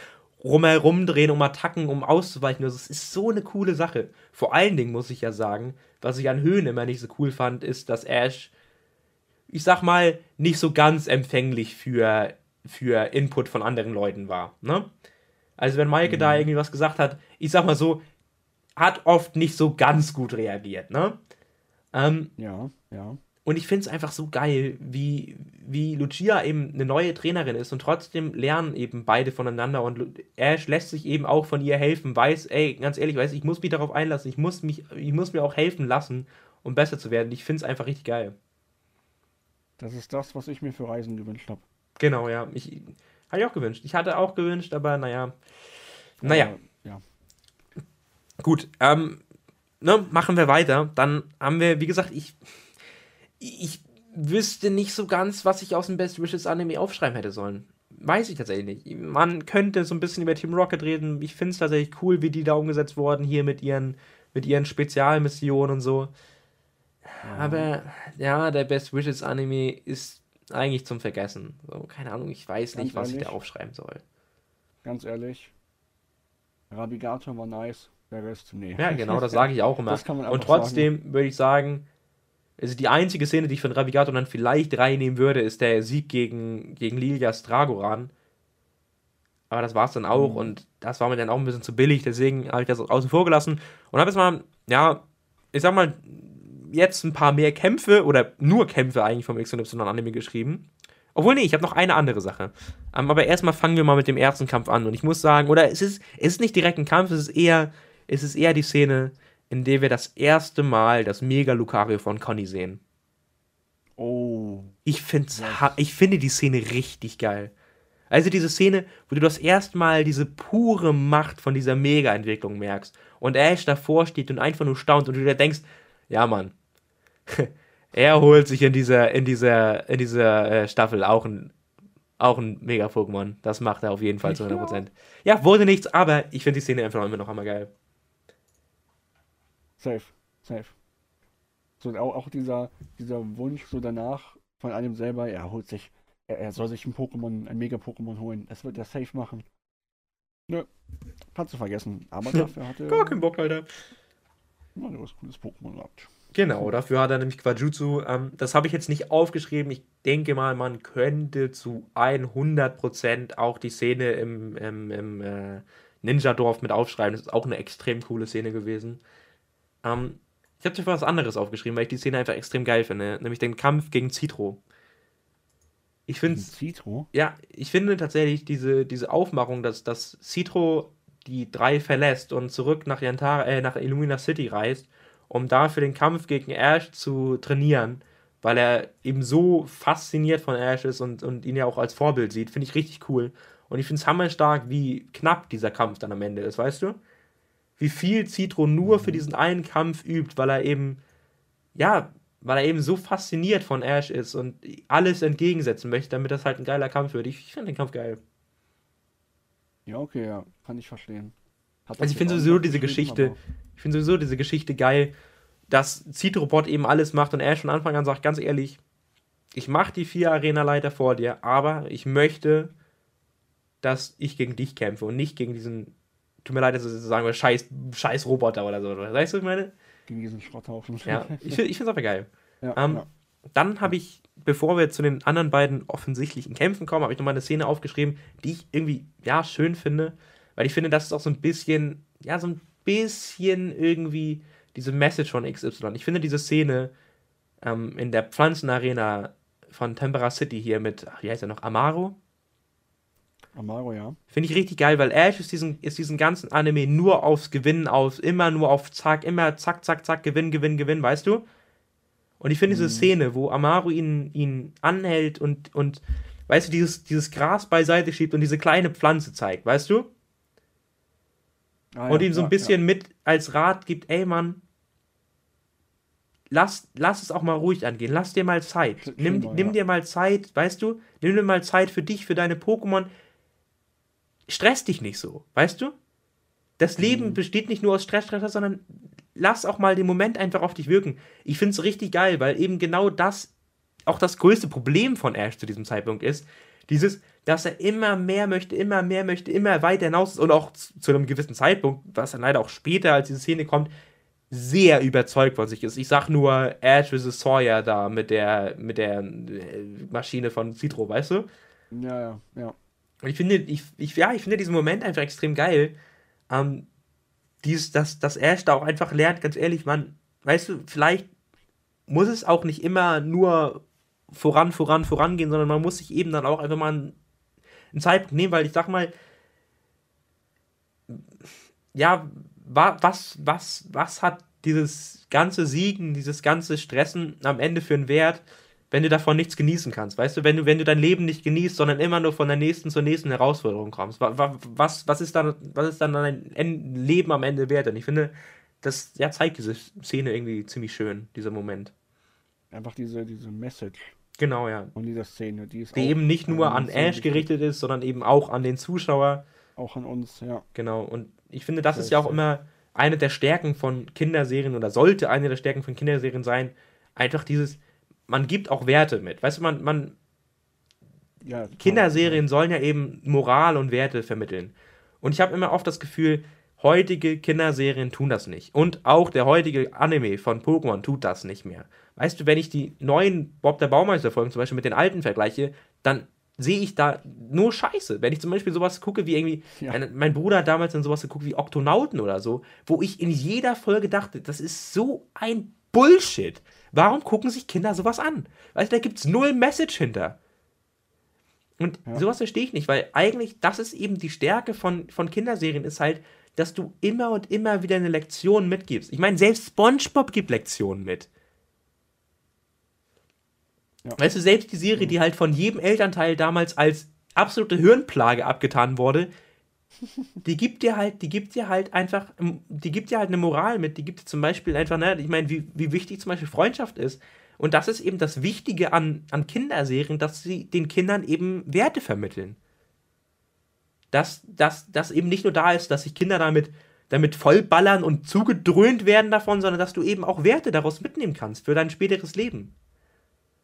rumherumdrehen, um Attacken, um auszuweichen. Das ist so eine coole Sache. Vor allen Dingen muss ich ja sagen, was ich an Höhen immer nicht so cool fand, ist, dass Ash, ich sag mal, nicht so ganz empfänglich für, für Input von anderen Leuten war. Ne? Also wenn Maike da irgendwie was gesagt hat, ich sag mal so, hat oft nicht so ganz gut reagiert, ne? Ähm, Ja, ja. und ich finde es einfach so geil, wie, wie Lucia eben eine neue Trainerin ist und trotzdem lernen eben beide voneinander und Ash lässt sich eben auch von ihr helfen, weiß, ey, ganz ehrlich, weiß, ich muss mich darauf einlassen, ich muss mich, ich muss mir auch helfen lassen, um besser zu werden. Ich finde es einfach richtig geil. Das ist das, was ich mir für Reisen gewünscht habe. Genau, ja. Ich habe ich auch gewünscht. Ich hatte auch gewünscht, aber naja. Naja. Ja. Gut, ähm, ne, machen wir weiter. Dann haben wir, wie gesagt, ich, ich wüsste nicht so ganz, was ich aus dem Best Wishes Anime aufschreiben hätte sollen. Weiß ich tatsächlich nicht. Man könnte so ein bisschen über Team Rocket reden. Ich finde es tatsächlich cool, wie die da umgesetzt wurden, hier mit ihren, mit ihren Spezialmissionen und so. Aber ja, der Best Wishes Anime ist eigentlich zum Vergessen. So, keine Ahnung, ich weiß nicht, Ganz was ich da ehrlich? aufschreiben soll. Ganz ehrlich. Rabigato war nice. Der Rest, nee. Ja, genau, das sage ich auch immer. Und trotzdem würde ich sagen, also die einzige Szene, die ich von Ravigato dann vielleicht reinnehmen würde, ist der Sieg gegen, gegen Lilias Dragoran. Aber das war es dann auch Mhm. und das war mir dann auch ein bisschen zu billig, deswegen habe ich das außen vor gelassen und habe jetzt mal, ja, ich sag mal, jetzt ein paar mehr Kämpfe oder nur Kämpfe eigentlich vom XY Anime geschrieben. Obwohl, nee, ich habe noch eine andere Sache. Ähm, aber erstmal fangen wir mal mit dem ersten Kampf an und ich muss sagen, oder es ist, es ist nicht direkt ein Kampf, es ist eher, es ist eher die Szene, in der wir das erste Mal das Mega Lucario von Conny sehen. Oh. Ich, find's, ich finde die Szene richtig geil. Also diese Szene, wo du das erste Mal diese pure Macht von dieser Mega-Entwicklung merkst und Ash davor steht und einfach nur staunt und du dir denkst, ja Mann, er holt sich in dieser, in dieser, in dieser äh, Staffel auch ein, auch ein Mega-Pokémon. Das macht er auf jeden Fall zu 100%. Ja, wurde nichts, aber ich finde die Szene einfach immer noch einmal geil. Safe. Safe. So, auch, auch dieser, dieser Wunsch so danach von einem selber, er holt sich, er, er soll sich ein Pokémon, ein Mega-Pokémon holen. Das wird er safe machen. Nö, kannst du vergessen. Aber dafür hat er, Gar keinen Bock, Alter. Ja, der was cooles Pokémon gehabt. Genau, dafür hat er nämlich Quajutsu. Ähm, das habe ich jetzt nicht aufgeschrieben. Ich denke mal, man könnte zu 100% auch die Szene im, im, im äh, Ninja-Dorf mit aufschreiben. Das ist auch eine extrem coole Szene gewesen. Ähm, ich habe dafür was anderes aufgeschrieben, weil ich die Szene einfach extrem geil finde. Nämlich den Kampf gegen Citro. Ich finde Citro? ja, ich finde tatsächlich diese, diese Aufmachung, dass, dass Citro die drei verlässt und zurück nach, Yantara, äh, nach Illumina City reist, um da für den Kampf gegen Ash zu trainieren, weil er eben so fasziniert von Ash ist und, und ihn ja auch als Vorbild sieht, finde ich richtig cool. Und ich finde es hammerstark, wie knapp dieser Kampf dann am Ende ist, weißt du? Wie viel Citro nur für diesen einen Kampf übt, weil er eben, ja, weil er eben so fasziniert von Ash ist und alles entgegensetzen möchte, damit das halt ein geiler Kampf wird. Ich, ich finde den Kampf geil. Ja, okay, ja, kann ich verstehen. Hat Also ich finde sowieso diese Geschichte, ich finde sowieso diese Geschichte geil, dass Citrobot eben alles macht und Ash von Anfang an sagt, ganz ehrlich, ich mache die vier Arena-Leiter vor dir, aber ich möchte, dass ich gegen dich kämpfe und nicht gegen diesen tut mir leid, dass ich das sagen will, scheiß, scheiß Roboter oder so. Weißt du, was ich meine? Gegen diesen Schrotthaufen. Ja, ich, ich finde es aber geil. ja, Ähm, ja. Dann habe ich, bevor wir zu den anderen beiden offensichtlichen Kämpfen kommen, habe ich nochmal eine Szene aufgeschrieben, die ich irgendwie, ja, schön finde. Weil ich finde, das ist auch so ein bisschen, ja, so ein bisschen irgendwie diese Message von XY. Ich finde diese Szene ähm, in der Pflanzenarena von Tempera City hier mit, ach, wie heißt er noch, Amaro? Amaro, ja. Finde ich richtig geil, weil Ash ist diesen, ist diesen ganzen Anime nur aufs Gewinnen aus, immer nur auf Zack, immer zack, zack, zack, Gewinn, Gewinn, Gewinn, weißt du? Und ich finde diese Szene, wo Amaru ihn, ihn anhält und, und, weißt du, dieses, dieses Gras beiseite schiebt und diese kleine Pflanze zeigt, weißt du? Ah, und ja, ihm so ein ja, bisschen mit als Rat gibt, ey Mann, lass, lass es auch mal ruhig angehen, lass dir mal Zeit. Chill Nimm, mal, nimm ja. dir mal Zeit, weißt du? Nimm dir mal Zeit für dich, für deine Pokémon. Stress dich nicht so, weißt du? Das Leben Mhm. besteht nicht nur aus Stress, Stress, sondern lass auch mal den Moment einfach auf dich wirken. Ich finde es richtig geil, weil eben genau das auch das größte Problem von Ash zu diesem Zeitpunkt ist. Dieses, dass er immer mehr möchte, immer mehr möchte, immer weiter hinaus und auch zu, einem gewissen Zeitpunkt, was dann leider auch später, als diese Szene kommt, sehr überzeugt von sich ist. Ich sag nur Ash vs. Sawyer da mit der, mit der äh, Maschine von Citro, weißt du? Ja, ja, ja. Und ich finde, ich, ich, ja, ich finde diesen Moment einfach extrem geil. Ähm, dies, dass, dass Ash da auch einfach lernt, ganz ehrlich, man, weißt du, vielleicht muss es auch nicht immer nur voran, voran, vorangehen, sondern man muss sich eben dann auch einfach mal einen, einen Zeitpunkt nehmen, weil ich sag mal, ja, wa, was, was, was hat dieses ganze Siegen, dieses ganze Stressen am Ende für einen Wert, wenn du davon nichts genießen kannst, weißt du, wenn du, wenn du dein Leben nicht genießt, sondern immer nur von der nächsten zur nächsten Herausforderung kommst, wa, wa, was, was ist dann, was ist dann dein En- Leben am Ende wert? Und ich finde, das ja, zeigt diese Szene irgendwie ziemlich schön, dieser Moment. Einfach diese, diese Message Genau, ja. von dieser Szene, die ist Die eben nicht nur an Ash gerichtet ist, sondern eben auch an den Zuschauer. Auch an uns, ja. Genau. Und ich finde, das Sehr ist ja auch immer eine der Stärken von Kinderserien oder sollte eine der Stärken von Kinderserien sein. Einfach dieses, man gibt auch Werte mit. Weißt du, man, man, ja Kinderserien sollen ja eben Moral und Werte vermitteln. Und ich habe immer oft das Gefühl, heutige Kinderserien tun das nicht. Und auch der heutige Anime von Pokémon tut das nicht mehr. Weißt du, wenn ich die neuen Bob der Baumeister-Folgen zum Beispiel mit den alten vergleiche, dann sehe ich da nur Scheiße. Wenn ich zum Beispiel sowas gucke wie irgendwie, Ja. mein, Bruder hat damals dann sowas geguckt wie Oktonauten oder so, wo ich in jeder Folge dachte, das ist so ein Bullshit. Warum gucken sich Kinder sowas an? Weißt du, da gibt es null Message hinter. Und Ja. sowas verstehe ich nicht, weil eigentlich, das ist eben die Stärke von, von Kinderserien, ist halt, dass du immer und immer wieder eine Lektion mitgibst. Ich meine, selbst SpongeBob gibt Lektionen mit. Ja. Weißt du, selbst die Serie, die halt von jedem Elternteil damals als absolute Hirnplage abgetan wurde, die gibt dir halt, die gibt dir halt einfach, die gibt dir halt eine Moral mit, die gibt dir zum Beispiel einfach, ne, ich meine, wie, wie wichtig zum Beispiel Freundschaft ist. Und das ist eben das Wichtige an, an Kinderserien, dass sie den Kindern eben Werte vermitteln. Dass, dass, dass eben nicht nur da ist, dass sich Kinder damit, damit vollballern und zugedröhnt werden davon, sondern dass du eben auch Werte daraus mitnehmen kannst für dein späteres Leben.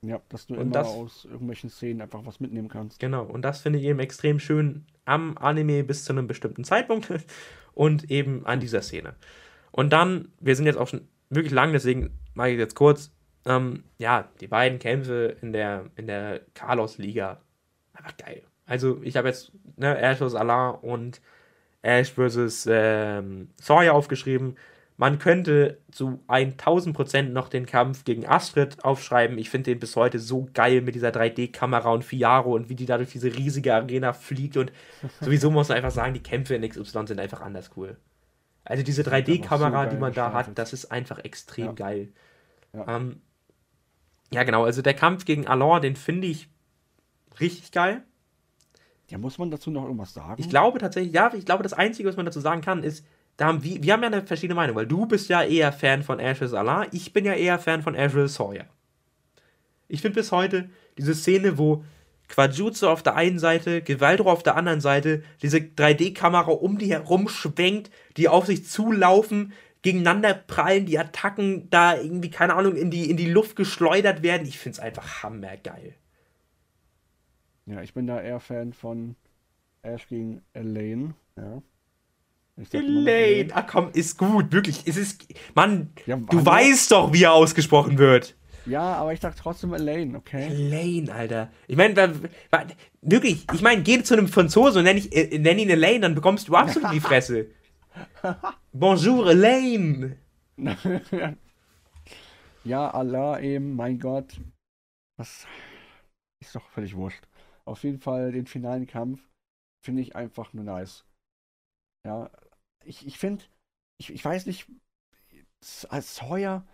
Ja, dass du Und immer das- aus irgendwelchen Szenen einfach was mitnehmen kannst. Genau, und das finde ich eben extrem schön am Anime bis zu einem bestimmten Zeitpunkt und eben an dieser Szene. Und dann, wir sind jetzt auch schon wirklich lang, deswegen mache ich jetzt kurz. Ähm, ja, die beiden Kämpfe in der, in der Carlos-Liga. Einfach geil. Also, ich habe jetzt ne, Ash vs. Alain und Ash vs. Ähm, Sawyer aufgeschrieben. Man könnte zu 1000% noch den Kampf gegen Astrid aufschreiben. Ich finde den bis heute so geil mit dieser 3D-Kamera und Fiaro und wie die da durch diese riesige Arena fliegt. Und sowieso muss man einfach sagen, die Kämpfe in XY sind einfach anders cool. Also diese sind einfach 3D-Kamera, so die man da hat, das ist einfach extrem Ja. geil. Ja. Ähm, ja, genau. Also der Kampf gegen Alain, den finde ich richtig geil. Ja, muss man dazu noch irgendwas sagen? Ich glaube tatsächlich, ja, ich glaube, das Einzige, was man dazu sagen kann, ist, da haben wir, wir haben ja eine verschiedene Meinung, weil du bist ja eher Fan von Ash vs. Alain, ich bin ja eher Fan von Ash vs. Sawyer. Ich finde bis heute diese Szene, wo Quajutsu auf der einen Seite, Gewaldro auf der anderen Seite, diese 3D-Kamera um die herum schwenkt, die auf sich zulaufen, gegeneinander prallen, die Attacken da irgendwie, keine Ahnung, in die, in die Luft geschleudert werden. Ich finde es einfach hammergeil. Ja, ich bin da eher Fan von Ash gegen Elaine. Ja. Elaine, ach komm, ist gut, wirklich. Es ist, Mann, ja, du weißt doch, wie er ausgesprochen wird. Ja, aber ich sag trotzdem Elaine, okay? Elaine, Alter. Ich meine, wirklich, ich meine, geh zu einem Franzose und nenn, ich, äh, nenn ihn Elaine, dann bekommst du absolut die Fresse. Bonjour, Elaine. ja, Allah eben, mein Gott. Das ist doch völlig wurscht. Auf jeden Fall den finalen Kampf finde ich einfach nur nice. Ja, ich, ich finde, ich, ich weiß nicht, als Sawyer,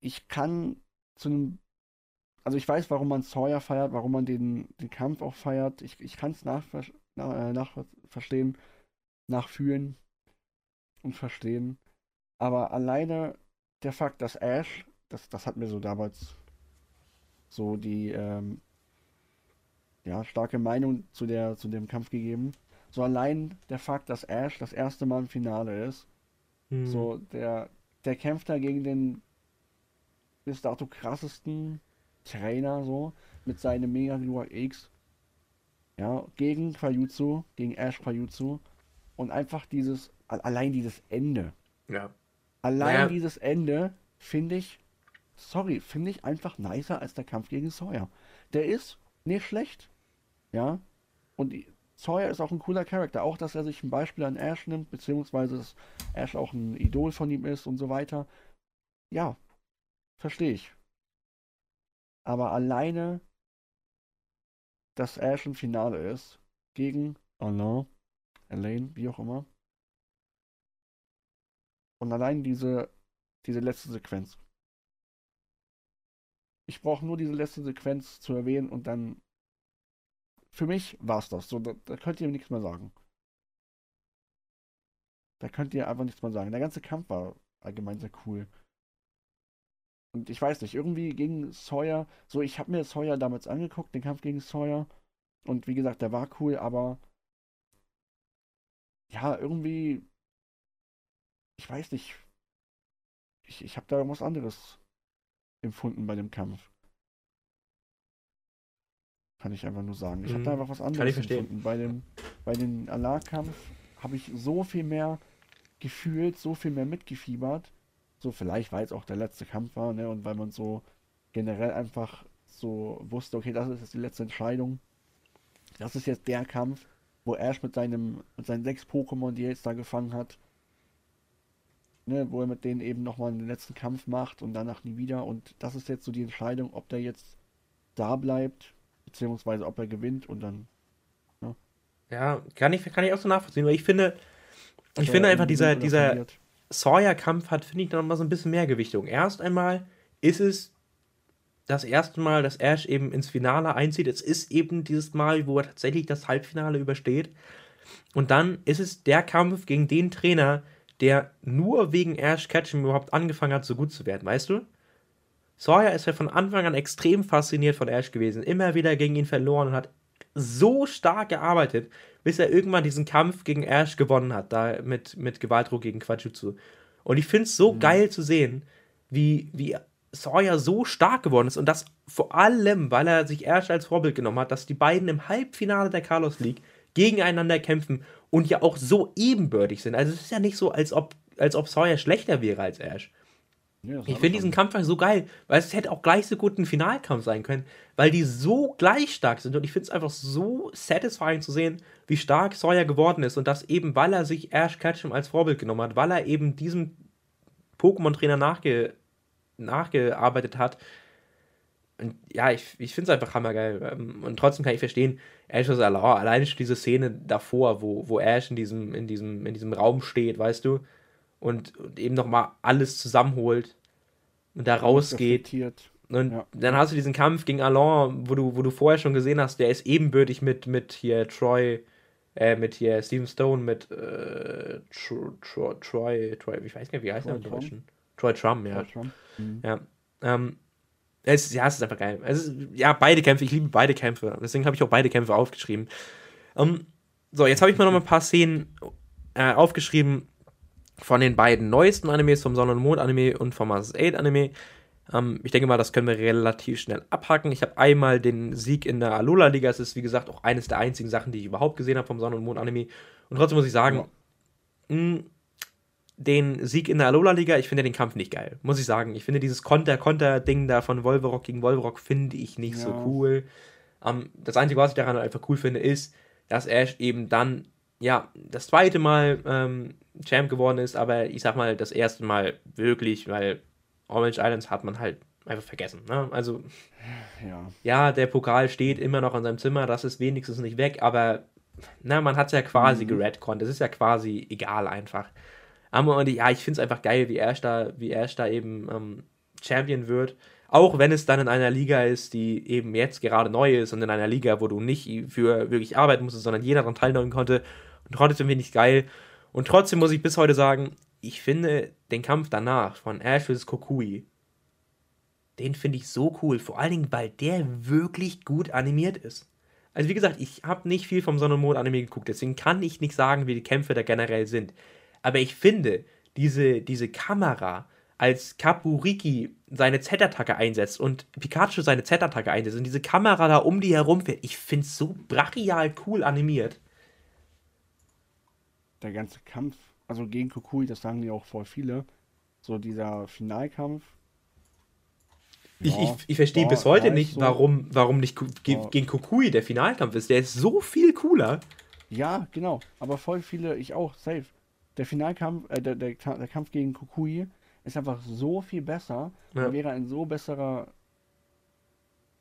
ich kann zu einem, also ich weiß, warum man Sawyer feiert, warum man den, den Kampf auch feiert. Ich, ich kann es nachver nach, nachverstehen, nachfühlen und verstehen. Aber alleine der Fakt, dass Ash, das, das hat mir so damals so die ähm, ja, starke Meinung zu, der, zu dem Kampf gegeben. So allein der Fakt, dass Ash das erste Mal im Finale ist. Hm. So, der, der kämpft da gegen den bis dato krassesten Trainer, so, mit seinem Mega Glua X. Ja, gegen Kwajutsu, gegen Ash Kwajutsu. Und einfach dieses, allein dieses Ende. Ja. Allein ja. dieses Ende finde ich, sorry, finde ich einfach nicer als der Kampf gegen Sawyer. Der ist nicht schlecht. Ja. Und Sawyer ist auch ein cooler Charakter. Auch, dass er sich ein Beispiel an Ash nimmt, beziehungsweise dass Ash auch ein Idol von ihm ist und so weiter. Ja, verstehe ich. Aber alleine, dass Ash im Finale ist, gegen Alain, Elaine, wie auch immer. Und allein diese, diese letzte Sequenz. Ich brauche nur diese letzte Sequenz zu erwähnen und dann für mich war es das. So, da, da könnt ihr nichts mehr sagen. Da könnt ihr einfach nichts mehr sagen. Der ganze Kampf war allgemein sehr cool. Und ich weiß nicht, irgendwie gegen Sawyer, so ich habe mir Sawyer damals angeguckt, den Kampf gegen Sawyer. Und wie gesagt, der war cool, aber ja, irgendwie, ich weiß nicht, ich, ich habe da was anderes empfunden bei dem Kampf. Kann ich einfach nur sagen. Ich mhm. habe da einfach was anderes Kann ich verstehen. Bei dem, bei dem Allah-Kampf habe ich so viel mehr gefühlt, so viel mehr mitgefiebert. So, vielleicht, weil es auch der letzte Kampf war, ne? Und weil man so generell einfach so wusste, okay, das ist jetzt die letzte Entscheidung. Das ist jetzt der Kampf, wo Ash mit seinem, mit seinen sechs Pokémon, die er jetzt da gefangen hat, ne, wo er mit denen eben nochmal den letzten Kampf macht und danach nie wieder. Und das ist jetzt so die Entscheidung, ob der jetzt da bleibt beziehungsweise ob er gewinnt und dann. Ja, ja kann, ich, kann ich auch so nachvollziehen, weil ich finde, ich finde einfach, dieser, dieser Sawyer-Kampf hat, finde ich, dann mal so ein bisschen mehr Gewichtung. Erst einmal ist es das erste Mal, dass Ash eben ins Finale einzieht. Es ist eben dieses Mal, wo er tatsächlich das Halbfinale übersteht. Und dann ist es der Kampf gegen den Trainer, der nur wegen Ash Ketchum überhaupt angefangen hat, so gut zu werden, weißt du? Sawyer ist ja von Anfang an extrem fasziniert von Ash gewesen, immer wieder gegen ihn verloren und hat so stark gearbeitet, bis er irgendwann diesen Kampf gegen Ash gewonnen hat, da mit, mit Gewaltdruck gegen Quajutsu. Und ich finde es so mhm. geil zu sehen, wie, wie Sawyer so stark geworden ist und das vor allem, weil er sich Ash als Vorbild genommen hat, dass die beiden im Halbfinale der Carlos League gegeneinander kämpfen und ja auch so ebenbürtig sind. Also es ist ja nicht so, als ob, als ob Sawyer schlechter wäre als Ash. Ja, ich finde diesen Kampf so geil, weil es hätte auch gleich so gut ein Finalkampf sein können, weil die so gleich stark sind und ich finde es einfach so satisfying zu sehen, wie stark Sawyer geworden ist und das eben, weil er sich Ash Ketchum als Vorbild genommen hat, weil er eben diesem Pokémon-Trainer nachge nachgearbeitet hat. Und ja, ich, ich finde es einfach hammergeil. Ähm, und trotzdem kann ich verstehen, Ash ist allein, schon diese Szene davor, wo, wo Ash in diesem, in, diesem, in diesem Raum steht, weißt du, und, und eben nochmal alles zusammenholt und da rausgeht. Und ja. dann hast du diesen Kampf gegen Alain, wo du, wo du vorher schon gesehen hast, der ist ebenbürtig mit, mit hier Troy, äh, mit hier Steven Stone, mit äh, Troy, Troy, Troy, ich weiß nicht, wie heißt Troy er im Deutschen? Troy Trump, ja. Troy Trump. Mhm. Ja. Ähm, es, ja, es ist einfach geil. Es ist, ja, beide Kämpfe, ich liebe beide Kämpfe. Deswegen habe ich auch beide Kämpfe aufgeschrieben. Um, ähm, so, jetzt habe ich mir noch mal ein paar Szenen äh, aufgeschrieben, von den beiden neuesten Animes, vom Sonne und Mond Anime und vom Masters 8 Anime. Ähm, ich denke mal, das können wir relativ schnell abhaken. Ich habe einmal den Sieg in der Alola-Liga. Es ist, wie gesagt, auch eines der einzigen Sachen, die ich überhaupt gesehen habe vom Sonne- und Mond-Anime. Und trotzdem muss ich sagen, ja. mh, den Sieg in der Alola-Liga, ich finde den Kampf nicht geil, muss ich sagen. Ich finde dieses Konter-Konter-Ding da von Wolverock gegen Wolverock finde ich nicht ja. so cool. Ähm, das Einzige, was ich daran einfach cool finde, ist, dass Ash eben dann, ja, das zweite Mal ähm, Champ geworden ist, aber ich sag mal, das erste Mal wirklich, weil Orange Islands hat man halt einfach vergessen. Ne? Also, ja. ja, der Pokal steht immer noch in seinem Zimmer, das ist wenigstens nicht weg, aber na, man hat es ja quasi mhm. geredconnt. Das ist ja quasi egal einfach. Aber und ja, ich finde es einfach geil, wie Ash da, wie Ash da eben ähm, Champion wird. Auch wenn es dann in einer Liga ist, die eben jetzt gerade neu ist und in einer Liga, wo du nicht für wirklich arbeiten musstest, sondern jeder daran teilnehmen konnte. Trotzdem finde ich es geil. Und trotzdem muss ich bis heute sagen, ich finde den Kampf danach von Ash vs. Kokui, den finde ich so cool. Vor allen Dingen, weil der wirklich gut animiert ist. Also wie gesagt, ich habe nicht viel vom Sonne und Mond Anime geguckt, deswegen kann ich nicht sagen, wie die Kämpfe da generell sind. Aber ich finde, diese, diese Kamera, als Kapuriki seine Z-Attacke einsetzt und Pikachu seine Z-Attacke einsetzt und diese Kamera da um die herum fährt, ich finde es so brachial cool animiert. Der ganze Kampf, also gegen Kukui, das sagen ja auch voll viele, so dieser Finalkampf, ich, ich, ich verstehe bis heute nicht, so. warum, warum nicht ge gegen Kukui der Finalkampf ist. Der ist so viel cooler. Ja, genau. Aber voll viele, ich auch, safe. Der Finalkampf, äh, der, der, der Kampf gegen Kukui ist einfach so viel besser. Ja. Wäre ein so besserer,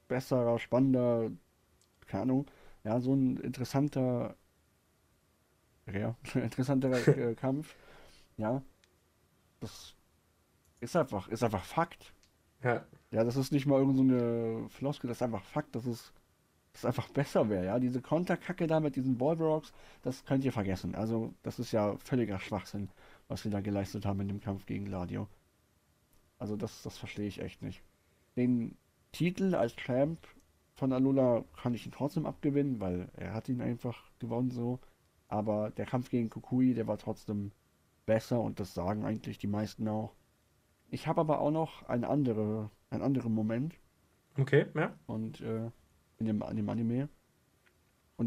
besserer, spannender, keine Ahnung, ja, so ein interessanter, ja, interessanter äh, Kampf. Ja. Das ist einfach, ist einfach Fakt. Ja. Ja, das ist nicht mal irgendeine so Floskel, das ist einfach Fakt, dass es, dass es einfach besser wäre, ja. Diese Konterkacke da mit diesen Ballrocks, das könnt ihr vergessen. Also, das ist ja völliger Schwachsinn, was wir da geleistet haben in dem Kampf gegen Gladio. Also, das, das verstehe ich echt nicht. Den Titel als Champ von Alula kann ich ihn trotzdem abgewinnen, weil er hat ihn einfach gewonnen so. Aber der Kampf gegen Kukui, der war trotzdem besser und das sagen eigentlich die meisten auch. Ich habe aber auch noch eine andere einen anderen Moment. Okay, ja. Und äh, in, dem, in dem Anime.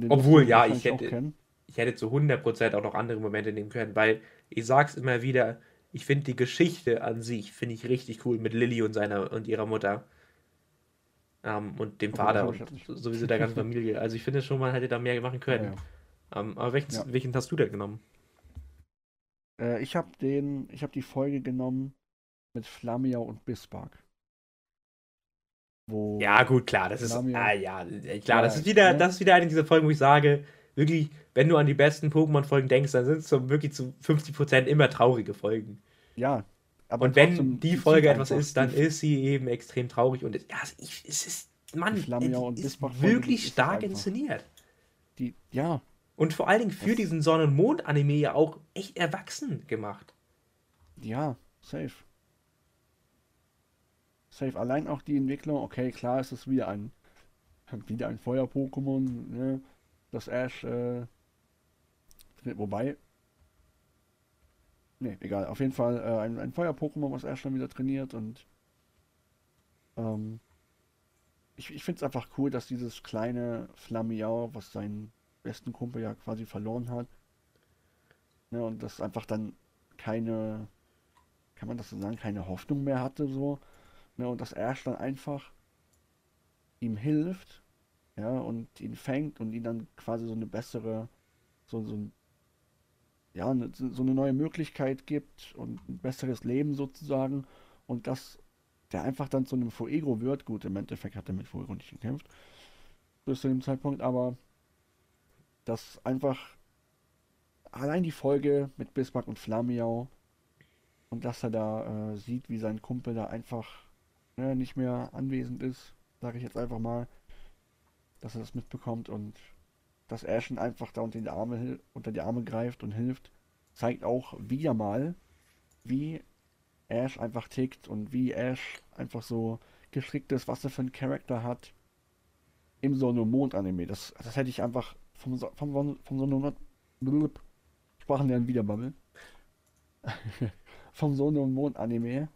Obwohl, ja, ich hätte, ich hätte zu 100% auch noch andere Momente nehmen können, weil ich sag's immer wieder, ich finde die Geschichte an sich, finde ich richtig cool mit Lilly und seiner und ihrer Mutter. Ähm, und dem Vater und sowieso der ganzen Familie. Also ich finde schon, man hätte da mehr machen können. Ja, ja. Ähm, aber welchen, ja. welchen hast du denn genommen? Äh, ich habe den, ich habe die Folge genommen mit Flamia und Bismarck. Wo ja, gut, klar, das ist. Ah, ja, klar, das ist wieder, ne? das ist wieder eine dieser Folgen, wo ich sage, wirklich, wenn du an die besten Pokémon-Folgen denkst, dann sind es so wirklich zu 50% immer traurige Folgen. Ja. Aber und wenn die Folge etwas ist, dann ist sie eben extrem traurig und ja, es ist, Mann, ist wirklich stark inszeniert. Die, ja. Und vor allen Dingen für das diesen Sonne- und Mond-Anime ja auch echt erwachsen gemacht. Ja, safe. Safe. Allein auch die Entwicklung, okay, klar ist es wieder ein wieder ein Feuer-Pokémon, ne? Das Ash, äh, wobei. Ne, egal. Auf jeden Fall äh, ein, ein Feuer-Pokémon, was Ash dann wieder trainiert und ähm, ich, ich finde es einfach cool, dass dieses kleine Flammiau, was seinen besten Kumpel ja quasi verloren hat, ne, und das einfach dann keine, kann man das so sagen, keine Hoffnung mehr hatte, so. Ne, und dass Ash dann einfach ihm hilft, ja, und ihn fängt und ihn dann quasi so eine bessere, so, so ja, eine, so eine neue Möglichkeit gibt und ein besseres Leben sozusagen und dass der einfach dann zu einem Fuego wird. Gut, im Endeffekt hat er mit Fuego nicht gekämpft bis zu dem Zeitpunkt, aber dass einfach allein die Folge mit Bismarck und Flamiau und dass er da äh, sieht, wie sein Kumpel da einfach ne, nicht mehr anwesend ist, sage ich jetzt einfach mal, dass er das mitbekommt und dass Ashen einfach da unter die Arme, unter die Arme greift und hilft, zeigt auch wieder mal, wie Ash einfach tickt und wie Ash einfach so gestrickt ist, was er für einen Charakter hat im Sonne- und Mond-Anime. Das, das hätte ich einfach vom, vom, vom Sonne- und Mond... Sprachen lernen wieder Bubble. vom Sonne- und Mond-Anime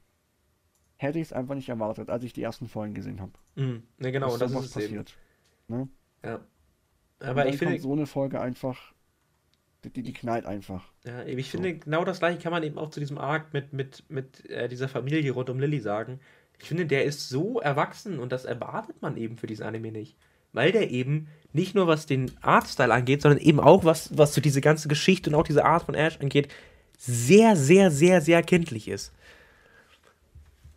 hätte ich es einfach nicht erwartet, als ich die ersten Folgen gesehen habe. Mhm. Ne, genau, und das ist passiert. Ne? Ja. Aber ich finde, so eine Folge einfach, die, die, die knallt einfach. ja, ich So. finde, genau das gleiche kann man eben auch zu diesem Arc mit, mit, mit äh, dieser Familie rund um Lilly sagen. Ich finde, der ist so erwachsen und das erwartet man eben für diesen Anime nicht. Weil der eben nicht nur was den Artstyle angeht, sondern eben auch was, was so diese ganze Geschichte und auch diese Art von Ash angeht, sehr, sehr, sehr, sehr kindlich ist.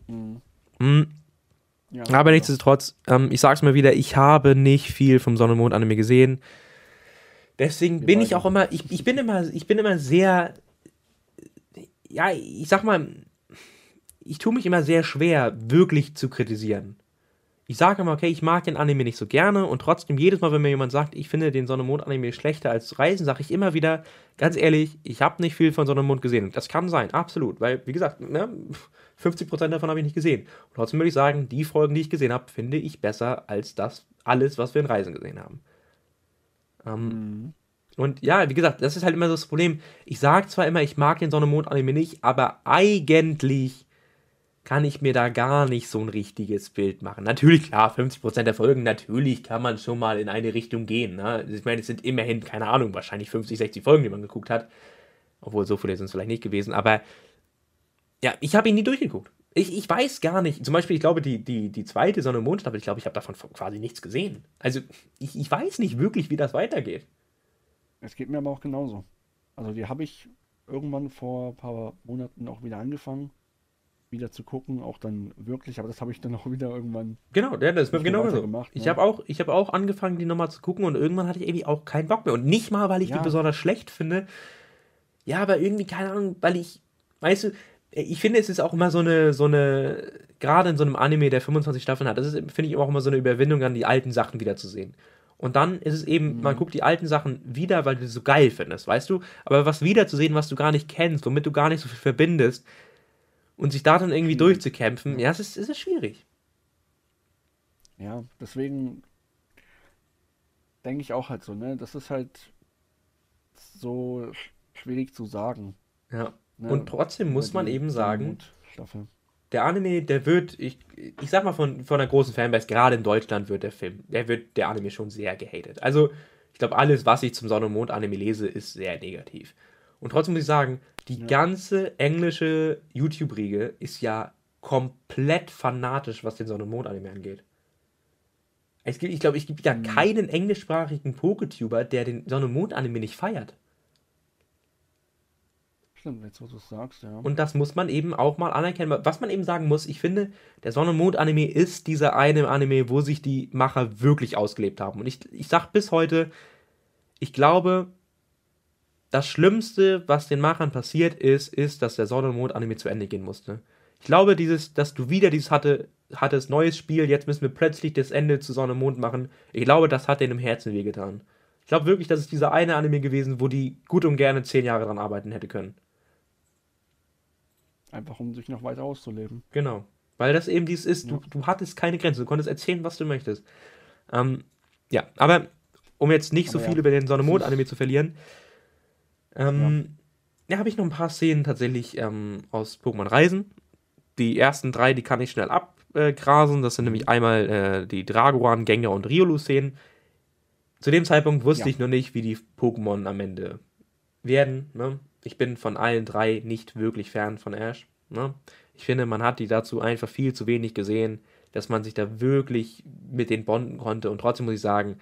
Mhm. Hm, Ja, Aber nichtsdestotrotz, ähm, ich sag's mal wieder, ich habe nicht viel vom Sonne und Mond Anime gesehen. Deswegen bin ich auch immer, ich, ich bin immer, ich bin immer sehr, ja, ich sag mal, ich tue mich immer sehr schwer, wirklich zu kritisieren. Ich sage immer, okay, ich mag den Anime nicht so gerne und trotzdem jedes Mal, wenn mir jemand sagt, ich finde den Sonne Mond Anime schlechter als Reisen, sage ich immer wieder, ganz ehrlich, ich habe nicht viel von Sonne Mond gesehen. Das kann sein, absolut, weil, wie gesagt, ne, 50% davon habe ich nicht gesehen. Und trotzdem würde ich sagen, die Folgen, die ich gesehen habe, finde ich besser als das alles, was wir in Reisen gesehen haben. Ähm, Mhm. und ja, wie gesagt, das ist halt immer so das Problem. Ich sage zwar immer, ich mag den Sonne Mond Anime nicht, aber eigentlich kann ich mir da gar nicht so ein richtiges Bild machen. Natürlich, klar, 50% der Folgen, natürlich kann man schon mal in eine Richtung gehen. Ne? Ich meine, es sind immerhin, keine Ahnung, wahrscheinlich 50, 60 Folgen, die man geguckt hat. Obwohl, so viele sind es vielleicht nicht gewesen. Aber ja, ich habe ihn nie durchgeguckt. Ich, ich weiß gar nicht. Zum Beispiel, ich glaube, die, die, die zweite Sonne- und Mondstaffel, ich glaube, ich habe davon quasi nichts gesehen. Also, ich, ich weiß nicht wirklich, wie das weitergeht. Es geht mir aber auch genauso. Also die habe ich irgendwann vor ein paar Monaten auch wieder angefangen, wieder zu gucken, auch dann wirklich, aber das habe ich dann auch wieder irgendwann. Genau, ja, das ist mir genau so. weitergemacht, Ich ne? habe auch, ich hab auch angefangen, die nochmal zu gucken und irgendwann hatte ich irgendwie auch keinen Bock mehr. Und nicht mal, weil ich Ja. die besonders schlecht finde. Ja, aber irgendwie, keine Ahnung, weil ich, weißt du, ich finde, es ist auch immer so eine, so eine, gerade in so einem Anime, der 25 Staffeln hat, das ist, finde ich, auch immer so eine Überwindung, dann die alten Sachen wiederzusehen. Und dann ist es eben, man Mhm. guckt die alten Sachen wieder, weil du sie so geil findest, weißt du? Aber was wiederzusehen, was du gar nicht kennst, womit du gar nicht so viel verbindest und sich da dann irgendwie Schwierig. durchzukämpfen, ja, es ist, es ist schwierig. Ja, deswegen denke ich auch halt so, ne? Das ist halt so sch- schwierig zu sagen. Ja. Ne? Und trotzdem muss man eben sagen, Staffel. der Anime, der wird, ich, ich sag mal von, von einer großen Fanbase, gerade in Deutschland wird der Film, der wird der Anime schon sehr gehatet. Also, ich glaube, alles, was ich zum Sonne- und Mond-Anime lese, ist sehr negativ. Und trotzdem muss ich sagen, die Ja. ganze englische YouTube-Riege ist ja komplett fanatisch, was den Sonne- und Mond-Anime angeht. Es gibt, ich glaube, es gibt ja Mhm. keinen englischsprachigen Poketuber, der den Sonne- und Mond-Anime nicht feiert. Stimmt, jetzt wo du es sagst, ja. Und das muss man eben auch mal anerkennen. Was man eben sagen muss, ich finde, der Sonne- und Mond-Anime ist dieser eine Anime, wo sich die Macher wirklich ausgelebt haben. Und ich, ich sag bis heute, ich glaube, das Schlimmste, was den Machern passiert ist, ist, dass der Sonne- und Mond-Anime zu Ende gehen musste. Ich glaube, dieses, dass du wieder dieses hatte, hattest, neues Spiel, jetzt müssen wir plötzlich das Ende zu Sonne und Mond machen. Ich glaube, das hat denen im Herzen wehgetan. Ich glaube wirklich, das ist dieser eine Anime gewesen, wo die gut und gerne zehn Jahre dran arbeiten hätte können. Einfach um sich noch weiter auszuleben. Genau. Weil das eben dieses ist, Ja. du, du hattest keine Grenze, du konntest erzählen, was du möchtest. Ähm, ja, aber um jetzt nicht so Aber viel ja, über den Sonne das Mond ist- Anime zu verlieren, ähm, ja, habe ich noch ein paar Szenen tatsächlich ähm, aus Pokémon Reisen. Die ersten drei, die kann ich schnell abgrasen. Das sind nämlich einmal äh, die Dragoran, Gengar und Riolu-Szenen. Zu dem Zeitpunkt wusste Ja. ich noch nicht, wie die Pokémon am Ende werden. Ne? Ich bin von allen drei nicht wirklich Fan von Ash. Ne? Ich finde, man hat die dazu einfach viel zu wenig gesehen, dass man sich da wirklich mit denen bonden konnte. Und trotzdem muss ich sagen,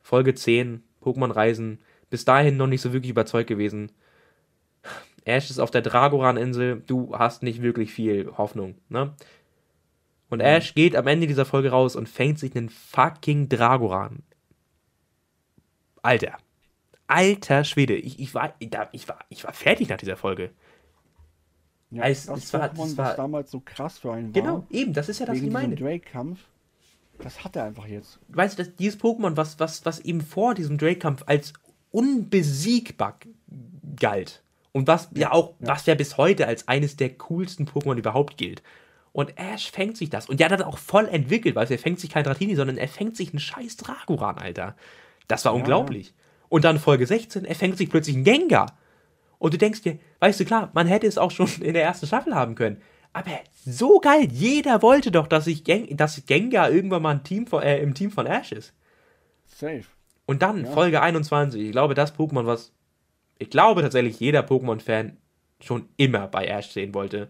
Folge 10, Pokémon Reisen, bis dahin noch nicht so wirklich überzeugt gewesen. Ash ist auf der Dragoran-Insel, du hast nicht wirklich viel Hoffnung, ne? Und Ash geht am Ende dieser Folge raus und fängt sich einen fucking Dragoran. Alter. Alter Schwede, ich, ich, war, ich, war, ich war fertig nach dieser Folge. Ja, Es- das es war- Pokémon, es war- was damals so krass für einen war, Genau, eben, das ist ja das, was wegen ich meine. Drake-Kampf, das hat er einfach jetzt. weißt du, das, dieses Pokémon, was, was, was eben vor diesem Drake-Kampf als unbesiegbar galt und was ja, auch, ja. was ja bis heute als eines der coolsten Pokémon überhaupt gilt. Und Ash fängt sich das. Und hat das auch voll entwickelt, weil er fängt sich kein Dratini, sondern er fängt sich einen scheiß Dragoran, Alter. Das war Ja, unglaublich. Und dann Folge 16, er fängt sich plötzlich einen Gengar. Und du denkst dir, weißt du, klar, man hätte es auch schon in der ersten Staffel haben können. Aber so geil. Jeder wollte doch, dass, ich Gen dass Gengar irgendwann mal ein Team von, äh, im Team von Ash ist. Safe. Und dann Ja. Folge 21. Ich glaube, das Pokémon, was ich glaube tatsächlich jeder Pokémon-Fan schon immer bei Ash sehen wollte.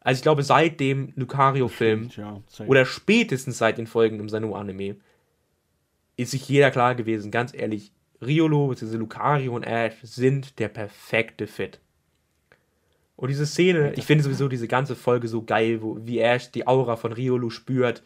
Also ich glaube, seit dem Lucario-Film Ja, oder spätestens seit den Folgen im Sanu-Anime ist sich jeder klar gewesen, ganz ehrlich, Riolo bzw. Lucario und Ash sind der perfekte Fit. Und diese Szene, ich finde sowieso diese ganze Folge so geil, wo, wie Ash die Aura von Riolu spürt,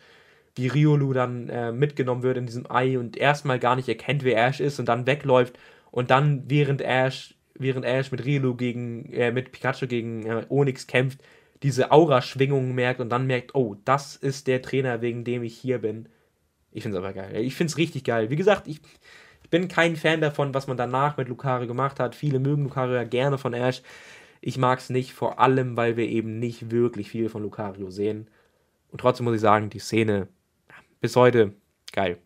wie Riolu dann äh, mitgenommen wird in diesem Ei und erstmal gar nicht erkennt, wer Ash ist und dann wegläuft und dann während Ash, während Ash mit Riolu gegen, äh, mit Pikachu gegen äh, Onyx kämpft, diese Aura-Schwingungen merkt und dann merkt, oh, das ist der Trainer, wegen dem ich hier bin. Ich finde es aber geil. Ich finde es richtig geil. Wie gesagt, ich, ich bin kein Fan davon, was man danach mit Lucario gemacht hat. Viele mögen Lucario ja gerne von Ash. Ich mag es nicht, vor allem, weil wir eben nicht wirklich viel von Lucario sehen. Und trotzdem muss ich sagen, die Szene bis heute geil.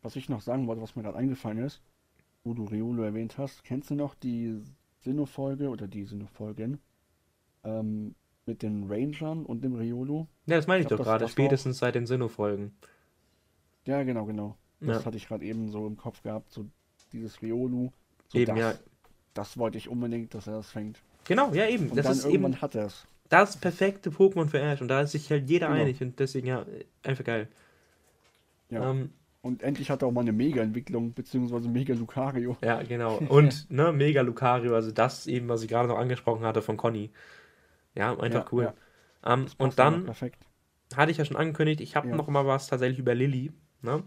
Was ich noch sagen wollte, was mir gerade eingefallen ist, wo du Riolo erwähnt hast, kennst du noch die Sinnoh-Folge oder die Sinnoh-Folgen ähm, mit den Rangern und dem Riolo? Ja, das meine ich, Ich glaub, doch das- gerade. das auch- Spätestens seit den Sinnoh-Folgen. Ja, genau, genau. Das Ja. hatte ich gerade eben so im Kopf gehabt, so dieses Riolu. So Eben, das, ja. das wollte ich unbedingt, dass er das fängt. Genau, ja, eben. Und das dann ist irgendwann eben hat er es. Das perfekte Pokémon für Ash. Und da ist sich halt jeder Genau. einig. Und deswegen, ja, einfach geil. Ja. Ähm, Und endlich hat er auch mal eine Mega-Entwicklung, beziehungsweise Mega-Lucario. Ja, genau. Und ne, mega Lucario, also das eben, was ich gerade noch angesprochen hatte von Conny. Ja, einfach Ja, cool. ja. Ähm, und dann Perfekt. hatte ich ja schon angekündigt, ich habe Ja. noch mal was tatsächlich über Lilly. Ne?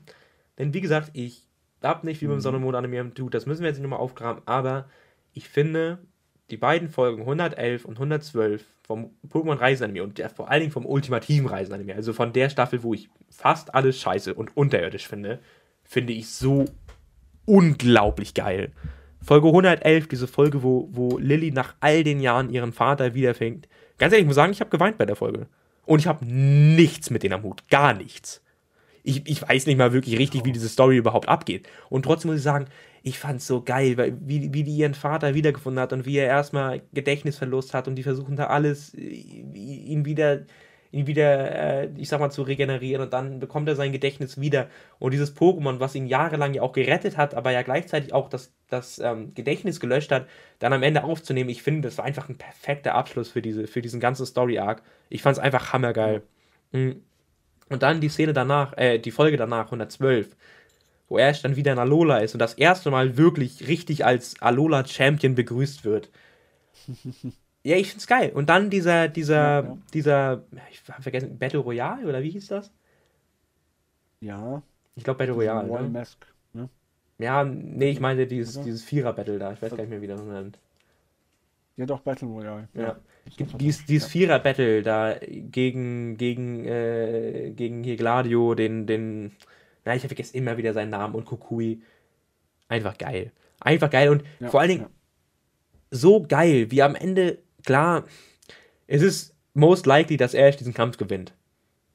Denn wie gesagt, ich hab nicht wie beim Mhm. Sonne und Mond animieren tut, das müssen wir jetzt nicht nochmal aufgraben, aber ich finde, die beiden Folgen 111 und 112 vom Pokémon Reisenanime und der, vor allen Dingen vom ultimativen Reisenanime, also von der Staffel, wo ich fast alles scheiße und unterirdisch finde, finde ich so unglaublich geil. Folge 111, diese Folge, wo, wo Lilly nach all den Jahren ihren Vater wiederfängt. Ganz ehrlich, ich muss sagen, ich habe geweint bei der Folge. Und ich habe nichts mit denen am Hut. Gar nichts. Ich, ich weiß nicht mal wirklich richtig, wie diese Story überhaupt abgeht. Und trotzdem muss ich sagen, ich fand es so geil, weil, wie, wie die ihren Vater wiedergefunden hat und wie er erstmal Gedächtnisverlust hat und die versuchen da alles, äh, ihn wieder, ihn wieder, äh, ich sag mal, zu regenerieren und dann bekommt er sein Gedächtnis wieder. Und dieses Pokémon, was ihn jahrelang ja auch gerettet hat, aber ja gleichzeitig auch das, das ähm, Gedächtnis gelöscht hat, dann am Ende aufzunehmen, ich finde, das war einfach ein perfekter Abschluss für, diese, für diesen ganzen Story-Arc. Ich fand es einfach hammergeil. Mhm. Und dann die Szene danach, äh, die Folge danach, 112, wo Ash dann wieder in Alola ist und das erste Mal wirklich richtig als Alola-Champion begrüßt wird. ja, ich find's geil. Und dann dieser, dieser, Ja, ja. dieser, ich hab vergessen, Battle Royale oder wie hieß das? Ja. Ich glaube Battle Royale. Royal Ne? Mask. Ne? Ja, nee, ich meinte dieses, dieses Vierer-Battle da. Ich weiß gar nicht mehr, wie das nennt. Ja, doch, Battle Royale. Ja. War Dies, dieses Vierer-Battle da gegen, gegen, äh, gegen hier Gladio, den, den, na, ich vergesse immer wieder seinen Namen und Kukui. Einfach geil. Einfach geil und Ja, vor allen Dingen ja. so geil, wie am Ende, klar, es ist most likely, dass Ash diesen Kampf gewinnt.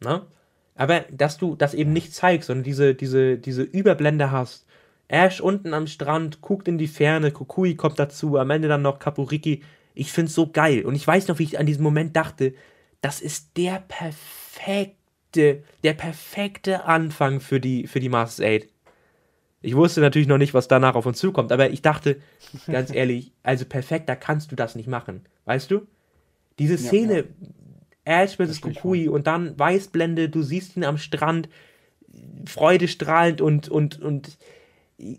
Ne? Aber dass du das eben nicht zeigst, sondern diese, diese, diese Überblende hast. Ash unten am Strand, guckt in die Ferne, Kukui kommt dazu, am Ende dann noch Kapuriki. Ich find's so geil. Und ich weiß noch, wie ich an diesem Moment dachte, das ist der perfekte, der perfekte Anfang für die, für die Masters 8. Ich wusste natürlich noch nicht, was danach auf uns zukommt, aber ich dachte, ganz ehrlich, also perfekter kannst du das nicht machen. Weißt du? Diese Ja, Szene, Ash vs. Kukui und dann Weißblende, du siehst ihn am Strand, freudestrahlend und, und, und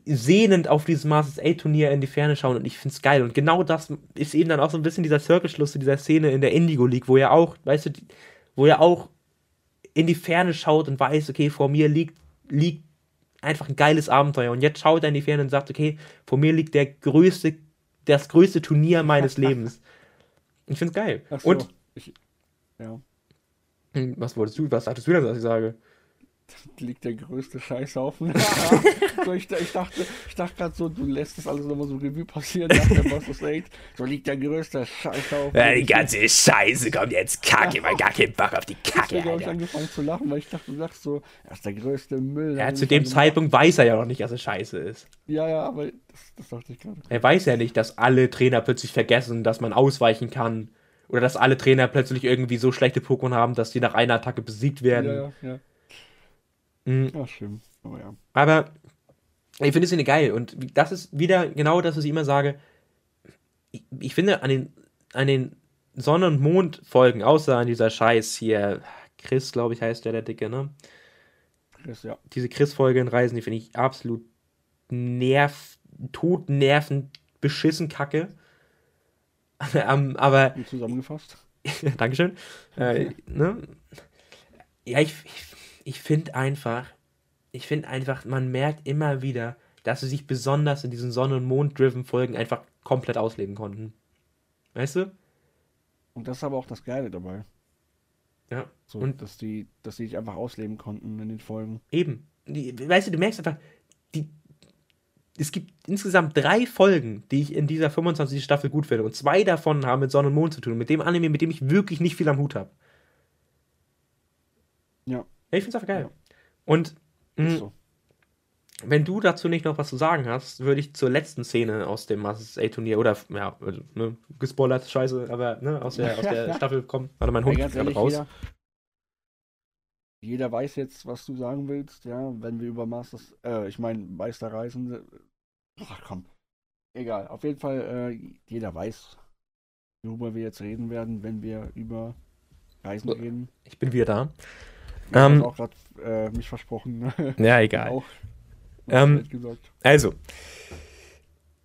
sehnend auf dieses Masters 8 Turnier in die Ferne schauen und ich find's geil. Und genau das ist eben dann auch so ein bisschen dieser Cirkelschluss zu dieser Szene in der Indigo League, wo er auch, weißt du, wo er auch in die Ferne schaut und weiß, okay, vor mir liegt, liegt einfach ein geiles Abenteuer. Und jetzt schaut er in die Ferne und sagt, okay, vor mir liegt der größte, das größte Turnier meines Lebens. Ich find's geil. Ach so, Und ich, ja, Hm, was wolltest du, was sagtest du denn, was ich sage? liegt der größte Scheißhaufen. so, ich, ich dachte, ich dachte gerade so, du lässt das alles nochmal so Revue passieren nach der Masters 8. So liegt der größte Scheißhaufen. Ja, die ganze Scheiße kommt jetzt Kacke, weil gar keinen Bock auf die Kacke, habe ich Alter. angefangen zu lachen, weil ich dachte, du sagst so, er ist der größte Müll. Ja, zu dem Zeitpunkt weiß er ja noch nicht, dass es scheiße ist. Ja, ja, aber das, das dachte ich gerade. Er weiß ja nicht, dass alle Trainer plötzlich vergessen, dass man ausweichen kann Oder dass alle Trainer plötzlich irgendwie so schlechte Pokémon haben, dass die nach einer Attacke besiegt werden. Ja, ja. Mhm. Ja, schlimm. Aber ja. Aber ich finde es eine geil. Und das ist wieder genau das, was ich immer sage. Ich, ich finde an den, an den Sonne- und Mond-Folgen, außer an dieser Scheiß hier, Chris, glaube ich, heißt der, der Dicke, ne? Chris, ja. Diese Chris-Folge in Reisen, die finde ich absolut nerv, totnervend, beschissen kacke. ähm, aber zusammengefasst. Dankeschön. Äh, ne? Ja, ich, ich, ich finde einfach, ich finde einfach, man merkt immer wieder, dass sie sich besonders in diesen Sonne- und Mond-driven Folgen einfach komplett ausleben konnten. Weißt du? Und das ist aber auch das Geile dabei. Ja. So, Und- dass die, dass die sich einfach ausleben konnten in den Folgen. Eben. Die, weißt du, du merkst einfach, die, es gibt insgesamt drei Folgen, die ich in dieser 25. Staffel gut finde. Und zwei davon haben mit Sonne und Mond zu tun. Mit dem Anime, mit dem ich wirklich nicht viel am Hut habe. Ja, Ja, ich finde es einfach geil. Ja. Und mh, ist so. wenn du dazu nicht noch was zu sagen hast, würde ich zur letzten Szene aus dem Masters A-Turnier oder, ja, also, ne, gespoilert, scheiße, aber ne, aus der, aus der Staffel kommen. Warte, mein Ja, Hund geht gerade raus. jeder, jeder weiß jetzt, was du sagen willst, ja, wenn wir über Masters, äh, ich meine, Meisterreisen, äh, ach komm, egal, auf jeden Fall, äh, jeder weiß, worüber wir jetzt reden werden, wenn wir über Reisen reden. Ich bin wieder da. Ich Ähm, auch gerade äh, mich versprochen. Ja, egal. auch. Ähm, gesagt. Also,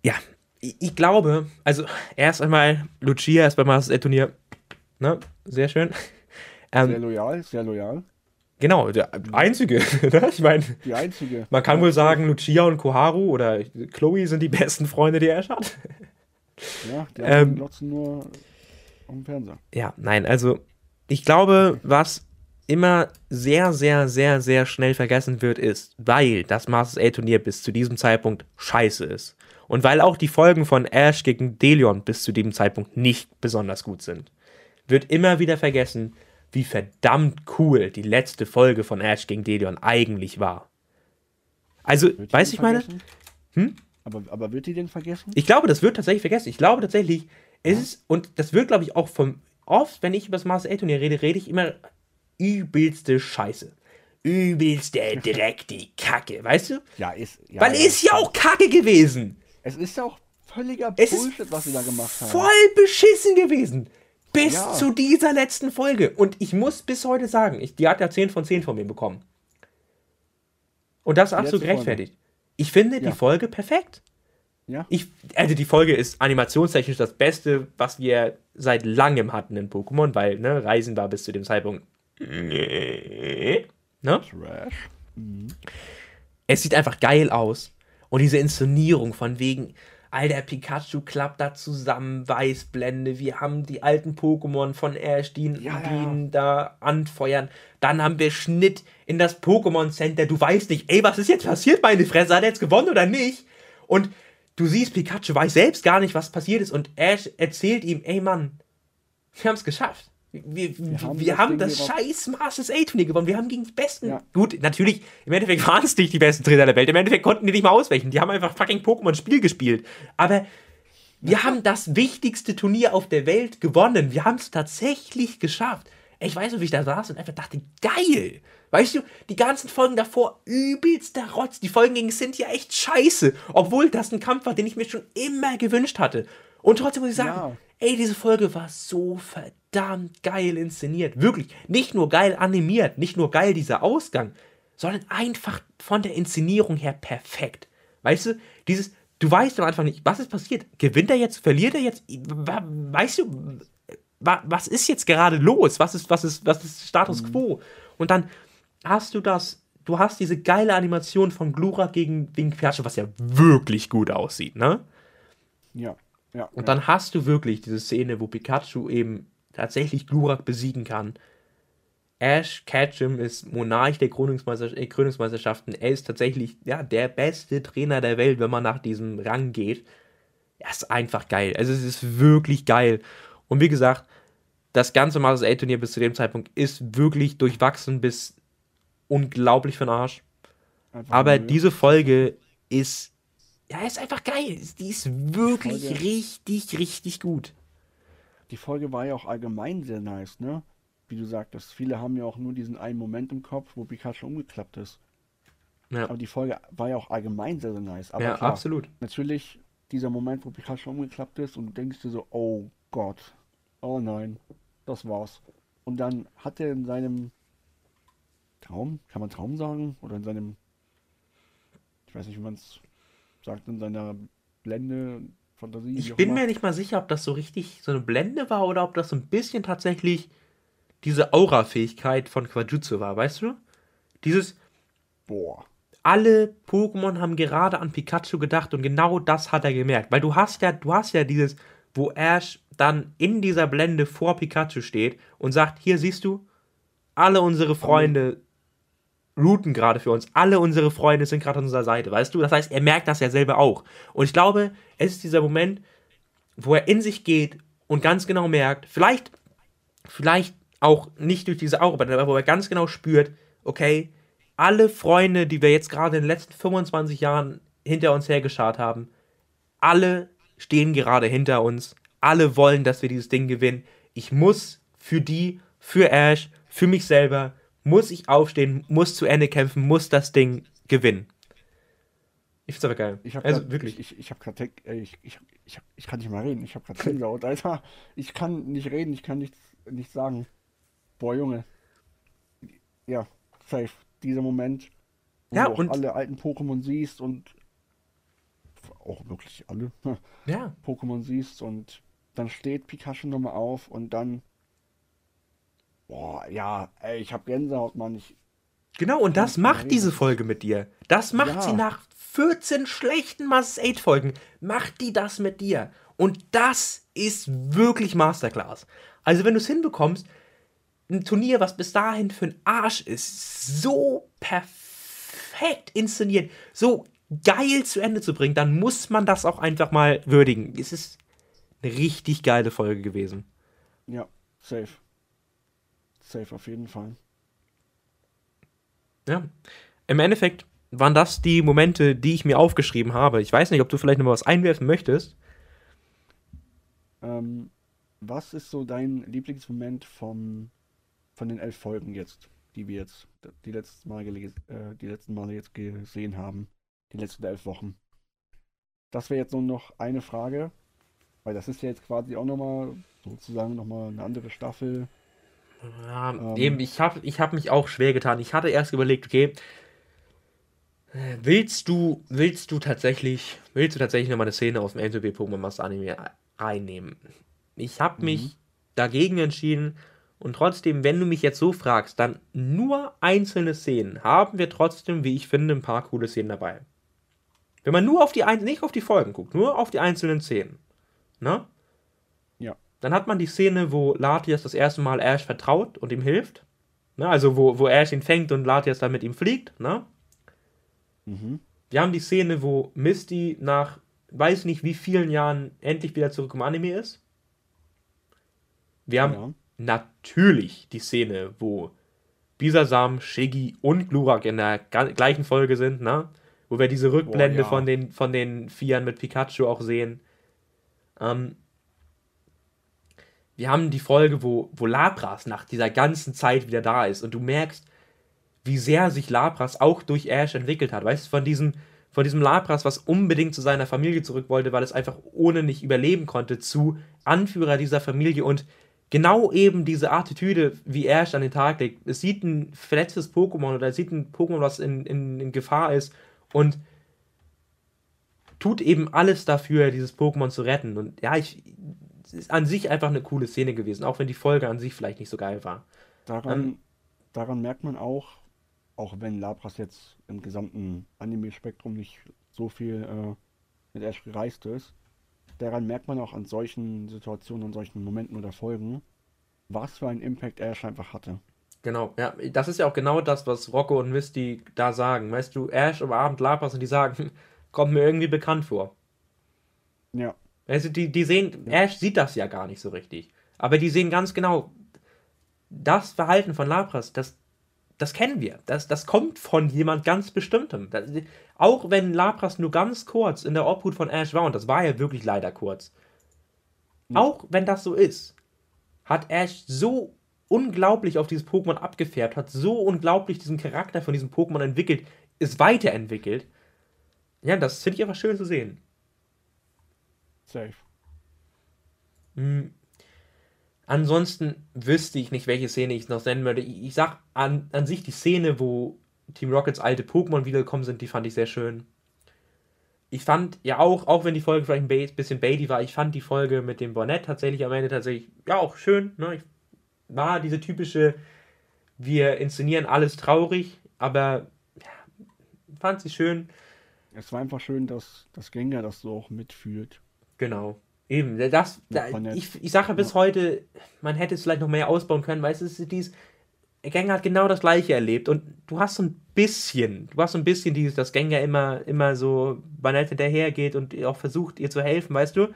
ja, ich, ich glaube, also erst einmal, Lucia ist beim Masters A-Turnier, ne, sehr schön. Sehr Ähm, loyal, sehr loyal. genau, der einzige, ne? ich meine, Die einzige. man kann wohl sagen, Lucia und Koharu oder Chloe sind die besten Freunde, die Ash hat. Ja, die ähm, glotzen nur am Fernseher. Ja, nein, also ich glaube, was immer sehr, sehr, sehr, sehr schnell vergessen wird, ist, weil das Masters A-Turnier bis zu diesem Zeitpunkt scheiße ist. Und weil auch die Folgen von Ash gegen Delion bis zu diesem Zeitpunkt nicht besonders gut sind, wird immer wieder vergessen, wie verdammt cool die letzte Folge von Ash gegen Delion eigentlich war. Also, denn ich meine? Hm? Aber, aber wird die denn vergessen? Ich glaube, das wird tatsächlich vergessen. Ich glaube tatsächlich, es ist, und das wird, glaube ich, auch vom, oft, wenn ich über das Master A-Turnier rede, rede ich immer übelste Scheiße. Übelste Dreck, die Kacke, weißt du? Ja, ist. Ja, Weil ist ja auch Kacke gewesen. Es ist ja auch völliger Es Bullshit, was sie da gemacht haben. voll beschissen gewesen. Bis Ja. zu dieser letzten Folge. Und ich muss bis heute sagen, ich, die hat ja 10 von 10 von mir bekommen. Und das ist absolut gerechtfertigt. Ich finde Ja. die Folge perfekt. Ja. Ich, also die Folge ist animationstechnisch das Beste, was wir seit langem hatten in Pokémon, weil, ne, Reisen war bis zu dem Zeitpunkt. Ne? Trash. Mhm. Es sieht einfach geil aus. Und diese Inszenierung von wegen, alter Pikachu klappt da zusammen, Weißblende, wir haben die alten Pokémon von Ash, die, Ja, die ja. ihn da anfeuern. Dann haben wir Schnitt in das Pokémon Center. Du weißt nicht, ey, was ist jetzt passiert, meine Fresse? Hat er jetzt gewonnen oder nicht? Und du siehst, Pikachu weiß selbst gar nicht, was passiert ist. Und Ash erzählt ihm, ey Mann, wir haben es geschafft. Wir, wir, haben wir das haben das scheiß Masters A-Turnier gewonnen. Wir haben gegen die besten. Ja. Gut, natürlich, im Endeffekt waren es nicht die besten Trainer der Welt. Im Endeffekt konnten die nicht mal ausweichen. Die haben einfach fucking Pokémon-Spiel gespielt. Aber wir haben das wichtigste Turnier auf der Welt gewonnen. Wir haben es tatsächlich geschafft. Ich weiß noch, wie ich da saß und einfach dachte, geil. Weißt du, die ganzen Folgen davor übelster Rotz. Die Folgen gegen Cynthia echt scheiße. Obwohl das ein Kampf war, den ich mir schon immer gewünscht hatte. Und trotzdem muss ich sagen, Ja. ey, diese Folge war so verdammt geil inszeniert. Wirklich. Nicht nur geil animiert, nicht nur geil dieser Ausgang, sondern einfach von der Inszenierung her perfekt. Weißt du, dieses, du weißt am Anfang nicht, was ist passiert? Gewinnt er jetzt, verliert er jetzt? Weißt du, wa- was ist jetzt gerade los? Was ist, was ist, was ist Status quo? Und dann hast du das, du hast diese geile Animation von Glurak gegen, gegen Pikachu, was ja wirklich gut aussieht, ne? Ja. Ja. Und dann hast du wirklich diese Szene, wo Pikachu eben tatsächlich Glurak besiegen kann. Ash Ketchum ist Monarch der Krönungsmeister äh, Krönungsmeisterschaften. Er ist tatsächlich ja, der beste Trainer der Welt, wenn man nach diesem Rang geht. Er ist einfach geil. Also es ist wirklich geil. Und wie gesagt, das ganze Masters A-Turnier bis zu dem Zeitpunkt ist wirklich durchwachsen bis unglaublich für den Arsch. Einfach Aber diese Folge ist, ja, ist einfach geil. Die ist wirklich Folge- richtig, richtig gut. Die Folge war ja auch allgemein sehr nice, ne? Wie du sagtest, viele haben ja auch nur diesen einen Moment im Kopf, wo Pikachu umgeklappt ist. Ja. Aber die Folge war ja auch allgemein sehr, sehr nice. Aber ja, klar, absolut. natürlich dieser Moment, wo Pikachu umgeklappt ist und du denkst dir so, oh Gott, oh nein, das war's. Und dann hat er in seinem Traum, kann man Traum sagen? Oder in seinem, ich weiß nicht, wie man es sagt, in seiner Blende, Fantasie. Ich bin immer. mir nicht mal sicher, ob das so richtig so eine Blende war oder ob das so ein bisschen tatsächlich diese Aura-Fähigkeit von Quajutsu war, weißt du? Dieses, Boah. alle Pokémon haben gerade an Pikachu gedacht und genau das hat er gemerkt. Weil du hast ja, du hast ja dieses, wo Ash dann in dieser Blende vor Pikachu steht und sagt, hier siehst du, alle unsere Freunde routen gerade für uns. Alle unsere Freunde sind gerade an unserer Seite, weißt du? Das heißt, er merkt das ja selber auch. Und ich glaube, es ist dieser Moment, wo er in sich geht und ganz genau merkt, vielleicht, vielleicht auch nicht durch diese Aura, aber wo er ganz genau spürt, okay, alle Freunde, die wir jetzt gerade in den letzten 25 Jahren hinter uns hergeschart haben, alle stehen gerade hinter uns. Alle wollen, dass wir dieses Ding gewinnen. Ich muss für die, für Ash, für mich selber, muss ich aufstehen, muss zu Ende kämpfen, muss das Ding gewinnen. Ich find's aber geil. Also grad, wirklich. Ich, ich, habe gerade, ich, ich, ich, ich kann nicht mal reden. Ich habe gerade Gänsehaut, Alter. Ich kann nicht reden, ich kann nichts, nichts sagen. Boah, Junge. Ja, safe. Dieser Moment, wo Ja, du und- alle alten Pokémon siehst und auch wirklich alle ja, Pokémon siehst und dann steht Pikachu nochmal auf und dann. Boah, ja, ey, ich habe Gänsehaut, Mann. Ich, genau. Und das macht diese reden. Folge mit dir. Das macht Ja. sie nach 14 schlechten Mass 8 Folgen. Macht die das mit dir. Und das ist wirklich Masterclass. Also, wenn du es hinbekommst, ein Turnier, was bis dahin für ein Arsch ist, so perfekt inszeniert, so geil zu Ende zu bringen, dann muss man das auch einfach mal würdigen. Es ist eine richtig geile Folge gewesen. ja, safe. Safe auf jeden Fall. Ja. Im Endeffekt waren das die Momente, die ich mir aufgeschrieben habe. Ich weiß nicht, ob du vielleicht noch mal was einwerfen möchtest. Ähm, was ist so dein Lieblingsmoment vom, von den elf Folgen jetzt, die wir jetzt die letzten, Mal äh, die letzten Male jetzt gesehen haben? Die letzten elf Wochen. Das wäre jetzt nur noch eine Frage, weil das ist ja jetzt quasi auch nochmal sozusagen nochmal eine andere Staffel. Ja, Ähm. eben, ich habe ich hab mich auch schwer getan. Ich hatte erst überlegt, okay, willst du, willst du tatsächlich, willst du tatsächlich noch mal eine Szene aus dem MTV Pokémon Master Anime reinnehmen? Ich habe Mhm. mich dagegen entschieden und trotzdem, wenn du mich jetzt so fragst, dann nur einzelne Szenen haben wir trotzdem, wie ich finde, ein paar coole Szenen dabei. Wenn man nur auf die nicht auf die Folgen guckt, nur auf die einzelnen Szenen, ne? Dann hat man die Szene, wo Latias das erste Mal Ash vertraut und ihm hilft. Ne? Also wo, wo Ash ihn fängt und Latias dann mit ihm fliegt. Ne? Mhm. Wir haben die Szene, wo Misty nach weiß nicht wie vielen Jahren endlich wieder zurück im Anime ist. Wir haben Ja. natürlich die Szene, wo Bisasam, Shiggy und Glurak in der gleichen Folge sind, ne? Wo wir diese Rückblende ja. von, den, von den Vieren mit Pikachu auch sehen. Ähm, wir haben die Folge, wo, wo Lapras nach dieser ganzen Zeit wieder da ist und du merkst, wie sehr sich Lapras auch durch Ash entwickelt hat. Weißt du, von diesem, von diesem Lapras, was unbedingt zu seiner Familie zurück wollte, weil es einfach ohne nicht überleben konnte, zu Anführer dieser Familie und genau eben diese Attitüde, wie Ash an den Tag legt. Es sieht ein verletztes Pokémon oder es sieht ein Pokémon, was in, in, in Gefahr ist und tut eben alles dafür, dieses Pokémon zu retten. Und ja, ich, ist an sich einfach eine coole Szene gewesen, auch wenn die Folge an sich vielleicht nicht so geil war. Daran, Ähm. daran merkt man auch, auch wenn Lapras jetzt im gesamten Anime-Spektrum nicht so viel äh, mit Ash gereist ist, daran merkt man auch an solchen Situationen, an solchen Momenten oder Folgen, was für einen Impact Ash einfach hatte. Genau, ja, das ist ja auch genau das, was Rocco und Misty da sagen. Weißt du, Ash umarmt Lapras und die sagen, kommt mir irgendwie bekannt vor. Ja, Also die, die sehen, Ash sieht das ja gar nicht so richtig. Aber die sehen ganz genau, das Verhalten von Lapras, das, das kennen wir. Das, das kommt von jemand ganz Bestimmtem. Das, auch wenn Lapras nur ganz kurz in der Obhut von Ash war, und das war ja wirklich leider kurz, Ja. Auch wenn das so ist, hat Ash so unglaublich auf dieses Pokémon abgefärbt, hat so unglaublich diesen Charakter von diesem Pokémon entwickelt, ist weiterentwickelt. Ja, das finde ich einfach schön zu sehen. Safe. Hm. Ansonsten wüsste ich nicht, welche Szene ich noch nennen würde. Ich, ich sag an, an sich die Szene, wo Team Rockets alte Pokémon wiedergekommen sind, die fand ich sehr schön. Ich fand ja auch, auch wenn die Folge vielleicht ein bisschen baity war, ich fand die Folge mit dem Bonnet tatsächlich am Ende tatsächlich, ja, auch schön. Ne? Ich war diese typische, wir inszenieren alles traurig, aber ja, fand sie schön. Es war einfach schön, dass das Gänger das so auch mitfühlt. Genau. Eben, das, da, ich, ich sage bis ja. heute, man hätte es vielleicht noch mehr ausbauen können, weil es ist dies, Gänger hat genau das gleiche erlebt und du hast so ein bisschen, du hast so ein bisschen dieses, dass Gänger immer, immer so banal hinterhergeht und auch versucht, ihr zu helfen, weißt du?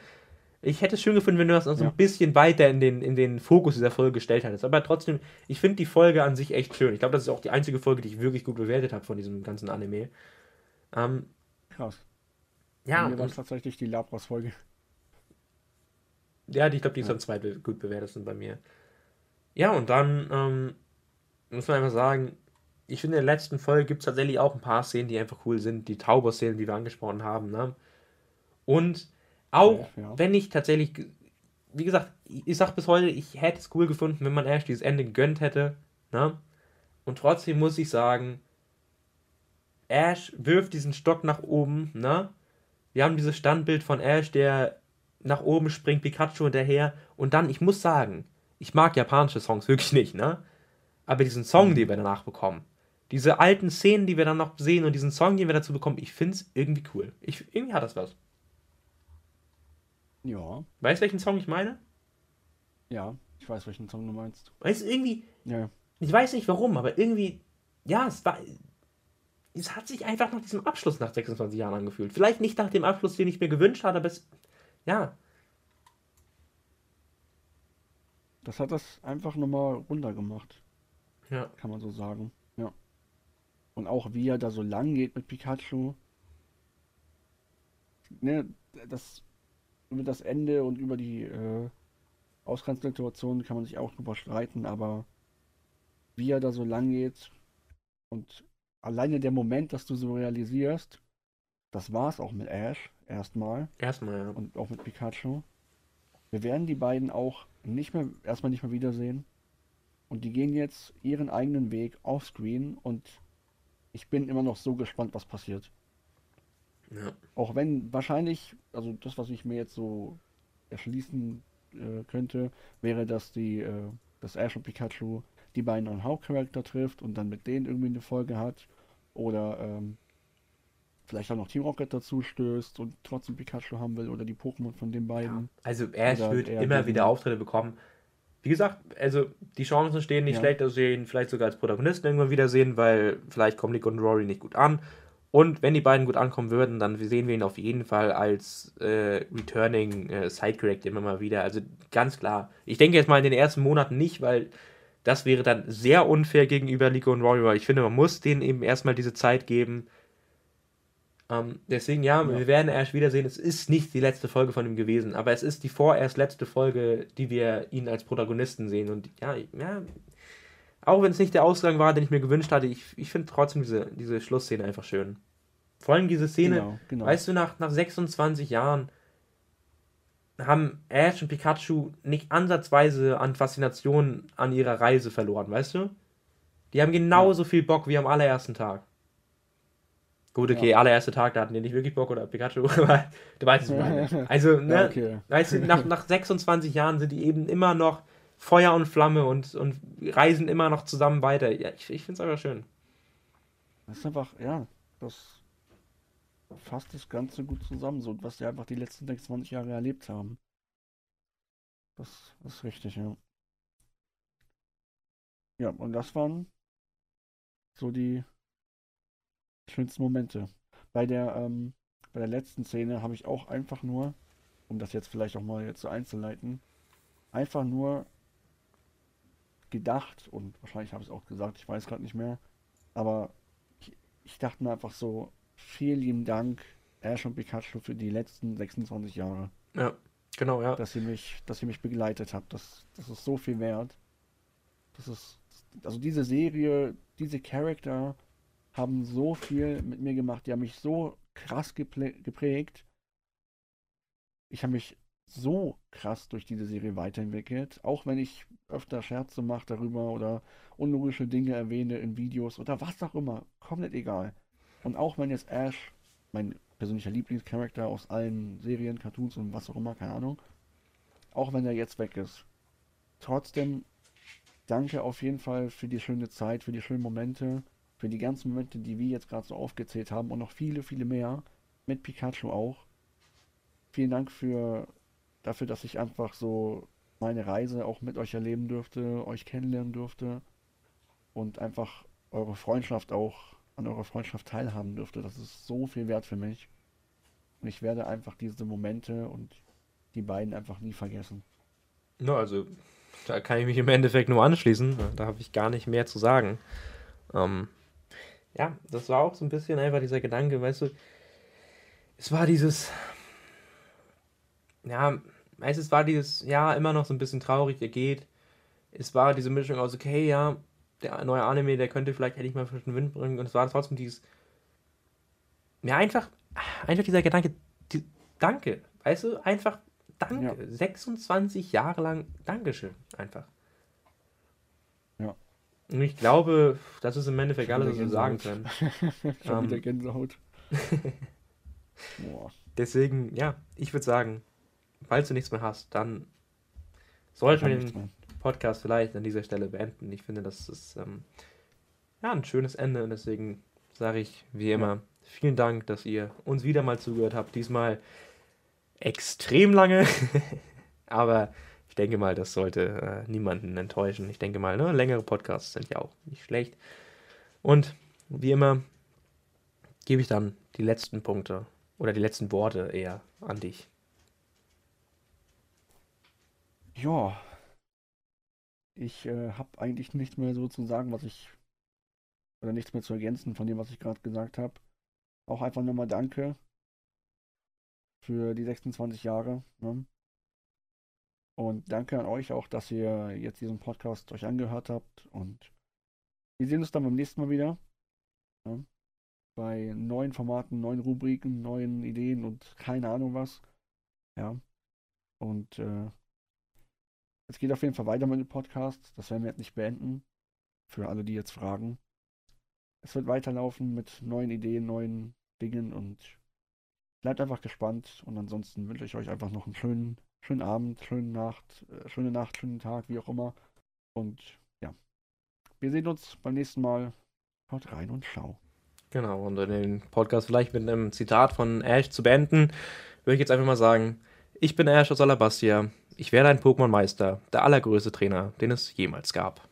Ich hätte es schön gefunden, wenn du das noch so ja. ein bisschen weiter in den, in den Fokus dieser Folge gestellt hättest. Aber trotzdem, ich finde die Folge an sich echt schön. Ich glaube, das ist auch die einzige Folge, die ich wirklich gut bewertet habe von diesem ganzen Anime. Ähm, Krass. Ja. Mir war es tatsächlich die Labras-Folge. Ja, ich glaube, die ist ja. am zwei gut bewertet sind bei mir. Ja, und dann ähm, muss man einfach sagen, ich finde, in der letzten Folge gibt es tatsächlich auch ein paar Szenen, die einfach cool sind. Die Tauber-Szenen, die wir angesprochen haben. Ne? Und auch ja, ja. wenn ich tatsächlich, wie gesagt, ich sag bis heute, ich hätte es cool gefunden, wenn man Ash dieses Ende gegönnt hätte. Ne? Und trotzdem muss ich sagen, Ash wirft diesen Stock nach oben. Ne? Wir haben dieses Standbild von Ash, der nach oben springt, Pikachu hinterher. Und dann, ich muss sagen, ich mag japanische Songs wirklich nicht, ne? Aber diesen Song, den wir danach bekommen, diese alten Szenen, die wir dann noch sehen und diesen Song, den wir dazu bekommen, ich finde es irgendwie cool. Ich, irgendwie hat das was. Ja. Weißt du, welchen Song ich meine? Ja, ich weiß, welchen Song du meinst. Weißt du, irgendwie. Ja. Ich weiß nicht warum, aber irgendwie. Ja, es war. Es hat sich einfach nach diesem Abschluss nach 26 Jahren angefühlt. Vielleicht nicht nach dem Abschluss, den ich mir gewünscht hatte, aber es. Ja. Das hat das einfach nochmal runtergemacht. Ja. Kann man so sagen. Ja. Und auch wie er da so lang geht mit Pikachu. Ne, das über das Ende und über die äh, Ausgangssituation kann man sich auch drüber streiten, aber wie er da so lang geht und alleine der Moment, dass du so realisierst, das war's auch mit Ash erstmal. Erstmal, ja. Und auch mit Pikachu. Wir werden die beiden auch nicht mehr, erstmal nicht mehr wiedersehen. Und die gehen jetzt ihren eigenen Weg offscreen und ich bin immer noch so gespannt, was passiert. Ja. Auch wenn wahrscheinlich, also das, was ich mir jetzt so erschließen äh, könnte, wäre, dass die, äh, dass Ash und Pikachu die beiden neuen Hauptcharakter trifft und dann mit denen irgendwie eine Folge hat. Oder ähm, vielleicht auch noch Team Rocket dazu stößt und trotzdem Pikachu haben will oder die Pokémon von den beiden. Ja. Also Ash wird immer wieder Auftritte bekommen wie gesagt, also die Chancen stehen nicht ja. schlecht, dass wir ihn vielleicht sogar als Protagonisten irgendwann wiedersehen, weil vielleicht kommen Nick und Rory nicht gut an. Und wenn die beiden gut ankommen würden, dann sehen wir ihn auf jeden Fall als äh, Returning äh, Side-Character immer mal wieder. Also ganz klar. Ich denke jetzt mal in den ersten Monaten nicht, weil das wäre dann sehr unfair gegenüber Nico und Rory, weil ich finde, man muss denen eben erstmal diese Zeit geben, ähm, deswegen, ja, ja, wir werden Ash wiedersehen. Es ist nicht die letzte Folge von ihm gewesen, aber es ist die vorerst letzte Folge, die wir ihn als Protagonisten sehen. Und ja, ja auch wenn es nicht der Ausgang war, den ich mir gewünscht hatte, ich, ich finde trotzdem diese, diese Schlussszene einfach schön. Vor allem diese Szene, genau, genau. weißt du, nach, nach 26 Jahren haben Ash und Pikachu nicht ansatzweise an Faszination an ihrer Reise verloren, weißt du? Die haben genauso ja. viel Bock wie am allerersten Tag. Gut, okay, ja. allererster Tag, da hatten die nicht wirklich Bock oder Pikachu, aber du weißt es nicht. Also, ne, ja, okay. weißt du, nach, nach 26 Jahren sind die eben immer noch Feuer und Flamme und, und reisen immer noch zusammen weiter. Ja, ich, ich finde es einfach schön. Das ist einfach, ja, das fasst das Ganze gut zusammen, so was die einfach die letzten 26 Jahre erlebt haben. Das ist richtig, ja. Ja, und das waren so die schönsten Momente. Bei der, ähm, bei der letzten Szene habe ich auch einfach nur, um das jetzt vielleicht auch mal jetzt so einzuleiten, einfach nur gedacht und wahrscheinlich habe ich es auch gesagt, ich weiß gerade nicht mehr, aber ich, ich, dachte mir einfach so, vielen lieben Dank, Ash und Pikachu für die letzten 26 Jahre. Ja, Genau, ja. dass ihr mich, dass ihr mich begleitet habt. Das, das ist so viel wert. Das ist, also diese Serie, diese Charakter haben so viel mit mir gemacht. Die haben mich so krass geprägt. Ich habe mich so krass durch diese Serie weiterentwickelt. Auch wenn ich öfter Scherze mache darüber oder unlogische Dinge erwähne in Videos oder was auch immer. Komplett egal. Und auch wenn jetzt Ash, mein persönlicher Lieblingscharakter aus allen Serien, Cartoons und was auch immer, keine Ahnung, auch wenn er jetzt weg ist. Trotzdem danke auf jeden Fall für die schöne Zeit, für die schönen Momente, für die ganzen Momente, die wir jetzt gerade so aufgezählt haben und noch viele, viele mehr. Mit Pikachu auch. Vielen Dank für, dafür, dass ich einfach so meine Reise auch mit euch erleben durfte, euch kennenlernen durfte und einfach eure Freundschaft auch an eurer Freundschaft teilhaben durfte. Das ist so viel wert für mich. Und ich werde einfach diese Momente und die beiden einfach nie vergessen. No, also da kann ich mich im Endeffekt nur anschließen. Da habe ich gar nicht mehr zu sagen. Ähm, ja, das war auch so ein bisschen einfach dieser Gedanke, weißt du, es war dieses, ja, weißt, es war dieses, ja, immer noch so ein bisschen traurig, er geht. Es war diese Mischung aus, okay, ja, der neue Anime, der könnte vielleicht endlich mal frischen Wind bringen. Und es war trotzdem dieses, ja, einfach, einfach dieser Gedanke, die, danke, weißt du, einfach danke. Ja. 26 Jahre lang Dankeschön, einfach. Ich glaube, das ist im Endeffekt alles, was wir sagen können. Schon um, wieder ähm. Gänsehaut. Deswegen, ja, ich würde sagen, falls du nichts mehr hast, dann sollten wir den Podcast vielleicht an dieser Stelle beenden. Ich finde, das ist ähm, ja, ein schönes Ende und deswegen sage ich wie immer ja. vielen Dank, dass ihr uns wieder mal zugehört habt. Diesmal extrem lange, aber denke mal, das sollte äh, niemanden enttäuschen. Ich denke mal, ne, längere Podcasts sind ja auch nicht schlecht. Und wie immer gebe ich dann die letzten Punkte oder die letzten Worte eher an dich. Ja, ich äh, habe eigentlich nichts mehr so zu sagen, was ich oder nichts mehr zu ergänzen von dem, was ich gerade gesagt habe. Auch einfach nochmal Danke für die 26 Jahre. Ne? Und danke an euch auch, dass ihr jetzt diesen Podcast euch angehört habt. Und wir sehen uns dann beim nächsten Mal wieder. Ne? Bei neuen Formaten, neuen Rubriken, neuen Ideen und keine Ahnung was. Ja. Und äh, es geht auf jeden Fall weiter mit dem Podcast. Das werden wir jetzt nicht beenden. Für alle, die jetzt fragen. Es wird weiterlaufen mit neuen Ideen, neuen Dingen und bleibt einfach gespannt. Und ansonsten wünsche ich euch einfach noch einen schönen, schönen Abend, schöne Nacht, äh, schöne Nacht, schönen Tag, wie auch immer. Und ja, wir sehen uns beim nächsten Mal. Haut rein und schau. Genau, und den Podcast vielleicht mit einem Zitat von Ash zu beenden, würde ich jetzt einfach mal sagen, ich bin Ash aus Alabastia. Ich werde ein Pokémon-Meister, der allergrößte Trainer, den es jemals gab.